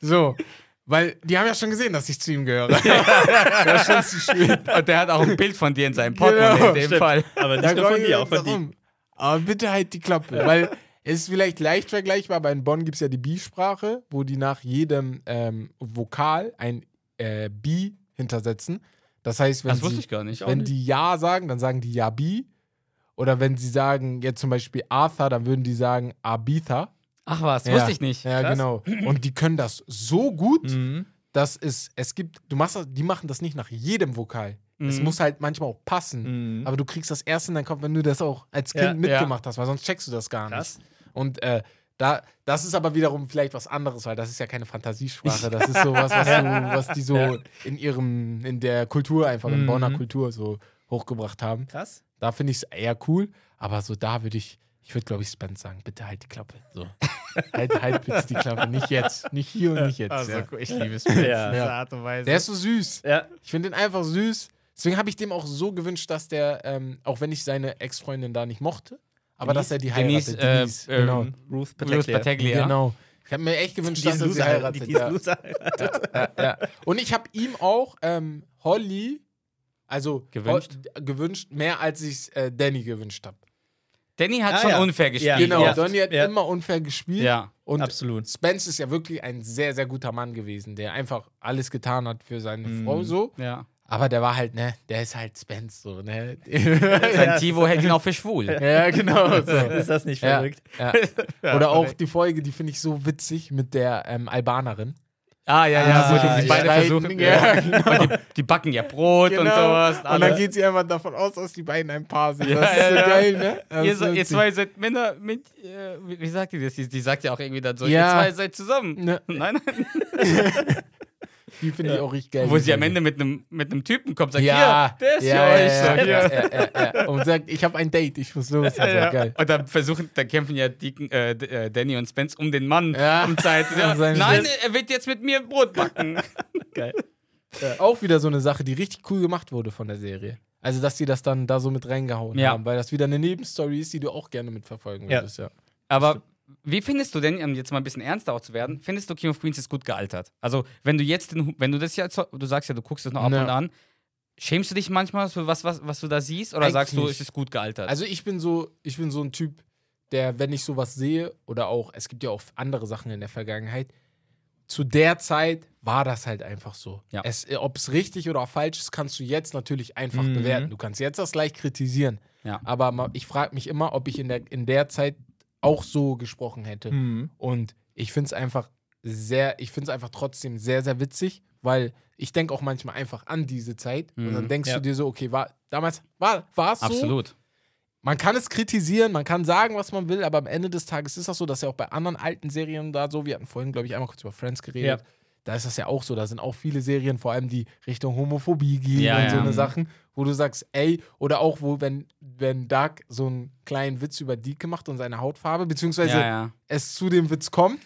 Speaker 4: so. Weil die haben ja schon gesehen, dass ich zu ihm gehöre. das ist schon zu schön.
Speaker 2: Und der hat auch ein Bild von dir in seinem Portemonnaie
Speaker 4: Genau,
Speaker 2: in dem
Speaker 3: stimmt.
Speaker 2: Fall.
Speaker 3: Aber nicht nur von dir, auch von dir.
Speaker 4: Aber bitte halt die Klappe, weil es ist vielleicht leicht vergleichbar, aber in Bonn gibt es ja die Bi-Sprache, wo die nach jedem ähm, Vokal ein äh, Bi hintersetzen. Das heißt, wenn,
Speaker 2: Das wusste
Speaker 4: sie,
Speaker 2: ich gar nicht.
Speaker 4: wenn die Ja sagen, dann sagen die Ja Bi. Oder wenn sie sagen, jetzt zum Beispiel Arthur, dann würden die sagen Abitha.
Speaker 2: Ach was,
Speaker 4: Ja.
Speaker 2: wusste ich nicht.
Speaker 4: Ja,
Speaker 3: Krass.
Speaker 4: genau. Und die können das so gut,
Speaker 3: Mhm.
Speaker 4: dass es, es gibt, du machst das, die machen das nicht nach jedem Vokal. Es
Speaker 2: Mhm.
Speaker 4: muss halt manchmal auch passen.
Speaker 3: Mhm.
Speaker 4: Aber du kriegst das erst in deinen Kopf, wenn du das auch als Kind
Speaker 3: Ja,
Speaker 4: mitgemacht hast, weil sonst checkst du das gar nicht.
Speaker 3: Krass.
Speaker 4: Und äh, da, das ist aber wiederum vielleicht was anderes, weil das ist ja keine Fantasiesprache. Das ist sowas, was, du, was die so
Speaker 3: Ja.
Speaker 4: in ihrem, in der Kultur einfach, in
Speaker 3: Mhm.
Speaker 4: Bonner Kultur so hochgebracht haben.
Speaker 3: Krass.
Speaker 4: Da finde ich es eher cool, aber so da würde ich, ich würde glaube ich Spence sagen, bitte halt die Klappe. So. halt, halt bitte die Klappe, nicht jetzt, nicht hier und nicht jetzt.
Speaker 2: Also,
Speaker 4: ja.
Speaker 2: ich liebe Spence.
Speaker 3: Ja.
Speaker 4: Ja.
Speaker 2: Art und Weise.
Speaker 4: Der ist so süß.
Speaker 3: Ja.
Speaker 4: Ich finde den einfach süß. Deswegen habe ich dem auch so gewünscht, dass der, ähm, auch wenn ich seine Ex-Freundin da nicht mochte, aber dass er die
Speaker 2: Denise,
Speaker 4: heiratet.
Speaker 2: äh,
Speaker 4: Denise,
Speaker 2: äh,
Speaker 4: genau.
Speaker 3: Ruth Pataglia.
Speaker 2: Pataglia.
Speaker 4: Genau. Ich habe mir echt gewünscht,
Speaker 3: Die
Speaker 4: dass er sie heiratet.
Speaker 3: die,
Speaker 4: ja.
Speaker 3: Loser.
Speaker 4: ja, ja. Und ich habe ihm auch ähm, Holly, also
Speaker 2: Gewünscht?
Speaker 4: Ho- gewünscht, mehr als ich äh, Danny gewünscht habe.
Speaker 2: Danny hat
Speaker 3: Ah,
Speaker 2: schon
Speaker 3: ja.
Speaker 2: unfair gespielt.
Speaker 3: Ja.
Speaker 4: Genau,
Speaker 3: Ja.
Speaker 4: Donny hat
Speaker 3: Ja.
Speaker 4: immer unfair gespielt.
Speaker 2: Ja.
Speaker 4: Und
Speaker 3: Absolut.
Speaker 4: Spence ist ja wirklich ein sehr, sehr guter Mann gewesen, der einfach alles getan hat für seine
Speaker 3: Mhm.
Speaker 4: Frau so.
Speaker 2: ja.
Speaker 4: Aber der war halt, ne, der ist halt Spence so, ne?
Speaker 2: Sein Tivo hält ihn auch für schwul.
Speaker 4: ja, genau. So.
Speaker 3: Ist das nicht
Speaker 4: Ja,
Speaker 3: verrückt?
Speaker 4: ja. Oder auch die Folge, die finde ich so witzig mit der ähm, Albanerin.
Speaker 2: Ah, ja, ja.
Speaker 4: Ah,
Speaker 2: so,
Speaker 4: ja,
Speaker 2: die, die beide
Speaker 4: ja.
Speaker 2: versuchen.
Speaker 4: Ja, genau.
Speaker 2: Und die, die backen ja Brot und sowas.
Speaker 4: Und dann geht sie einfach davon aus, dass die beiden ein Paar sind.
Speaker 2: Ja,
Speaker 4: das ist
Speaker 2: ja,
Speaker 4: so
Speaker 2: ja.
Speaker 4: geil, ne? Das
Speaker 2: Ihr, so, ihr zwei seid Männer mit. Äh, wie, sagt die das? Die, die sagt ja auch irgendwie dann so:
Speaker 4: Ja.
Speaker 2: Ihr zwei seid zusammen.
Speaker 4: Ne,
Speaker 2: Nein, nein.
Speaker 4: Die finde ich auch richtig geil.
Speaker 2: Wo sie am. Ende mit einem mit einem Typen kommt, sagt:
Speaker 4: ja,
Speaker 2: Hier, der ist
Speaker 4: ja, ja, ja, ja. Und sagt, ich habe ein Date, ich muss los. Also, geil.
Speaker 2: Und dann versuchen, dann kämpfen ja Deacon, äh, äh, Danny und Spence um den Mann
Speaker 4: Ja.
Speaker 2: um Zeit. Nein, er wird jetzt mit mir Brot backen.
Speaker 3: Geil.
Speaker 4: Auch wieder so eine Sache, die richtig cool gemacht wurde von der Serie. Also, dass die das dann da so mit reingehauen
Speaker 2: Ja.
Speaker 4: haben, weil das wieder eine Nebenstory ist, die du auch gerne mitverfolgen würdest, ja.
Speaker 2: Aber Wie findest du denn, um jetzt mal ein bisschen ernster auch zu werden, findest du King of Queens ist gut gealtert? Also, wenn du jetzt, den, wenn du das jetzt, du sagst ja, du guckst es noch ab
Speaker 4: Ja.
Speaker 2: und an, schämst du dich manchmal für was, was, was du da siehst? Oder
Speaker 4: Eigentlich
Speaker 2: sagst du,
Speaker 4: nicht.
Speaker 2: es ist gut gealtert?
Speaker 4: Also ich bin so, ich bin so ein Typ, der, wenn ich sowas sehe, oder auch, es gibt ja auch andere Sachen in der Vergangenheit, zu der Zeit war das halt einfach so.
Speaker 2: Ja.
Speaker 4: Es, Ob es richtig oder falsch ist, kannst du jetzt natürlich einfach
Speaker 3: Mhm.
Speaker 4: bewerten. Du kannst jetzt das gleich kritisieren.
Speaker 2: Ja.
Speaker 4: Aber ich frage mich immer, ob ich in der, in der Zeit auch so gesprochen hätte.
Speaker 3: Mhm.
Speaker 4: Und ich finde es einfach sehr, ich finde es einfach trotzdem sehr, sehr witzig, weil ich denke auch manchmal einfach an diese Zeit und dann
Speaker 2: Mhm.
Speaker 4: denkst
Speaker 3: Ja.
Speaker 4: du dir so, okay, war damals war es so.
Speaker 2: Absolut.
Speaker 4: Man kann es kritisieren, man kann sagen, was man will, aber am Ende des Tages ist das so, dass ja auch bei anderen alten Serien da so, wir hatten vorhin, glaube ich, einmal kurz über Friends geredet.
Speaker 3: Ja.
Speaker 4: Da ist das ja auch so, da sind auch viele Serien, vor allem die Richtung Homophobie gehen
Speaker 2: Ja,
Speaker 4: und so
Speaker 2: ja.
Speaker 4: eine Sachen, wo du sagst, ey, oder auch, wo, wenn, wenn Doug so einen kleinen Witz über Deke macht und seine Hautfarbe, beziehungsweise
Speaker 2: Ja,
Speaker 4: es zu dem Witz kommt,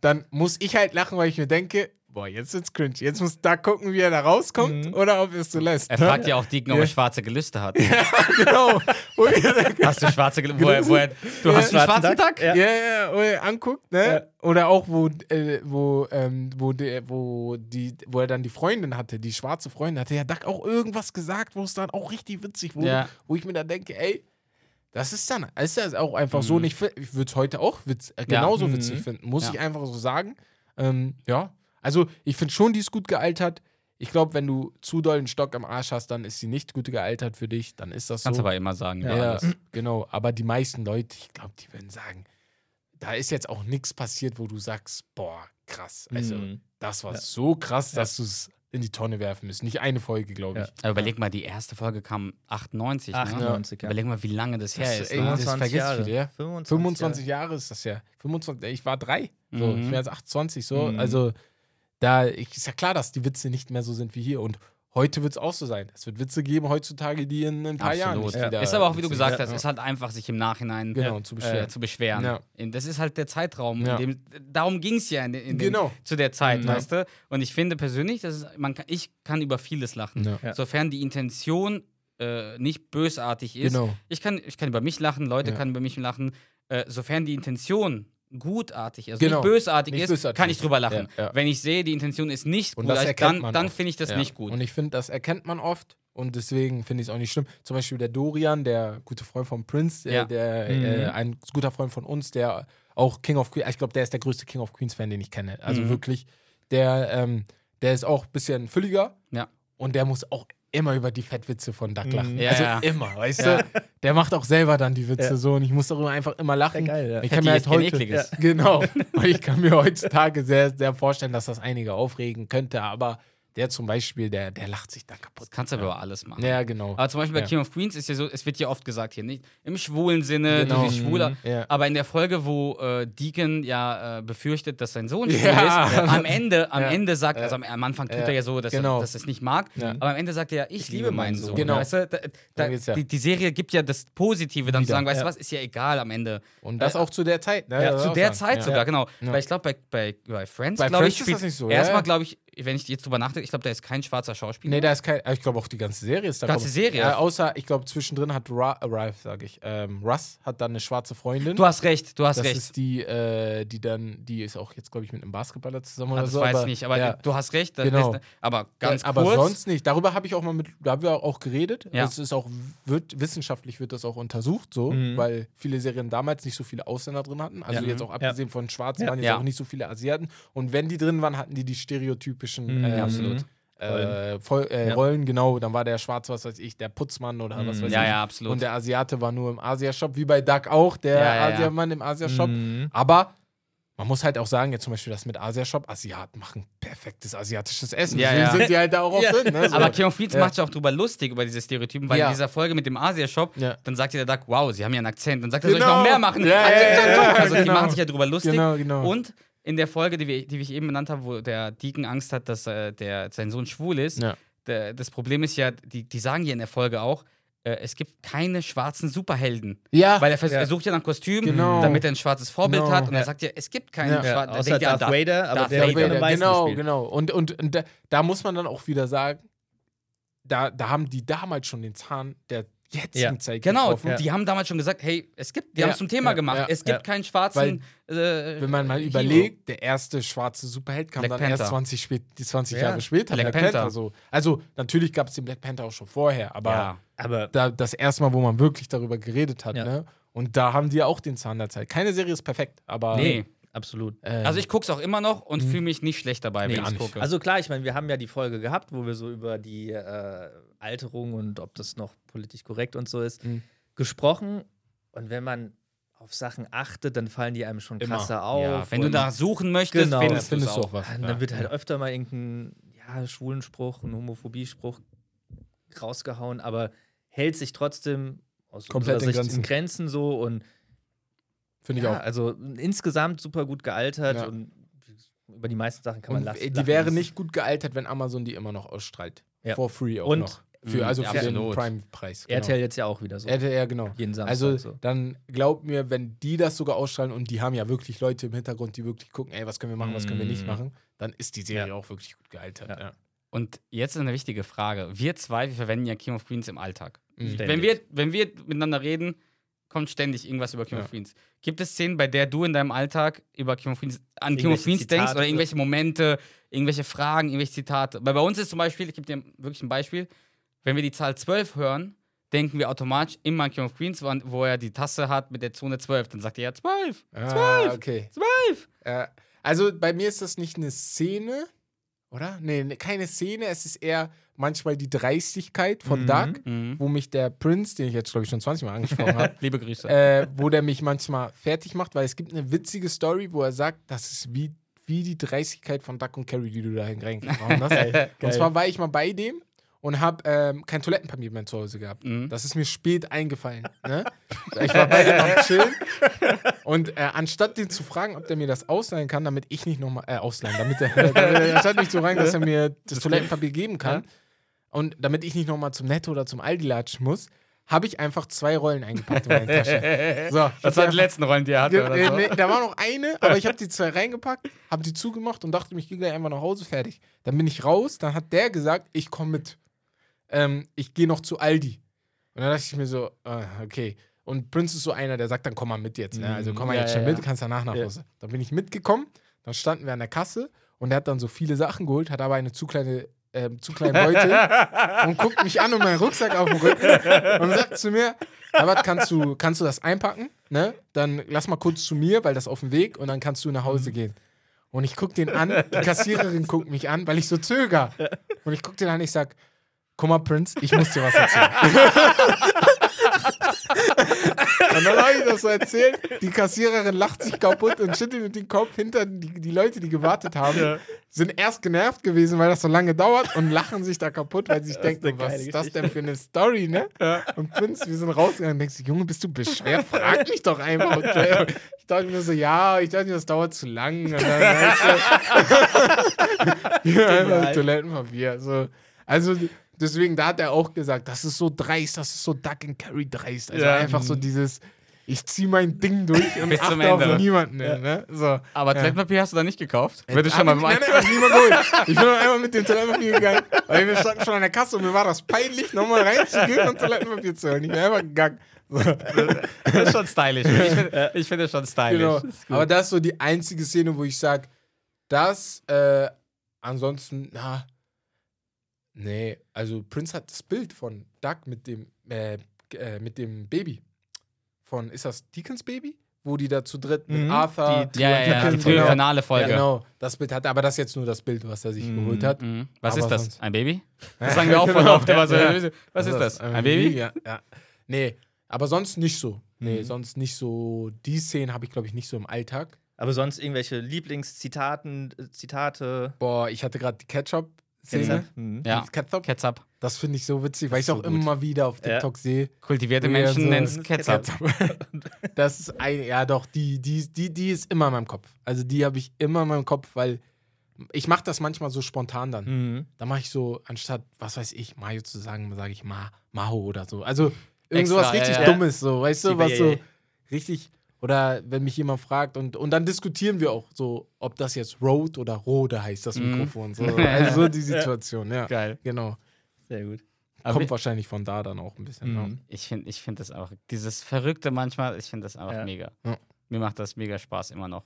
Speaker 4: dann muss ich halt lachen, weil ich mir denke, boah, jetzt wird's cringe. Jetzt muss da gucken, wie er da rauskommt
Speaker 3: Mhm.
Speaker 4: oder ob er es so lässt.
Speaker 2: Er fragt ja auch Deacon, ob
Speaker 4: Ja.
Speaker 2: er schwarze Gelüste hat.
Speaker 4: genau. Mir denke,
Speaker 2: Hast du schwarze Gelüste? Wo er, wo er, du
Speaker 4: Ja.
Speaker 2: hast einen schwarzen
Speaker 3: Schwarzen
Speaker 2: Tag?
Speaker 3: Ja.
Speaker 4: ja, ja, wo er anguckt, ne?
Speaker 3: Ja.
Speaker 4: Oder auch, wo, äh, wo, ähm, wo, der, wo, die, wo er dann die Freundin hatte, die schwarze Freundin, hatte ja Duck auch irgendwas gesagt, wo es dann auch richtig witzig wurde,
Speaker 2: Ja.
Speaker 4: wo ich mir dann denke, ey, das ist dann, ist das auch einfach so. Und ich, würde es heute auch witz, äh, genauso
Speaker 3: Mhm.
Speaker 4: witzig finden, muss
Speaker 2: Ja.
Speaker 4: ich einfach so sagen. Ähm, ja, also ich finde schon, die ist gut gealtert. Ich glaube, wenn du zu doll einen Stock am Arsch hast, dann ist sie nicht gut gealtert für dich. Dann ist das so.
Speaker 2: Kannst aber immer sagen.
Speaker 4: Ja,
Speaker 2: Ja,
Speaker 4: genau. Aber die meisten Leute, ich glaube, die würden sagen, da ist jetzt auch nichts passiert, wo du sagst, boah, krass. Also,
Speaker 3: Mhm.
Speaker 4: das war
Speaker 3: Ja.
Speaker 4: so krass,
Speaker 3: Ja.
Speaker 4: dass du es in die Tonne werfen müsst. Nicht eine Folge, glaube ich.
Speaker 3: Ja.
Speaker 2: Aber überleg mal, die erste Folge kam 98. Ne?
Speaker 3: 98, ja.
Speaker 2: Überleg mal, wie lange das her
Speaker 4: Das-
Speaker 2: ist.
Speaker 4: ey,
Speaker 2: Ne?
Speaker 4: das vergisst
Speaker 3: Jahre.
Speaker 4: ja.
Speaker 3: 25,
Speaker 4: 25 Jahre ist das ja. 25, ich war drei. So,
Speaker 2: Mhm.
Speaker 4: Ich wäre jetzt 28 so.
Speaker 3: Mhm.
Speaker 4: Also, da ist ja klar, dass die Witze nicht mehr so sind wie hier. Und heute wird es auch so sein. Es wird Witze geben heutzutage, die in ein paar Jahren
Speaker 2: Absolut.
Speaker 4: nicht wieder
Speaker 2: Ist aber auch, wie du gesagt
Speaker 4: sind.
Speaker 2: hast, ist halt einfach, sich im Nachhinein
Speaker 4: Genau, zu beschweren.
Speaker 2: äh, zu beschweren.
Speaker 4: Ja.
Speaker 2: Das ist halt der Zeitraum.
Speaker 4: Ja.
Speaker 2: In dem, darum ging es ja in, in
Speaker 4: Genau.
Speaker 2: zu der Zeit,
Speaker 4: Ja.
Speaker 2: weißt du? Und ich finde persönlich, dass es, man kann, ich kann über vieles lachen.
Speaker 4: Ja.
Speaker 3: Ja.
Speaker 2: Sofern die Intention äh, nicht bösartig ist.
Speaker 4: Genau.
Speaker 2: Ich, kann, ich kann über mich lachen, Leute
Speaker 4: Ja.
Speaker 2: können über mich lachen. Äh, sofern die Intention gutartig ist,
Speaker 4: Genau.
Speaker 2: nicht bösartig
Speaker 4: Nicht
Speaker 2: ist,
Speaker 4: bösartig
Speaker 2: kann ich drüber lachen.
Speaker 4: Ja, ja.
Speaker 2: Wenn ich sehe, die Intention ist nicht
Speaker 4: Und
Speaker 2: gut,
Speaker 4: das erkennt
Speaker 2: dann, dann finde ich das
Speaker 4: Ja.
Speaker 2: nicht gut.
Speaker 4: Und ich finde, das erkennt man oft und deswegen finde ich es auch nicht schlimm. Zum Beispiel der Dorian, der gute Freund von Prince,
Speaker 2: Ja.
Speaker 4: der, der
Speaker 3: Mhm.
Speaker 4: äh, ein guter Freund von uns, der auch King of Queens, ich glaube, der ist der größte King of Queens Fan, den ich kenne. Also
Speaker 2: Mhm.
Speaker 4: wirklich, der, ähm, der ist auch ein bisschen fülliger
Speaker 2: Ja.
Speaker 4: und der muss auch immer über die Fettwitze von Duck
Speaker 3: Mhm.
Speaker 4: lachen.
Speaker 2: Ja,
Speaker 4: also
Speaker 2: ja.
Speaker 4: immer, weißt
Speaker 2: Ja.
Speaker 4: du? Der macht auch selber dann die Witze so und ich muss darüber einfach immer lachen.
Speaker 3: Geil.
Speaker 4: Ich kann mir halt heute,
Speaker 2: ekliges.
Speaker 4: Genau. Ich kann mir heutzutage sehr, sehr vorstellen, dass das einige aufregen könnte, aber der zum Beispiel, der, der lacht sich da kaputt.
Speaker 2: Das kannst du aber über alles machen.
Speaker 4: Ja, genau.
Speaker 2: Aber zum Beispiel bei
Speaker 4: Ja.
Speaker 2: King of Queens ist ja so, es wird ja oft gesagt hier, nicht im schwulen Sinne,
Speaker 4: Genau.
Speaker 2: du bist schwuler.
Speaker 4: Ja.
Speaker 2: Aber in der Folge, wo äh, Deacon ja äh, befürchtet, dass sein Sohn schwul
Speaker 4: Ja.
Speaker 2: ist, am Ende, am
Speaker 4: Ja.
Speaker 2: Ende sagt,
Speaker 4: Ja.
Speaker 2: also am, am Anfang tut
Speaker 4: Ja.
Speaker 2: er ja so, dass,
Speaker 4: Genau.
Speaker 2: er, dass er es nicht mag,
Speaker 4: Ja.
Speaker 2: aber am Ende sagt er ja, ich, liebe meinen Sohn.
Speaker 4: Genau.
Speaker 2: Weißt du? da, da,
Speaker 4: ja.
Speaker 2: die, die Serie gibt ja das Positive, dann zu
Speaker 4: Wieder.
Speaker 2: sagen, weißt du
Speaker 3: Ja.
Speaker 2: was, ist ja egal am Ende.
Speaker 4: Und das
Speaker 2: Äh,
Speaker 4: auch zu der Zeit. Ne?
Speaker 3: ja,
Speaker 2: Zu der. Zeit
Speaker 4: ja.
Speaker 2: sogar, genau.
Speaker 4: Ja.
Speaker 2: Weil ich glaube, bei, bei, bei Friends, glaube ich,
Speaker 4: ist
Speaker 2: spielt
Speaker 4: das nicht so, ja,
Speaker 2: erstmal,
Speaker 4: ja.
Speaker 2: glaube ich, wenn ich jetzt drüber nachdenke, ich glaube, da ist kein schwarzer Schauspieler.
Speaker 4: Nee, da ist kein. Ich glaube auch die ganze Serie ist da.
Speaker 2: Ganze Serie?
Speaker 4: Ja, außer, ich glaube, zwischendrin hat Ra äh, Ralph, sage ich. Ähm, Russ hat dann eine schwarze Freundin.
Speaker 2: Du hast recht, du hast
Speaker 4: das
Speaker 2: recht.
Speaker 4: ist die, äh, die dann, die ist auch jetzt, glaube ich, mit einem Basketballer zusammen
Speaker 2: Ah,
Speaker 4: oder
Speaker 2: das
Speaker 4: so.
Speaker 2: weiß
Speaker 4: aber,
Speaker 2: ich nicht, aber
Speaker 4: ja.
Speaker 2: du hast recht. das
Speaker 4: Genau.
Speaker 2: ist- aber ganz
Speaker 4: ja, aber
Speaker 2: kurz.
Speaker 4: sonst nicht. Darüber habe ich auch mal mit, da haben wir auch geredet.
Speaker 2: Ja.
Speaker 4: Es ist auch, wird, wissenschaftlich wird das auch untersucht, so,
Speaker 3: Mhm.
Speaker 4: weil viele Serien damals nicht so viele Ausländer drin hatten. Also
Speaker 3: Ja.
Speaker 4: jetzt auch
Speaker 3: Ja.
Speaker 4: abgesehen von Schwarzen
Speaker 3: Ja.
Speaker 4: waren jetzt
Speaker 2: Ja.
Speaker 4: auch nicht so viele Asiaten. Und wenn die drin waren, hatten die die stereotypischen
Speaker 3: Mhm.
Speaker 4: ähm,
Speaker 2: absolut.
Speaker 4: Äh, voll, äh,
Speaker 3: Ja.
Speaker 4: Rollen, genau. Dann war der Schwarz, was weiß ich, der Putzmann oder was
Speaker 3: Mhm.
Speaker 4: weiß
Speaker 2: Ja,
Speaker 4: ich.
Speaker 2: ja, absolut.
Speaker 4: Und der Asiate war nur im Asia-Shop, wie bei Duck auch, der
Speaker 2: Ja.
Speaker 4: Asiamann im Asia-Shop.
Speaker 3: Mhm.
Speaker 4: Aber man muss halt auch sagen, jetzt zum Beispiel das mit Asia-Shop, Asiaten machen perfektes asiatisches Essen.
Speaker 2: Ja,
Speaker 4: Deswegen
Speaker 2: ja.
Speaker 4: sind die halt da auch
Speaker 3: Ja.
Speaker 4: drin. Ne? So.
Speaker 2: aber of Queens
Speaker 4: Ja.
Speaker 2: macht sich auch drüber lustig über diese Stereotypen, weil in dieser Folge mit dem Asia-Shop,
Speaker 4: Ja.
Speaker 2: dann sagt ja der Duck, wow, sie haben ja einen Akzent. Dann sagt er, soll ich
Speaker 4: Genau.
Speaker 2: noch mehr machen?
Speaker 4: Ja,
Speaker 2: also die
Speaker 4: genau.
Speaker 2: machen sich ja drüber lustig.
Speaker 4: Genau, genau.
Speaker 2: Und in der Folge, die, wir, die ich eben benannt habe, wo der Deacon Angst hat, dass äh, der, sein Sohn schwul ist,
Speaker 4: Ja.
Speaker 2: der, das Problem ist ja, die, die sagen ja in der Folge auch, äh, es gibt keine schwarzen Superhelden.
Speaker 4: ja,
Speaker 2: Weil er, vers-
Speaker 3: Ja.
Speaker 2: er sucht ja nach Kostüm,
Speaker 4: Genau.
Speaker 2: damit er ein schwarzes Vorbild
Speaker 4: Genau.
Speaker 2: hat. Und er
Speaker 3: Ja.
Speaker 2: sagt ja, es gibt keinen
Speaker 4: Ja.
Speaker 2: schwarzen.
Speaker 3: Ja, außer Darth Vader, aber der
Speaker 2: Vader.
Speaker 3: Weißen
Speaker 4: genau,
Speaker 3: gespielt.
Speaker 4: genau. Und, und, und da, da muss man dann auch wieder sagen, da, da haben die damals schon den Zahn der jetzigen
Speaker 3: Ja.
Speaker 4: Zeit
Speaker 2: Genau,
Speaker 4: getroffen.
Speaker 2: und die haben damals schon gesagt, hey, es gibt, die
Speaker 4: Ja,
Speaker 2: haben es zum Thema
Speaker 4: ja,
Speaker 2: gemacht, es gibt keinen schwarzen äh,
Speaker 4: Wenn man mal
Speaker 2: Hero.
Speaker 4: überlegt, der erste schwarze Superheld kam
Speaker 2: Black
Speaker 4: dann
Speaker 2: Panther.
Speaker 4: erst 20, spät, die 20
Speaker 3: Ja,
Speaker 4: Jahre später.
Speaker 2: Black Panther.
Speaker 4: so. Also natürlich gab es den Black Panther auch schon vorher, aber.
Speaker 3: Aber
Speaker 4: da, das erste Mal, wo man wirklich darüber geredet hat. Ne? Und da haben die auch den Zahn der Zeit. Keine Serie ist perfekt, aber
Speaker 2: Nee.
Speaker 3: Absolut.
Speaker 4: äh,
Speaker 2: Also ich gucke es auch immer noch und fühle mich nicht schlecht dabei,
Speaker 4: Nee,
Speaker 2: wenn ich gucke.
Speaker 3: Also klar, ich meine, wir haben ja die Folge gehabt, wo wir so über die äh, Alterung und ob das noch politisch korrekt und so ist,
Speaker 4: Mhm.
Speaker 3: gesprochen. Und wenn man auf Sachen achtet, dann fallen die einem schon
Speaker 4: Immer.
Speaker 3: krasser auf.
Speaker 2: ja, wenn du da suchen möchtest,
Speaker 3: Genau.
Speaker 2: findest,
Speaker 4: findest du
Speaker 2: auch.
Speaker 4: was.
Speaker 3: dann
Speaker 4: Ja.
Speaker 3: wird halt öfter mal irgendein ja, Schwulenspruch, ein Homophobiespruch rausgehauen, aber hält sich trotzdem aus
Speaker 4: Komplett
Speaker 3: unserer
Speaker 4: in Grenzen.
Speaker 3: in Grenzen so und
Speaker 4: Finde ich
Speaker 3: ja,
Speaker 4: auch.
Speaker 3: also insgesamt super gut gealtert
Speaker 4: Ja.
Speaker 3: und über die meisten Sachen kann man lassen.
Speaker 4: die
Speaker 3: lachen.
Speaker 4: wäre nicht gut gealtert, wenn Amazon die immer noch ausstrahlt.
Speaker 3: Ja.
Speaker 4: For free auch
Speaker 3: Und-
Speaker 4: noch. Für,
Speaker 2: Mhm,
Speaker 4: also
Speaker 2: ja,
Speaker 4: für den. Prime-Preis. Genau.
Speaker 3: RTL jetzt ja auch wieder so.
Speaker 4: RTL, genau.
Speaker 3: Jeden Samstag
Speaker 4: Also
Speaker 3: so.
Speaker 4: dann glaubt mir, wenn die das sogar ausstrahlen und die haben ja wirklich Leute im Hintergrund, die wirklich gucken, ey, was können wir machen, was können wir nicht
Speaker 3: Mm.
Speaker 4: machen, dann ist die Serie
Speaker 3: Ja.
Speaker 4: auch wirklich gut gealtert.
Speaker 3: Ja.
Speaker 4: Ja.
Speaker 2: Und jetzt ist eine wichtige Frage. Wir zwei, wir verwenden ja King of Queens im Alltag.
Speaker 4: Mhm.
Speaker 2: Wenn wir, wenn wir miteinander reden, kommt ständig irgendwas über King
Speaker 4: Ja.
Speaker 2: of Queens. Gibt es Szenen, bei der du in deinem Alltag über King of Queens, an King of Queens denkst
Speaker 3: Zitate?
Speaker 2: oder irgendwelche Momente, irgendwelche Fragen, irgendwelche Zitate? Weil bei uns ist zum Beispiel, ich gebe dir wirklich ein Beispiel, wenn wir die Zahl 12 hören, denken wir automatisch immer an King of Queens, wo- er die Tasse hat mit der Zone 12. Dann sagt er ja 12.
Speaker 4: Ah, okay.
Speaker 2: 12!
Speaker 4: Ja. Also bei mir ist das nicht eine Szene, oder? Nee, ne- keine Szene, es ist eher manchmal die Dreistigkeit von
Speaker 3: Mhm.
Speaker 4: Doug,
Speaker 2: Mhm.
Speaker 4: wo mich der Prince, den ich jetzt glaube ich schon 20 Mal angesprochen habe,
Speaker 2: Liebe Grüße.
Speaker 4: äh, wo der mich manchmal fertig macht, weil es gibt eine witzige Story, wo er sagt, das ist wie, wie die Dreistigkeit von Duck und Carrie, die du da reingehauen hast. und zwar war ich mal bei dem und habe ähm, kein Toilettenpapier mehr zu Hause gehabt.
Speaker 2: Mhm.
Speaker 4: Das ist mir spät eingefallen. Ne? Ich war bei dem am Chillen und äh, anstatt den zu fragen, ob der mir das ausleihen kann, damit ich nicht nochmal, äh, ausleihen, damit er, er anstatt mich zu fragen, dass er mir das Toilettenpapier geben kann und damit ich nicht nochmal zum Netto oder zum Aldi latschen muss, habe ich einfach zwei Rollen eingepackt in meine Tasche. So,
Speaker 2: das waren die letzten Rollen, die er hatte. Oder
Speaker 4: äh,
Speaker 2: so.
Speaker 4: nee, da war noch eine, aber ich habe die zwei reingepackt, habe die zugemacht und dachte, ich gehe gleich einfach nach Hause, fertig. Dann bin ich raus, dann hat der gesagt, ich komme mit. Ähm, ich gehe noch zu Aldi. Und dann dachte ich mir so, ah, okay. Und Prince ist so einer, der sagt dann, komm mal mit jetzt. Ne? Also komm mal
Speaker 3: Ja,
Speaker 4: jetzt
Speaker 3: ja,
Speaker 4: schon mit,
Speaker 3: ja.
Speaker 4: kannst danach nach
Speaker 3: Ja.
Speaker 4: Hause. Dann bin ich mitgekommen, dann standen wir an der Kasse und er hat dann so viele Sachen geholt, hat aber eine zu kleine, ähm, zu kleinen Beutel und guckt mich an und meinen Rucksack auf dem Rücken und sagt zu mir, Herbert, kannst du, kannst du das einpacken? Ne? Dann lass mal kurz zu mir, weil das auf dem Weg und dann kannst du nach Hause gehen. Und ich guck den an, die Kassiererin guckt mich an, weil ich so zöger. Und ich guck den an, ich sag, guck mal, Prince, ich muss dir was erzählen. und dann habe ich das so erzählt. Die Kassiererin lacht sich kaputt und schüttelt mit dem Kopf hinter die, die Leute, die gewartet haben, sind erst genervt gewesen, weil das so lange dauert und lachen sich da kaputt, weil sie sich denken,
Speaker 3: eine
Speaker 4: was ist das denn für eine Story, ne? Und Prince, wir sind rausgegangen und denkst, du, Junge, bist du bescheuert? Frag mich doch einfach. Und ich dachte mir so, ja, ich dachte, das dauert zu lang. Und dann ja, einfach Toilettenpapier. So. Also deswegen, da hat er auch gesagt, das ist so dreist, das ist so Duck and Carry dreist. Also
Speaker 2: Ja.
Speaker 4: einfach so dieses, ich zieh mein Ding durch und
Speaker 2: Bis zum
Speaker 4: achte auf niemanden. Ne? So.
Speaker 2: Aber Toilettenpapier hast du da nicht gekauft? Würde
Speaker 4: Hab
Speaker 2: schon mal
Speaker 4: ich, nein, nein, hab ich nie mal geholt. Ich bin einmal mit dem Toilettenpapier gegangen, weil wir standen schon an der Kasse und mir war das peinlich, nochmal reinzugehen und Toilettenpapier zu holen. Ich bin einfach gegangen. So.
Speaker 2: Das ist schon stylisch. Ich finde ich find das schon stylisch.
Speaker 4: Genau. Aber das ist so die einzige Szene, wo ich sage, das, äh, ansonsten, na, nee, also Prince hat das Bild von Doug mit dem, äh, äh, mit dem Baby. Von, ist das Deacons Baby? Wo die da zu dritt mit
Speaker 3: Mhm.
Speaker 4: Arthur.
Speaker 3: Die
Speaker 2: Ja, ja, ja, die
Speaker 4: genau.
Speaker 2: finale
Speaker 4: Ja,
Speaker 2: Folge.
Speaker 4: genau, das Bild hat er, aber das ist jetzt nur das Bild, was er sich
Speaker 3: Mhm.
Speaker 4: geholt hat.
Speaker 2: Mhm. Was
Speaker 4: Aber
Speaker 2: ist das?
Speaker 4: sonst-
Speaker 2: Ein Baby? Das sagen wir auch voll oft immer so.
Speaker 4: Ja.
Speaker 2: Was ist das? Ein Baby?
Speaker 4: Ja, ja. Nee, aber sonst nicht so. Nee,
Speaker 3: Mhm.
Speaker 4: sonst nicht so. Die Szenen habe ich, glaube ich, nicht so im Alltag.
Speaker 3: Aber sonst irgendwelche Lieblingszitaten, äh, Zitate.
Speaker 4: Boah, ich hatte gerade die Ketchup-Szene.
Speaker 3: Mhm.
Speaker 2: Ja.
Speaker 4: Ketchup.
Speaker 2: Ketchup.
Speaker 4: Das finde ich so witzig, weil ich es
Speaker 3: so
Speaker 4: auch
Speaker 3: gut.
Speaker 4: immer wieder auf
Speaker 3: Ja.
Speaker 4: TikTok sehe.
Speaker 2: Kultivierte
Speaker 4: Ja,
Speaker 2: Menschen
Speaker 4: so-
Speaker 2: nennen es Ketchup.
Speaker 4: Das ist ein, ja doch, die, die, die, die ist immer in meinem Kopf. Also die habe ich immer in meinem Kopf, weil ich mache das manchmal so spontan dann.
Speaker 3: Mhm.
Speaker 4: Da mache ich so, anstatt, was weiß ich, Mayo zu sagen, sage ich Ma, Maho oder so. Also irgend sowas
Speaker 2: ja,
Speaker 4: richtig
Speaker 2: ja.
Speaker 4: Dummes, so, weißt du, was so richtig. Oder wenn mich jemand fragt und, und dann diskutieren wir auch so, ob das jetzt Rode oder Rode heißt, das
Speaker 2: Mhm.
Speaker 4: Mikrofon. So. Also so die Situation, ja.
Speaker 2: Geil.
Speaker 4: Genau.
Speaker 3: Sehr gut.
Speaker 2: Aber
Speaker 4: Kommt
Speaker 2: ich-
Speaker 4: wahrscheinlich von da dann auch ein bisschen.
Speaker 3: Mhm.
Speaker 2: Ich finde ich find das auch, dieses Verrückte manchmal, ich finde das einfach
Speaker 3: Ja.
Speaker 2: mega.
Speaker 4: Ja.
Speaker 2: Mir macht das mega Spaß immer noch.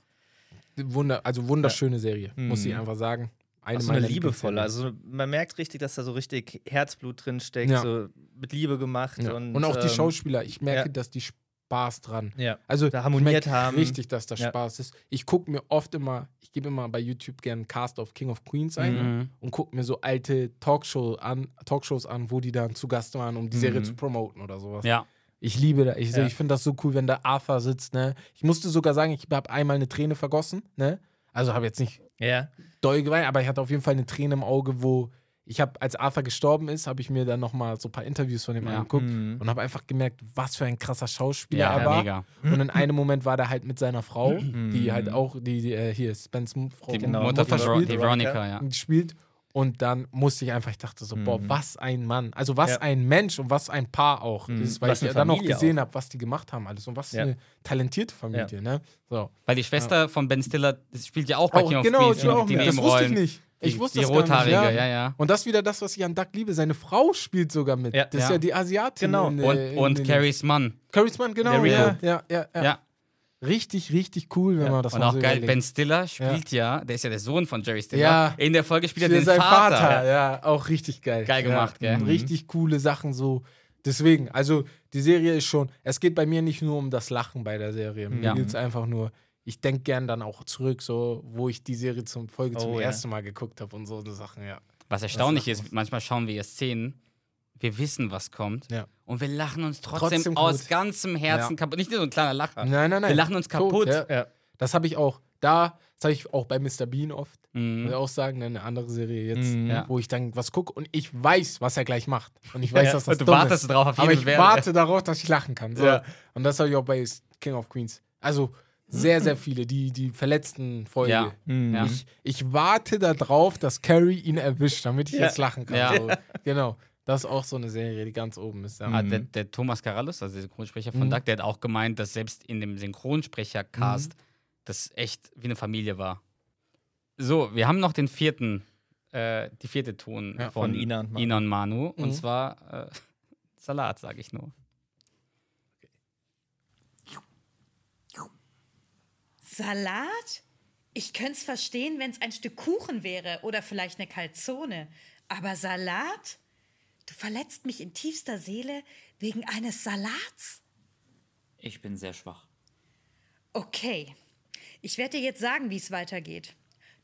Speaker 4: Ja. Wunder, also wunderschöne Serie, muss ich
Speaker 3: Mhm.
Speaker 4: einfach sagen.
Speaker 3: Auch so
Speaker 4: meiner
Speaker 3: eine liebevolle. Also man merkt richtig, dass da so richtig Herzblut drin steckt,
Speaker 4: Ja.
Speaker 3: so mit Liebe gemacht.
Speaker 4: ja.
Speaker 3: Und,
Speaker 4: und, auch die
Speaker 3: ähm,
Speaker 4: Schauspieler, ich merke,
Speaker 3: ja.
Speaker 4: dass die Spaß dran.
Speaker 3: Ja.
Speaker 4: Also
Speaker 3: Da harmoniert haben.
Speaker 4: richtig, dass da
Speaker 3: Ja.
Speaker 4: Spaß ist. Ich gucke mir oft immer, ich gebe immer bei YouTube gerne Cast of King of Queens ein
Speaker 2: Mhm.
Speaker 4: und gucke mir so alte Talkshow an, Talkshows an, wo die dann zu Gast waren, um die Serie
Speaker 3: Mhm.
Speaker 4: zu promoten oder sowas.
Speaker 2: Ja.
Speaker 4: Ich liebe das. Ich,
Speaker 3: Ja.
Speaker 4: ich finde das so cool, wenn da Arthur sitzt. Ne? Ich musste sogar sagen, ich habe einmal eine Träne vergossen. Ne? Also habe jetzt nicht
Speaker 3: Ja.
Speaker 4: doll geweint, aber ich hatte auf jeden Fall eine Träne im Auge, wo ich habe, als Arthur gestorben ist, habe ich mir dann nochmal so ein paar Interviews von ihm
Speaker 2: Ja.
Speaker 4: angeguckt
Speaker 3: Mhm.
Speaker 4: und habe einfach gemerkt, was für ein krasser Schauspieler
Speaker 2: Ja,
Speaker 4: er war.
Speaker 2: mega.
Speaker 4: Und in einem Moment war der halt mit seiner Frau, die halt auch, die, die äh, hier Spence Frau
Speaker 2: Die
Speaker 3: Genau,
Speaker 2: Mutter von
Speaker 3: Mutter
Speaker 2: Ver
Speaker 3: spielt.
Speaker 2: die Veronica, ja.
Speaker 4: gespielt. Und dann musste ich einfach, ich dachte so, boah, was ein Mann. Also was
Speaker 3: Ja.
Speaker 4: ein Mensch und was ein Paar auch
Speaker 3: Mhm.
Speaker 4: ist, weil
Speaker 3: Was
Speaker 4: ich
Speaker 3: eine
Speaker 4: dann auch gesehen habe, was die gemacht haben alles und was
Speaker 3: Ja.
Speaker 4: eine talentierte Familie, ne? So.
Speaker 2: Weil die Schwester von Ben Stiller das spielt ja auch bei
Speaker 4: Auch,
Speaker 2: King of
Speaker 4: genau,
Speaker 2: Queens,
Speaker 4: die auch
Speaker 2: die
Speaker 4: mit. das wusste ich nicht. Ich
Speaker 2: Die-
Speaker 4: wusste
Speaker 2: die
Speaker 4: das gar nicht.
Speaker 2: Rothaarige,
Speaker 4: ja.
Speaker 2: ja, ja.
Speaker 4: Und das ist wieder das, was ich an Duck liebe. Seine Frau spielt sogar mit.
Speaker 3: Ja.
Speaker 4: Das ist
Speaker 2: Ja.
Speaker 4: ja die Asiatin.
Speaker 3: Genau.
Speaker 4: in,
Speaker 2: Und,
Speaker 4: äh, in
Speaker 2: und
Speaker 4: den-
Speaker 2: Carries Mann.
Speaker 4: Carries Mann, genau. Ja, ja, ja, ja,
Speaker 2: Ja.
Speaker 4: Richtig, richtig cool, wenn
Speaker 3: Ja.
Speaker 4: man das
Speaker 2: Und auch
Speaker 4: so
Speaker 2: geil, Ben
Speaker 4: überlegt.
Speaker 2: Stiller spielt ja. der ist ja der Sohn von Jerry Stiller.
Speaker 4: Ja.
Speaker 2: In der Folge spielt er den Vater.
Speaker 4: Vater. Ja, auch richtig geil.
Speaker 2: Geil gemacht,
Speaker 4: ja.
Speaker 2: gell?
Speaker 4: Richtig coole Sachen so. Deswegen, also die Serie ist schon, es geht bei mir nicht nur um das Lachen bei der Serie. Mir
Speaker 2: Ja.
Speaker 4: geht es einfach nur, ich denke gern dann auch zurück, so, wo ich die Serie zum Folge zum
Speaker 3: Oh, ja.
Speaker 4: ersten Mal geguckt habe und so Sachen, ja.
Speaker 2: Was erstaunlich ist, manchmal schauen wir ja Szenen, wir wissen, was kommt.
Speaker 4: Ja.
Speaker 2: Und wir lachen uns trotzdem,
Speaker 4: Trotzdem
Speaker 2: aus ganzem Herzen
Speaker 4: Ja.
Speaker 2: kaputt. Nicht nur so ein kleiner Lacher.
Speaker 4: Nein, nein, nein.
Speaker 2: Wir lachen uns kaputt.
Speaker 4: ja.
Speaker 3: Ja.
Speaker 4: Das habe ich auch da, das habe ich auch bei Mr. Bean oft,
Speaker 2: Mhm.
Speaker 4: muss ich auch sagen, ne, eine andere Serie jetzt,
Speaker 3: Mhm.
Speaker 2: Ja.
Speaker 4: wo ich dann was gucke und ich weiß, was er gleich macht. Und ich weiß,
Speaker 3: Ja.
Speaker 4: dass das
Speaker 2: Und du
Speaker 4: dumm
Speaker 2: wartest
Speaker 4: ist.
Speaker 2: drauf auf
Speaker 4: Aber
Speaker 2: jeden
Speaker 4: ich
Speaker 2: Werde.
Speaker 4: warte darauf, dass ich lachen kann. So.
Speaker 2: Ja.
Speaker 4: Und das habe ich auch bei King of Queens. Also sehr, sehr viele, die, die verletzten Folge.
Speaker 2: Ja.
Speaker 3: Mhm.
Speaker 4: Ich, ich warte darauf, dass Carrie ihn erwischt, damit ich
Speaker 3: Ja.
Speaker 4: jetzt lachen kann.
Speaker 2: Ja.
Speaker 4: So. Genau. Das ist auch so eine Serie, die ganz oben ist. Ja.
Speaker 2: Ah, der, der Thomas Carallus, also der Synchronsprecher von
Speaker 4: Mhm.
Speaker 2: Duck, der hat auch gemeint, dass selbst in dem Synchronsprecher-Cast
Speaker 4: Mhm.
Speaker 2: das echt wie eine Familie war. So, wir haben noch den vierten, äh, die vierte Ton
Speaker 4: Ja,
Speaker 2: von,
Speaker 3: von Ina und Manu.
Speaker 2: Ina und Manu. Und
Speaker 4: Mhm.
Speaker 2: zwar äh, Salat, sage ich nur.
Speaker 6: Salat? Ich könnte es verstehen, wenn es ein Stück Kuchen wäre oder vielleicht eine Calzone. Aber Salat? Du verletzt mich in tiefster Seele wegen eines Salats?
Speaker 5: Ich bin sehr schwach.
Speaker 6: Okay. Ich werde dir jetzt sagen, wie es weitergeht.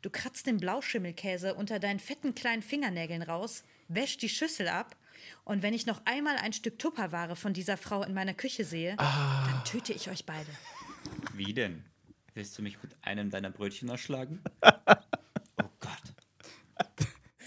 Speaker 6: Du kratzt den Blauschimmelkäse unter deinen fetten kleinen Fingernägeln raus, wäschst die Schüssel ab und wenn ich noch einmal ein Stück Tupperware von dieser Frau in meiner Küche sehe, dann töte ich euch beide.
Speaker 5: Wie denn? Willst du mich mit einem deiner Brötchen erschlagen?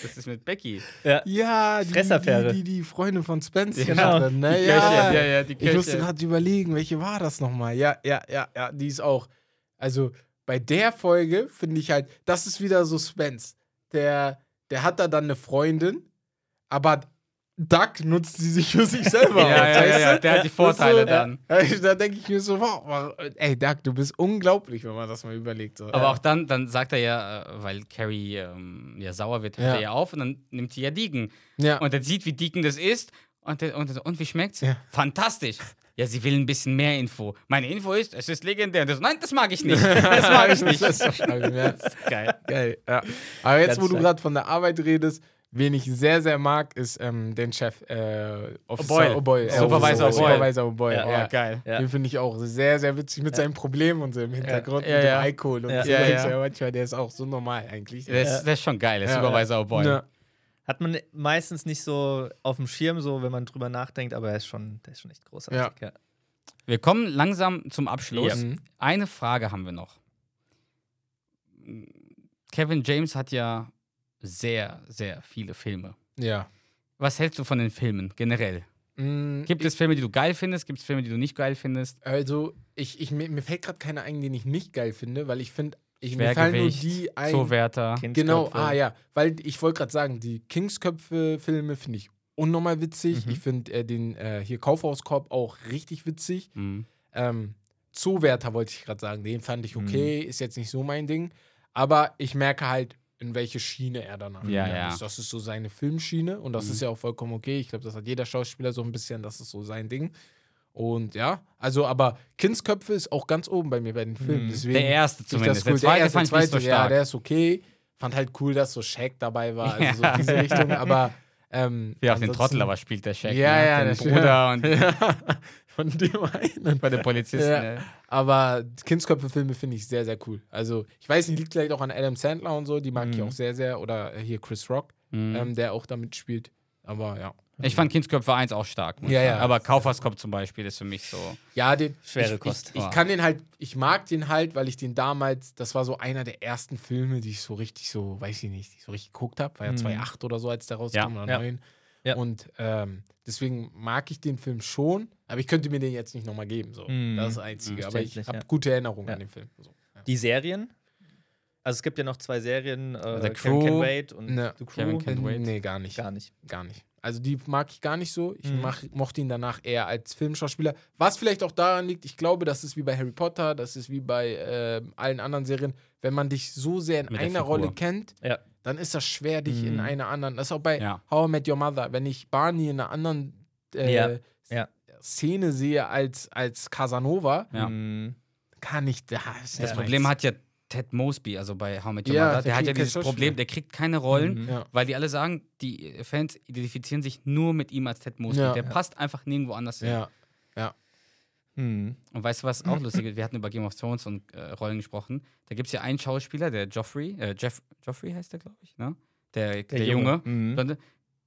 Speaker 2: Das ist mit Becky.
Speaker 4: Ja, die,
Speaker 3: Fressaffäre.
Speaker 4: die, die, die Freundin von Spence.
Speaker 3: Genau.
Speaker 4: drin, ne?
Speaker 2: Die
Speaker 4: ja.
Speaker 2: Ja, ja, die
Speaker 4: Ich musste gerade überlegen, welche war das nochmal? Ja, ja, ja, ja, die ist auch. Also bei der Folge finde ich halt, das ist wieder so Spence. Der, der hat da dann eine Freundin, aber Duck nutzt sie sich für sich selber.
Speaker 2: Ja, ja, ja, ja, der hat die Vorteile
Speaker 4: so,
Speaker 2: dann.
Speaker 4: Da denke ich mir so, wow, ey Duck, du bist unglaublich, wenn man das mal überlegt. So.
Speaker 2: Aber auch dann, dann sagt er ja, äh, weil Carrie ähm, ja sauer wird, hört er ja auf und dann nimmt sie ja Deacon.
Speaker 4: ja.
Speaker 2: Und er sieht, wie Deacon das ist. Und, der, und, der so, und wie schmeckt's? Fantastisch. Ja, sie will ein bisschen mehr Info. Meine Info ist, es ist legendär. Das, nein, das mag ich nicht. Das mag ich nicht.
Speaker 4: Das ist.
Speaker 2: Geil.
Speaker 4: Geil. Aber jetzt,
Speaker 3: Ganz
Speaker 4: wo du gerade von der Arbeit redest, wen ich sehr, sehr mag, ist ähm, den Chef äh, Officer.
Speaker 2: O'Boyle.
Speaker 4: Äh,
Speaker 2: Supervisor O'Boyle.
Speaker 4: Supervisor O'Boyle,
Speaker 3: Ja,
Speaker 4: ja.
Speaker 2: Geil.
Speaker 3: Ja.
Speaker 4: Den finde ich auch sehr, sehr witzig mit seinen Problemen und so im Hintergrund
Speaker 2: Ja,
Speaker 4: mit
Speaker 2: ja.
Speaker 4: dem Alkohol und
Speaker 3: Ja.
Speaker 4: so.
Speaker 2: Ja,
Speaker 4: Ja,
Speaker 2: ja.
Speaker 4: ja. manchmal, der ist auch so normal eigentlich.
Speaker 2: Der ist, der ist schon geil, der
Speaker 4: Ja,
Speaker 2: Supervisor O'Boy.
Speaker 4: Ja.
Speaker 3: Hat man meistens nicht so auf dem Schirm, so wenn man drüber nachdenkt, aber er ist schon, der ist schon echt großartig. Ja.
Speaker 2: Wir kommen langsam zum Abschluss.
Speaker 3: Ja.
Speaker 4: Mhm.
Speaker 2: Eine Frage haben wir noch. Kevin James hat ja sehr, sehr viele Filme.
Speaker 4: ja.
Speaker 2: Was hältst du von den Filmen generell?
Speaker 4: Mm,
Speaker 2: Gibt es Filme, die du geil findest? Gibt es Filme, die du nicht geil findest?
Speaker 4: Also, ich, ich, mir, mir fällt gerade keiner ein, den ich nicht geil finde, weil ich finde, ich, mir fallen nur die ein.
Speaker 2: Zoowärter.
Speaker 4: Genau, ah ja, weil ich wollte gerade sagen, die Kingsköpfe-Filme finde ich unnormal witzig.
Speaker 3: Mhm.
Speaker 4: Ich finde äh, den äh, hier Kaufhauskorb auch richtig witzig.
Speaker 2: Mhm.
Speaker 4: Ähm, Zoowärter wollte ich gerade sagen, den fand ich
Speaker 3: Mhm.
Speaker 4: okay, ist jetzt nicht so mein Ding. Aber ich merke halt, in welche Schiene er danach
Speaker 2: Ja, ja.
Speaker 4: ist. Das ist so seine Filmschiene und das
Speaker 2: Mhm.
Speaker 4: ist ja auch vollkommen okay. Ich glaube, das hat jeder Schauspieler so ein bisschen, das ist so sein Ding. Und ja, also, aber Kindsköpfe ist auch ganz oben bei mir bei den Filmen.
Speaker 3: Mhm.
Speaker 4: Deswegen
Speaker 2: Der erste zumindest.
Speaker 4: cool.
Speaker 2: Der zweite
Speaker 4: erste,
Speaker 2: fand ich nicht so
Speaker 4: zweite, Ja,
Speaker 2: stark.
Speaker 4: der ist okay. Fand halt cool, dass so Shaq dabei war, also so
Speaker 2: Ja.
Speaker 4: diese Richtung, aber ähm,
Speaker 2: Wie auch den Trottel aber spielt der Shaq.
Speaker 4: Ja,
Speaker 2: ne?
Speaker 4: ja,
Speaker 2: den Bruder und
Speaker 4: Ja, von dem einen.
Speaker 2: bei den Polizisten.
Speaker 4: Ja.
Speaker 2: äh.
Speaker 4: Aber Kindsköpfe-Filme finde ich sehr, sehr cool. Also, ich weiß nicht, liegt vielleicht auch an Adam Sandler und so, die mag ich
Speaker 3: Mhm.
Speaker 4: auch sehr, sehr. Oder hier Chris Rock,
Speaker 2: Mhm.
Speaker 4: ähm, der auch damit spielt. Aber ja.
Speaker 2: Ich fand Kindsköpfe 1 auch stark.
Speaker 4: Ja,
Speaker 2: ich
Speaker 4: ja.
Speaker 2: Aber Kauferskopf zum Beispiel ist für mich so.
Speaker 4: Ja, den.
Speaker 3: Schwere
Speaker 4: ich,
Speaker 3: Kost.
Speaker 4: Ich, ich
Speaker 2: Ja.
Speaker 4: kann den halt, ich mag den halt, weil ich den damals, das war so einer der ersten Filme, die ich so richtig so, weiß ich nicht, ich so richtig geguckt habe. War ja
Speaker 3: Mhm.
Speaker 4: 2008 oder so, als der rauskam,
Speaker 2: Ja.
Speaker 4: oder
Speaker 3: Ja.
Speaker 4: 9.
Speaker 3: Ja.
Speaker 4: Und ähm, deswegen mag ich den Film schon, aber ich könnte mir den jetzt nicht nochmal geben. So.
Speaker 3: Mhm.
Speaker 4: Das ist das Einzige. aber ich habe
Speaker 3: ja.
Speaker 4: gute Erinnerungen
Speaker 3: Ja.
Speaker 4: an den Film. So. Ja.
Speaker 3: Die Serien? Also es gibt ja noch zwei Serien, äh,
Speaker 2: The
Speaker 3: Kevin
Speaker 2: Crew.
Speaker 3: Can Wait und
Speaker 4: Ne.
Speaker 3: The Crew.
Speaker 2: Kevin Can Wait.
Speaker 4: Nee, gar nicht.
Speaker 3: Gar nicht.
Speaker 4: Gar nicht. Also die mag ich gar nicht so. Ich
Speaker 3: Mhm.
Speaker 4: mach, mochte ihn danach eher als Filmschauspieler. Was vielleicht auch daran liegt, ich glaube, das ist wie bei Harry Potter, das ist wie bei äh, allen anderen Serien. Wenn man dich so sehr in
Speaker 2: Mit
Speaker 4: einer. Rolle kennt,
Speaker 3: Ja.
Speaker 4: Dann ist das schwer, dich in
Speaker 3: Mhm.
Speaker 4: einer anderen. Das ist auch bei
Speaker 2: Ja.
Speaker 4: How I Met Your Mother. Wenn ich Barney in einer anderen äh,
Speaker 3: Ja, ja.
Speaker 4: Szene sehe als, als Casanova,
Speaker 2: Ja.
Speaker 3: Mhm.
Speaker 4: kann ich das.
Speaker 2: Das
Speaker 3: Ja.
Speaker 2: Problem hat ja Ted Mosby, also bei How I Met Your
Speaker 4: Ja,
Speaker 2: Mother,
Speaker 4: der
Speaker 2: der hat ja
Speaker 4: kein
Speaker 2: dieses. Problem, der kriegt keine Rollen,
Speaker 3: Mhm.
Speaker 4: Ja.
Speaker 2: weil die alle sagen, die Fans identifizieren sich nur mit ihm als Ted Mosby.
Speaker 4: Ja.
Speaker 2: Der
Speaker 3: Ja.
Speaker 2: passt einfach nirgendwo anders hin.
Speaker 4: Ja.
Speaker 3: Mhm.
Speaker 2: Und weißt du, was auch lustig ist? Wir hatten über Game of Thrones und äh, Rollen gesprochen. Da gibt es ja einen Schauspieler, der Joffrey, äh, Jeff, Joffrey heißt der, glaube ich, ne? Der, der, Junge.
Speaker 3: Mhm.
Speaker 2: Blonde,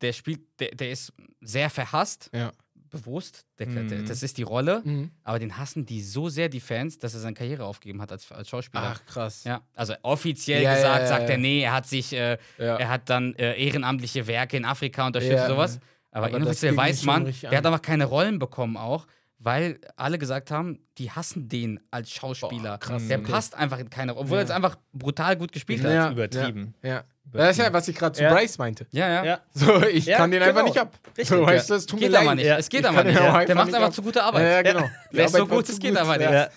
Speaker 2: Der spielt, der, der ist sehr verhasst,
Speaker 4: Ja.
Speaker 2: bewusst. Der,
Speaker 3: Mhm.
Speaker 2: der, das ist die Rolle.
Speaker 4: Mhm.
Speaker 2: Aber den hassen die so sehr, die Fans, dass er seine Karriere aufgegeben hat als, als Schauspieler.
Speaker 4: Ach, krass.
Speaker 2: Ja, also offiziell
Speaker 4: Ja,
Speaker 2: gesagt,
Speaker 4: ja,
Speaker 2: sagt
Speaker 4: ja.
Speaker 2: er, nee, er hat sich, äh, er hat dann äh, ehrenamtliche Werke in Afrika unterstützt und sowas. Aber,
Speaker 4: Aber
Speaker 2: inoffiziell weiß man, der hat einfach keine Rollen bekommen auch, weil alle gesagt haben, die hassen den als Schauspieler.
Speaker 4: Boah, krass,
Speaker 2: der
Speaker 4: okay.
Speaker 2: passt einfach in keine Rolle, obwohl
Speaker 4: Ja.
Speaker 2: er jetzt einfach brutal gut gespielt hat.
Speaker 4: Ja.
Speaker 3: Übertrieben.
Speaker 4: Ja. Das ist ja, was ich gerade zu
Speaker 3: Ja.
Speaker 4: Bryce meinte.
Speaker 2: Ja, ja.
Speaker 3: Ja.
Speaker 4: So, ich
Speaker 3: Ja,
Speaker 4: kann den einfach
Speaker 3: genau.
Speaker 4: nicht ab.
Speaker 3: Richtig,
Speaker 4: so,
Speaker 3: ja.
Speaker 4: weißt du, es tut
Speaker 2: Geht
Speaker 4: mir
Speaker 2: aber
Speaker 4: leid.
Speaker 2: nicht.
Speaker 3: Ja.
Speaker 2: Es geht aber nicht. Der
Speaker 4: einfach
Speaker 2: macht einfach
Speaker 4: ab.
Speaker 2: zu gute Arbeit.
Speaker 4: Ja, ja, genau.
Speaker 2: Der ist so gut, es geht aber nicht.
Speaker 4: Ja.
Speaker 3: Ja.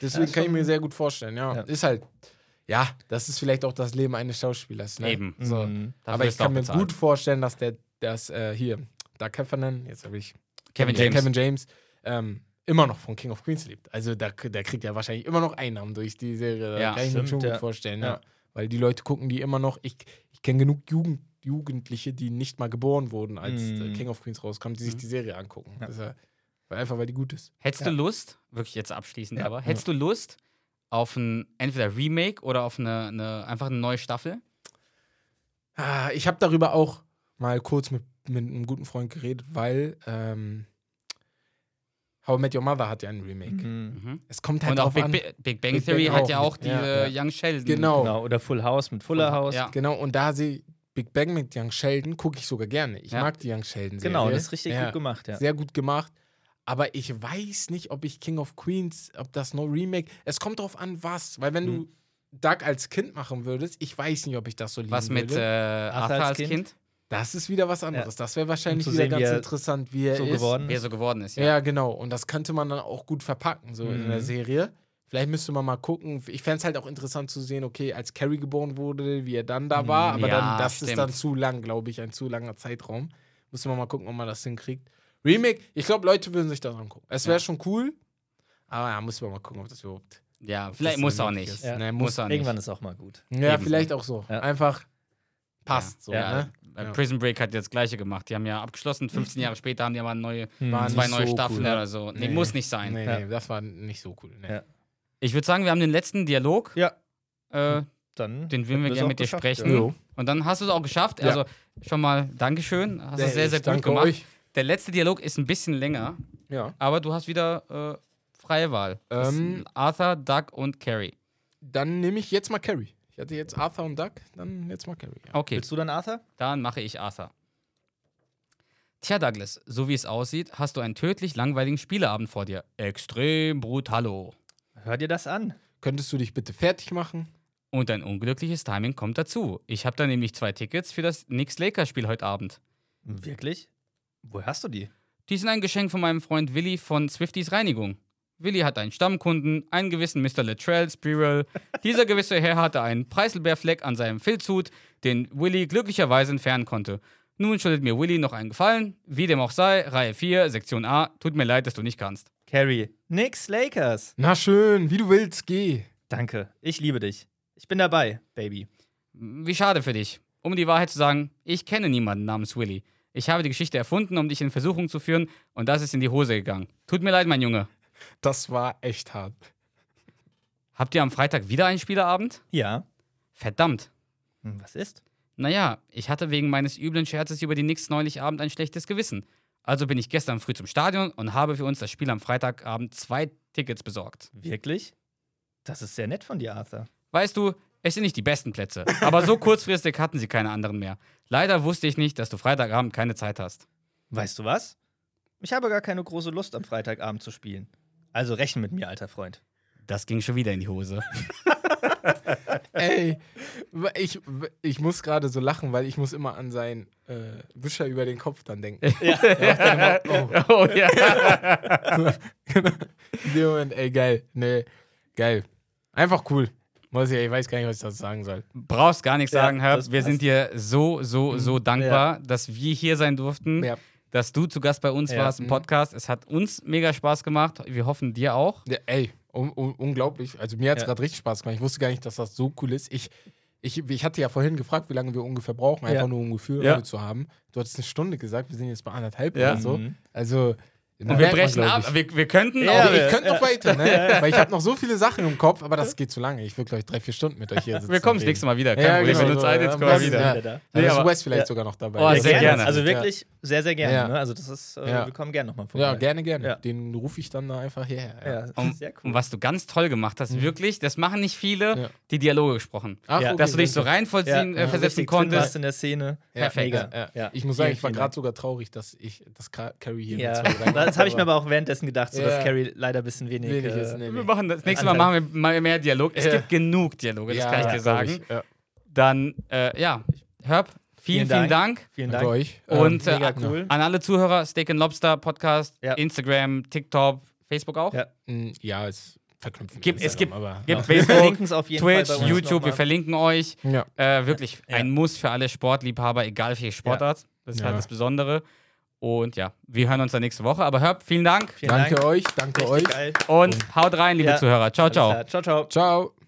Speaker 4: Deswegen
Speaker 3: Ja,
Speaker 4: kann ich mir sehr gut vorstellen, ja.
Speaker 3: Ja.
Speaker 4: Ist halt, ja, das ist vielleicht auch das Leben eines Schauspielers. Ne?
Speaker 2: Eben.
Speaker 4: So.
Speaker 3: Mhm.
Speaker 4: Aber ich kann mir gut vorstellen, dass der, das äh, hier, Doug Heffernan, jetzt habe ich
Speaker 2: Kevin James.
Speaker 4: Kevin James ähm, immer noch von King of Queens lebt. Also da, der kriegt ja wahrscheinlich immer noch Einnahmen durch die Serie. Da
Speaker 2: Ja,
Speaker 4: kann ich mir schon gut
Speaker 3: ja.
Speaker 4: vorstellen, ja.
Speaker 3: Ja.
Speaker 4: Weil die Leute gucken die immer noch. Ich, ich kenne genug Jugend, Jugendliche, die nicht mal geboren wurden, als äh, King of Queens rauskam, die sich
Speaker 2: Mhm.
Speaker 4: die Serie angucken.
Speaker 3: Ja.
Speaker 4: Ja, weil einfach weil die gut ist.
Speaker 2: Hättest du Lust, wirklich jetzt abschließend, aber hättest du Lust auf ein entweder Remake oder auf eine, eine einfach eine neue Staffel?
Speaker 4: Ah, ich habe darüber auch mal kurz mit, mit einem guten Freund geredet, weil ähm, How I Met Your Mother hat ja ein Remake.
Speaker 3: Mhm.
Speaker 2: Mhm.
Speaker 4: Es kommt halt
Speaker 2: Und auch
Speaker 4: drauf
Speaker 2: Big,
Speaker 4: an.
Speaker 2: Bi- Big Bang
Speaker 4: Big
Speaker 2: Theory
Speaker 4: Bang
Speaker 2: hat ja auch die
Speaker 4: ja,
Speaker 2: äh, Young Sheldon.
Speaker 4: Genau.
Speaker 3: Genau. Oder Full House mit Fuller House.
Speaker 2: Ja.
Speaker 4: Genau, und da sie Big Bang mit Young Sheldon gucke ich sogar gerne. Ich
Speaker 2: Ja.
Speaker 4: mag die Young Sheldon Serie.
Speaker 3: Genau, das ist richtig
Speaker 4: Ja,
Speaker 3: gut gemacht, ja.
Speaker 4: Sehr gut gemacht. Aber ich weiß nicht, ob ich King of Queens, ob das no Remake. Es kommt drauf an, was. Weil wenn
Speaker 3: Hm.
Speaker 4: du Doug als Kind machen würdest, ich weiß nicht, ob ich das so lieben
Speaker 2: Was mit äh,
Speaker 4: würde.
Speaker 2: Arthur
Speaker 3: als
Speaker 2: als
Speaker 3: Kind?
Speaker 2: Kind?
Speaker 4: Das ist wieder was anderes. Das wäre wahrscheinlich
Speaker 3: Um
Speaker 4: wieder
Speaker 3: sehen,
Speaker 4: ganz
Speaker 3: wie er
Speaker 4: interessant, wie er
Speaker 3: so
Speaker 4: ist.
Speaker 3: geworden
Speaker 2: Wie er
Speaker 3: ist.
Speaker 2: so geworden ist,
Speaker 4: Ja.
Speaker 2: ja.
Speaker 4: genau. Und das könnte man dann auch gut verpacken, so in der
Speaker 3: Mhm.
Speaker 4: Serie. Vielleicht müsste man mal gucken. Ich fände es halt auch interessant zu sehen, okay, als Carrie geboren wurde, wie er dann da war. Aber
Speaker 2: Ja,
Speaker 4: dann, das ist
Speaker 2: stimmt.
Speaker 4: dann zu lang, glaube ich, ein zu langer Zeitraum. Müsste man mal gucken, ob man das hinkriegt. Remake, ich glaube, Leute würden sich das angucken. Es wäre
Speaker 2: Ja.
Speaker 4: schon cool. Aber ja, muss man mal gucken, ob das überhaupt.
Speaker 2: Ja, vielleicht muss auch nicht.
Speaker 4: ist.
Speaker 3: Ja.
Speaker 4: Nee,
Speaker 2: Muss
Speaker 4: muss.
Speaker 2: auch nicht.
Speaker 3: Irgendwann ist auch mal gut.
Speaker 4: Ja,
Speaker 2: Eben.
Speaker 4: vielleicht auch so.
Speaker 3: Ja.
Speaker 4: Einfach passt so,
Speaker 2: Ja,
Speaker 4: ne?
Speaker 2: äh,
Speaker 4: Ja.
Speaker 2: Prison Break hat jetzt das gleiche gemacht. Die haben ja abgeschlossen, 15 Jahre später haben die aber neue,
Speaker 4: War
Speaker 2: zwei neue
Speaker 4: so
Speaker 2: Staffeln
Speaker 4: cool.
Speaker 2: oder so. Nee,
Speaker 4: Nee.
Speaker 2: muss nicht sein.
Speaker 4: Nee,
Speaker 3: Ja.
Speaker 4: nee, das war nicht so cool. Nee.
Speaker 3: Ja.
Speaker 2: Ich würde sagen, wir haben den letzten Dialog.
Speaker 3: Ja.
Speaker 2: Äh,
Speaker 3: Dann
Speaker 2: Den würden wir
Speaker 3: es
Speaker 2: gerne mit dir sprechen.
Speaker 3: Ja.
Speaker 2: Und dann hast du es auch geschafft.
Speaker 4: Ja.
Speaker 2: Also schon mal Dankeschön. Hast du
Speaker 4: Nee,
Speaker 2: sehr, sehr gut gemacht.
Speaker 4: euch.
Speaker 2: Der letzte Dialog ist ein bisschen länger,
Speaker 4: Ja.
Speaker 2: aber du hast wieder äh, freie Wahl.
Speaker 4: Ähm,
Speaker 2: Arthur, Doug und Carrie.
Speaker 4: Dann nehme ich jetzt mal Carrie. Ich hatte jetzt Arthur und Doug, dann jetzt mal Carrie. Ja.
Speaker 2: Okay,
Speaker 3: Willst du dann Arthur?
Speaker 2: dann mache ich Arthur. Tja, Douglas, so wie es aussieht, hast du einen tödlich langweiligen Spieleabend vor dir. Extrem brutalo.
Speaker 3: Hör dir das an.
Speaker 4: Könntest du dich bitte fertig machen?
Speaker 2: Und ein unglückliches Timing kommt dazu. Ich habe da nämlich zwei Tickets für das Knicks-Lakers-Spiel heute Abend.
Speaker 3: Wirklich? Woher hast du die?
Speaker 2: Die sind ein Geschenk von meinem Freund Willi von Swifties Reinigung. Willi hat einen Stammkunden, einen gewissen Mr. Latrell Spirel. Dieser gewisse Herr hatte einen Preiselbeerfleck an seinem Filzhut, den Willi glücklicherweise entfernen konnte. Nun schuldet mir Willi noch einen Gefallen. Wie dem auch sei, Reihe 4, Sektion A. Tut mir leid, dass du nicht kannst.
Speaker 3: Carrie. Nix Lakers.
Speaker 4: Na schön, wie du willst, geh.
Speaker 3: Danke. Ich liebe dich. Ich bin dabei, Baby.
Speaker 2: Wie schade für dich. Um die Wahrheit zu sagen, ich kenne niemanden namens Willi. Ich habe die Geschichte erfunden, um dich in Versuchung zu führen, und das ist in die Hose gegangen. Tut mir leid, mein Junge.
Speaker 4: Das war echt hart.
Speaker 2: Habt ihr am Freitag wieder einen Spieleabend?
Speaker 3: Ja.
Speaker 2: Verdammt.
Speaker 3: Hm, was ist?
Speaker 2: Naja, ich hatte wegen meines üblen Scherzes über die Knicks neulich Abend ein schlechtes Gewissen. Also bin ich gestern früh zum Stadion und habe für uns das Spiel am Freitagabend zwei Tickets besorgt.
Speaker 3: Wirklich? Das ist sehr nett von dir, Arthur.
Speaker 2: Weißt du, es sind nicht die besten Plätze, aber so kurzfristig hatten sie keine anderen mehr. Leider wusste ich nicht, dass du Freitagabend keine Zeit hast.
Speaker 3: Weißt du was? Ich habe gar keine große Lust, am Freitagabend zu spielen. Also rechne mit mir, alter Freund.
Speaker 2: Das ging schon wieder in die Hose.
Speaker 4: Ey, ich, ich muss gerade so lachen, weil ich muss immer an seinen äh, Wischer über den Kopf dann denken. Ja. Immer, oh.
Speaker 2: Oh ja.
Speaker 4: In dem Moment, ey, geil. Nee, geil. Einfach cool. Muss ich, ich weiß gar nicht, was ich dazu sagen soll.
Speaker 2: Brauchst gar nichts
Speaker 3: Ja,
Speaker 2: sagen, Herb.
Speaker 3: das
Speaker 2: Wir sind dir so, so, so dankbar, dass wir hier sein durften,
Speaker 4: Ja.
Speaker 2: Dass du zu Gast bei uns
Speaker 3: Ja.
Speaker 2: warst im
Speaker 4: Mhm.
Speaker 2: Podcast. Es hat uns mega Spaß gemacht. Wir hoffen dir auch.
Speaker 4: Ja, ey, un un unglaublich. Also mir hat es
Speaker 3: Ja.
Speaker 4: gerade richtig Spaß gemacht. Ich wusste gar nicht, dass das so cool ist. Ich, ich, ich hatte ja vorhin gefragt, wie lange wir ungefähr brauchen, einfach
Speaker 3: Ja.
Speaker 4: nur um ein Gefühl
Speaker 2: Ja.
Speaker 4: zu haben. Du hattest eine Stunde gesagt, wir sind jetzt bei anderthalb
Speaker 2: Ja.
Speaker 4: oder so.
Speaker 3: Mhm.
Speaker 4: Also,
Speaker 2: Und wir brechen ab. Wir, wir könnten
Speaker 3: Ja,
Speaker 2: auch.
Speaker 4: Ich
Speaker 3: Ja.
Speaker 4: könnte noch weiter, ne? Weil ich habe noch so viele Sachen im Kopf, aber das geht zu lange. Ich will, glaube ich, drei, vier Stunden mit euch hier sitzen.
Speaker 2: Wir kommen das nächste Mal wieder. Kein
Speaker 4: Ja,
Speaker 2: Problem.
Speaker 4: genau,
Speaker 2: Wenn du Zeit
Speaker 4: ja,
Speaker 2: jetzt kommen wir wieder.
Speaker 4: ja.
Speaker 3: Da.
Speaker 2: Nee,
Speaker 4: Da ist
Speaker 2: aber-
Speaker 4: Wes vielleicht
Speaker 3: ja.
Speaker 4: sogar noch dabei.
Speaker 2: Oh, sehr gerne.
Speaker 3: Also
Speaker 4: Ja.
Speaker 3: wirklich sehr, sehr gerne.
Speaker 4: Ja.
Speaker 3: Ne? Also das ist, äh,
Speaker 4: Ja.
Speaker 3: wir kommen gerne nochmal vorbei.
Speaker 4: Ja, gerne, gerne.
Speaker 3: Ja.
Speaker 4: Den rufe ich dann da einfach hierher. Ja.
Speaker 3: Ja, das
Speaker 2: Und,
Speaker 3: ist sehr
Speaker 2: und
Speaker 3: cool.
Speaker 2: was du ganz toll gemacht hast, wirklich, das machen nicht viele,
Speaker 4: Ja.
Speaker 2: die Dialoge gesprochen.
Speaker 4: Ach,
Speaker 3: Ja.
Speaker 4: okay,
Speaker 2: Dass du dich so
Speaker 4: danke.
Speaker 2: reinvollziehen,
Speaker 3: Ja,
Speaker 2: äh, versetzen
Speaker 3: drin warst
Speaker 2: konntest.
Speaker 3: in der Szene.
Speaker 4: Ja,
Speaker 2: Perfekt.
Speaker 4: Ja, ja.
Speaker 3: Ja.
Speaker 4: Ich muss sagen, ich war gerade sogar traurig, dass ich, dass Ka- Carrie hier
Speaker 3: Ja, das habe ich mir aber auch währenddessen gedacht, so
Speaker 4: Ja.
Speaker 3: dass Carrie leider ein bisschen wenig.
Speaker 4: wenig
Speaker 3: äh,
Speaker 4: ist. Nee,
Speaker 2: Wir machen das, das nächste Mal machen wir mal mehr Dialog. Es gibt genug Dialoge, das kann ich dir sagen. Dann, äh, ja, Herb, vielen,
Speaker 3: Vielen
Speaker 2: vielen Dank.
Speaker 3: Dank. Vielen Dank.
Speaker 4: euch.
Speaker 2: Und
Speaker 4: Ähm,
Speaker 2: äh,
Speaker 3: Mega cool.
Speaker 2: an alle Zuhörer, Steak and Lobster Podcast,
Speaker 3: Ja.
Speaker 2: Instagram, TikTok, Facebook auch.
Speaker 3: Ja.
Speaker 4: mh, ja, es verknüpfen.
Speaker 2: Gibt- es gibt-
Speaker 4: aber,
Speaker 2: gibt
Speaker 3: Wir
Speaker 2: Facebook,
Speaker 3: verlinken es auf jeden
Speaker 2: Twitch, YouTube, wir verlinken euch.
Speaker 4: Ja.
Speaker 2: Äh, wirklich
Speaker 3: Ja.
Speaker 2: ein Muss für alle Sportliebhaber, egal welche Sportart. Das ist
Speaker 4: Ja.
Speaker 2: halt das Besondere. Und ja, wir hören uns dann nächste Woche. Aber Herb, vielen Dank
Speaker 3: Vielen
Speaker 4: Danke
Speaker 3: Dank.
Speaker 4: euch, danke
Speaker 3: Richtig
Speaker 4: euch.
Speaker 3: geil.
Speaker 2: und haut rein, liebe
Speaker 3: Ja.
Speaker 2: Zuhörer. Ciao, ciao.
Speaker 3: Ciao, ciao.
Speaker 4: Ciao.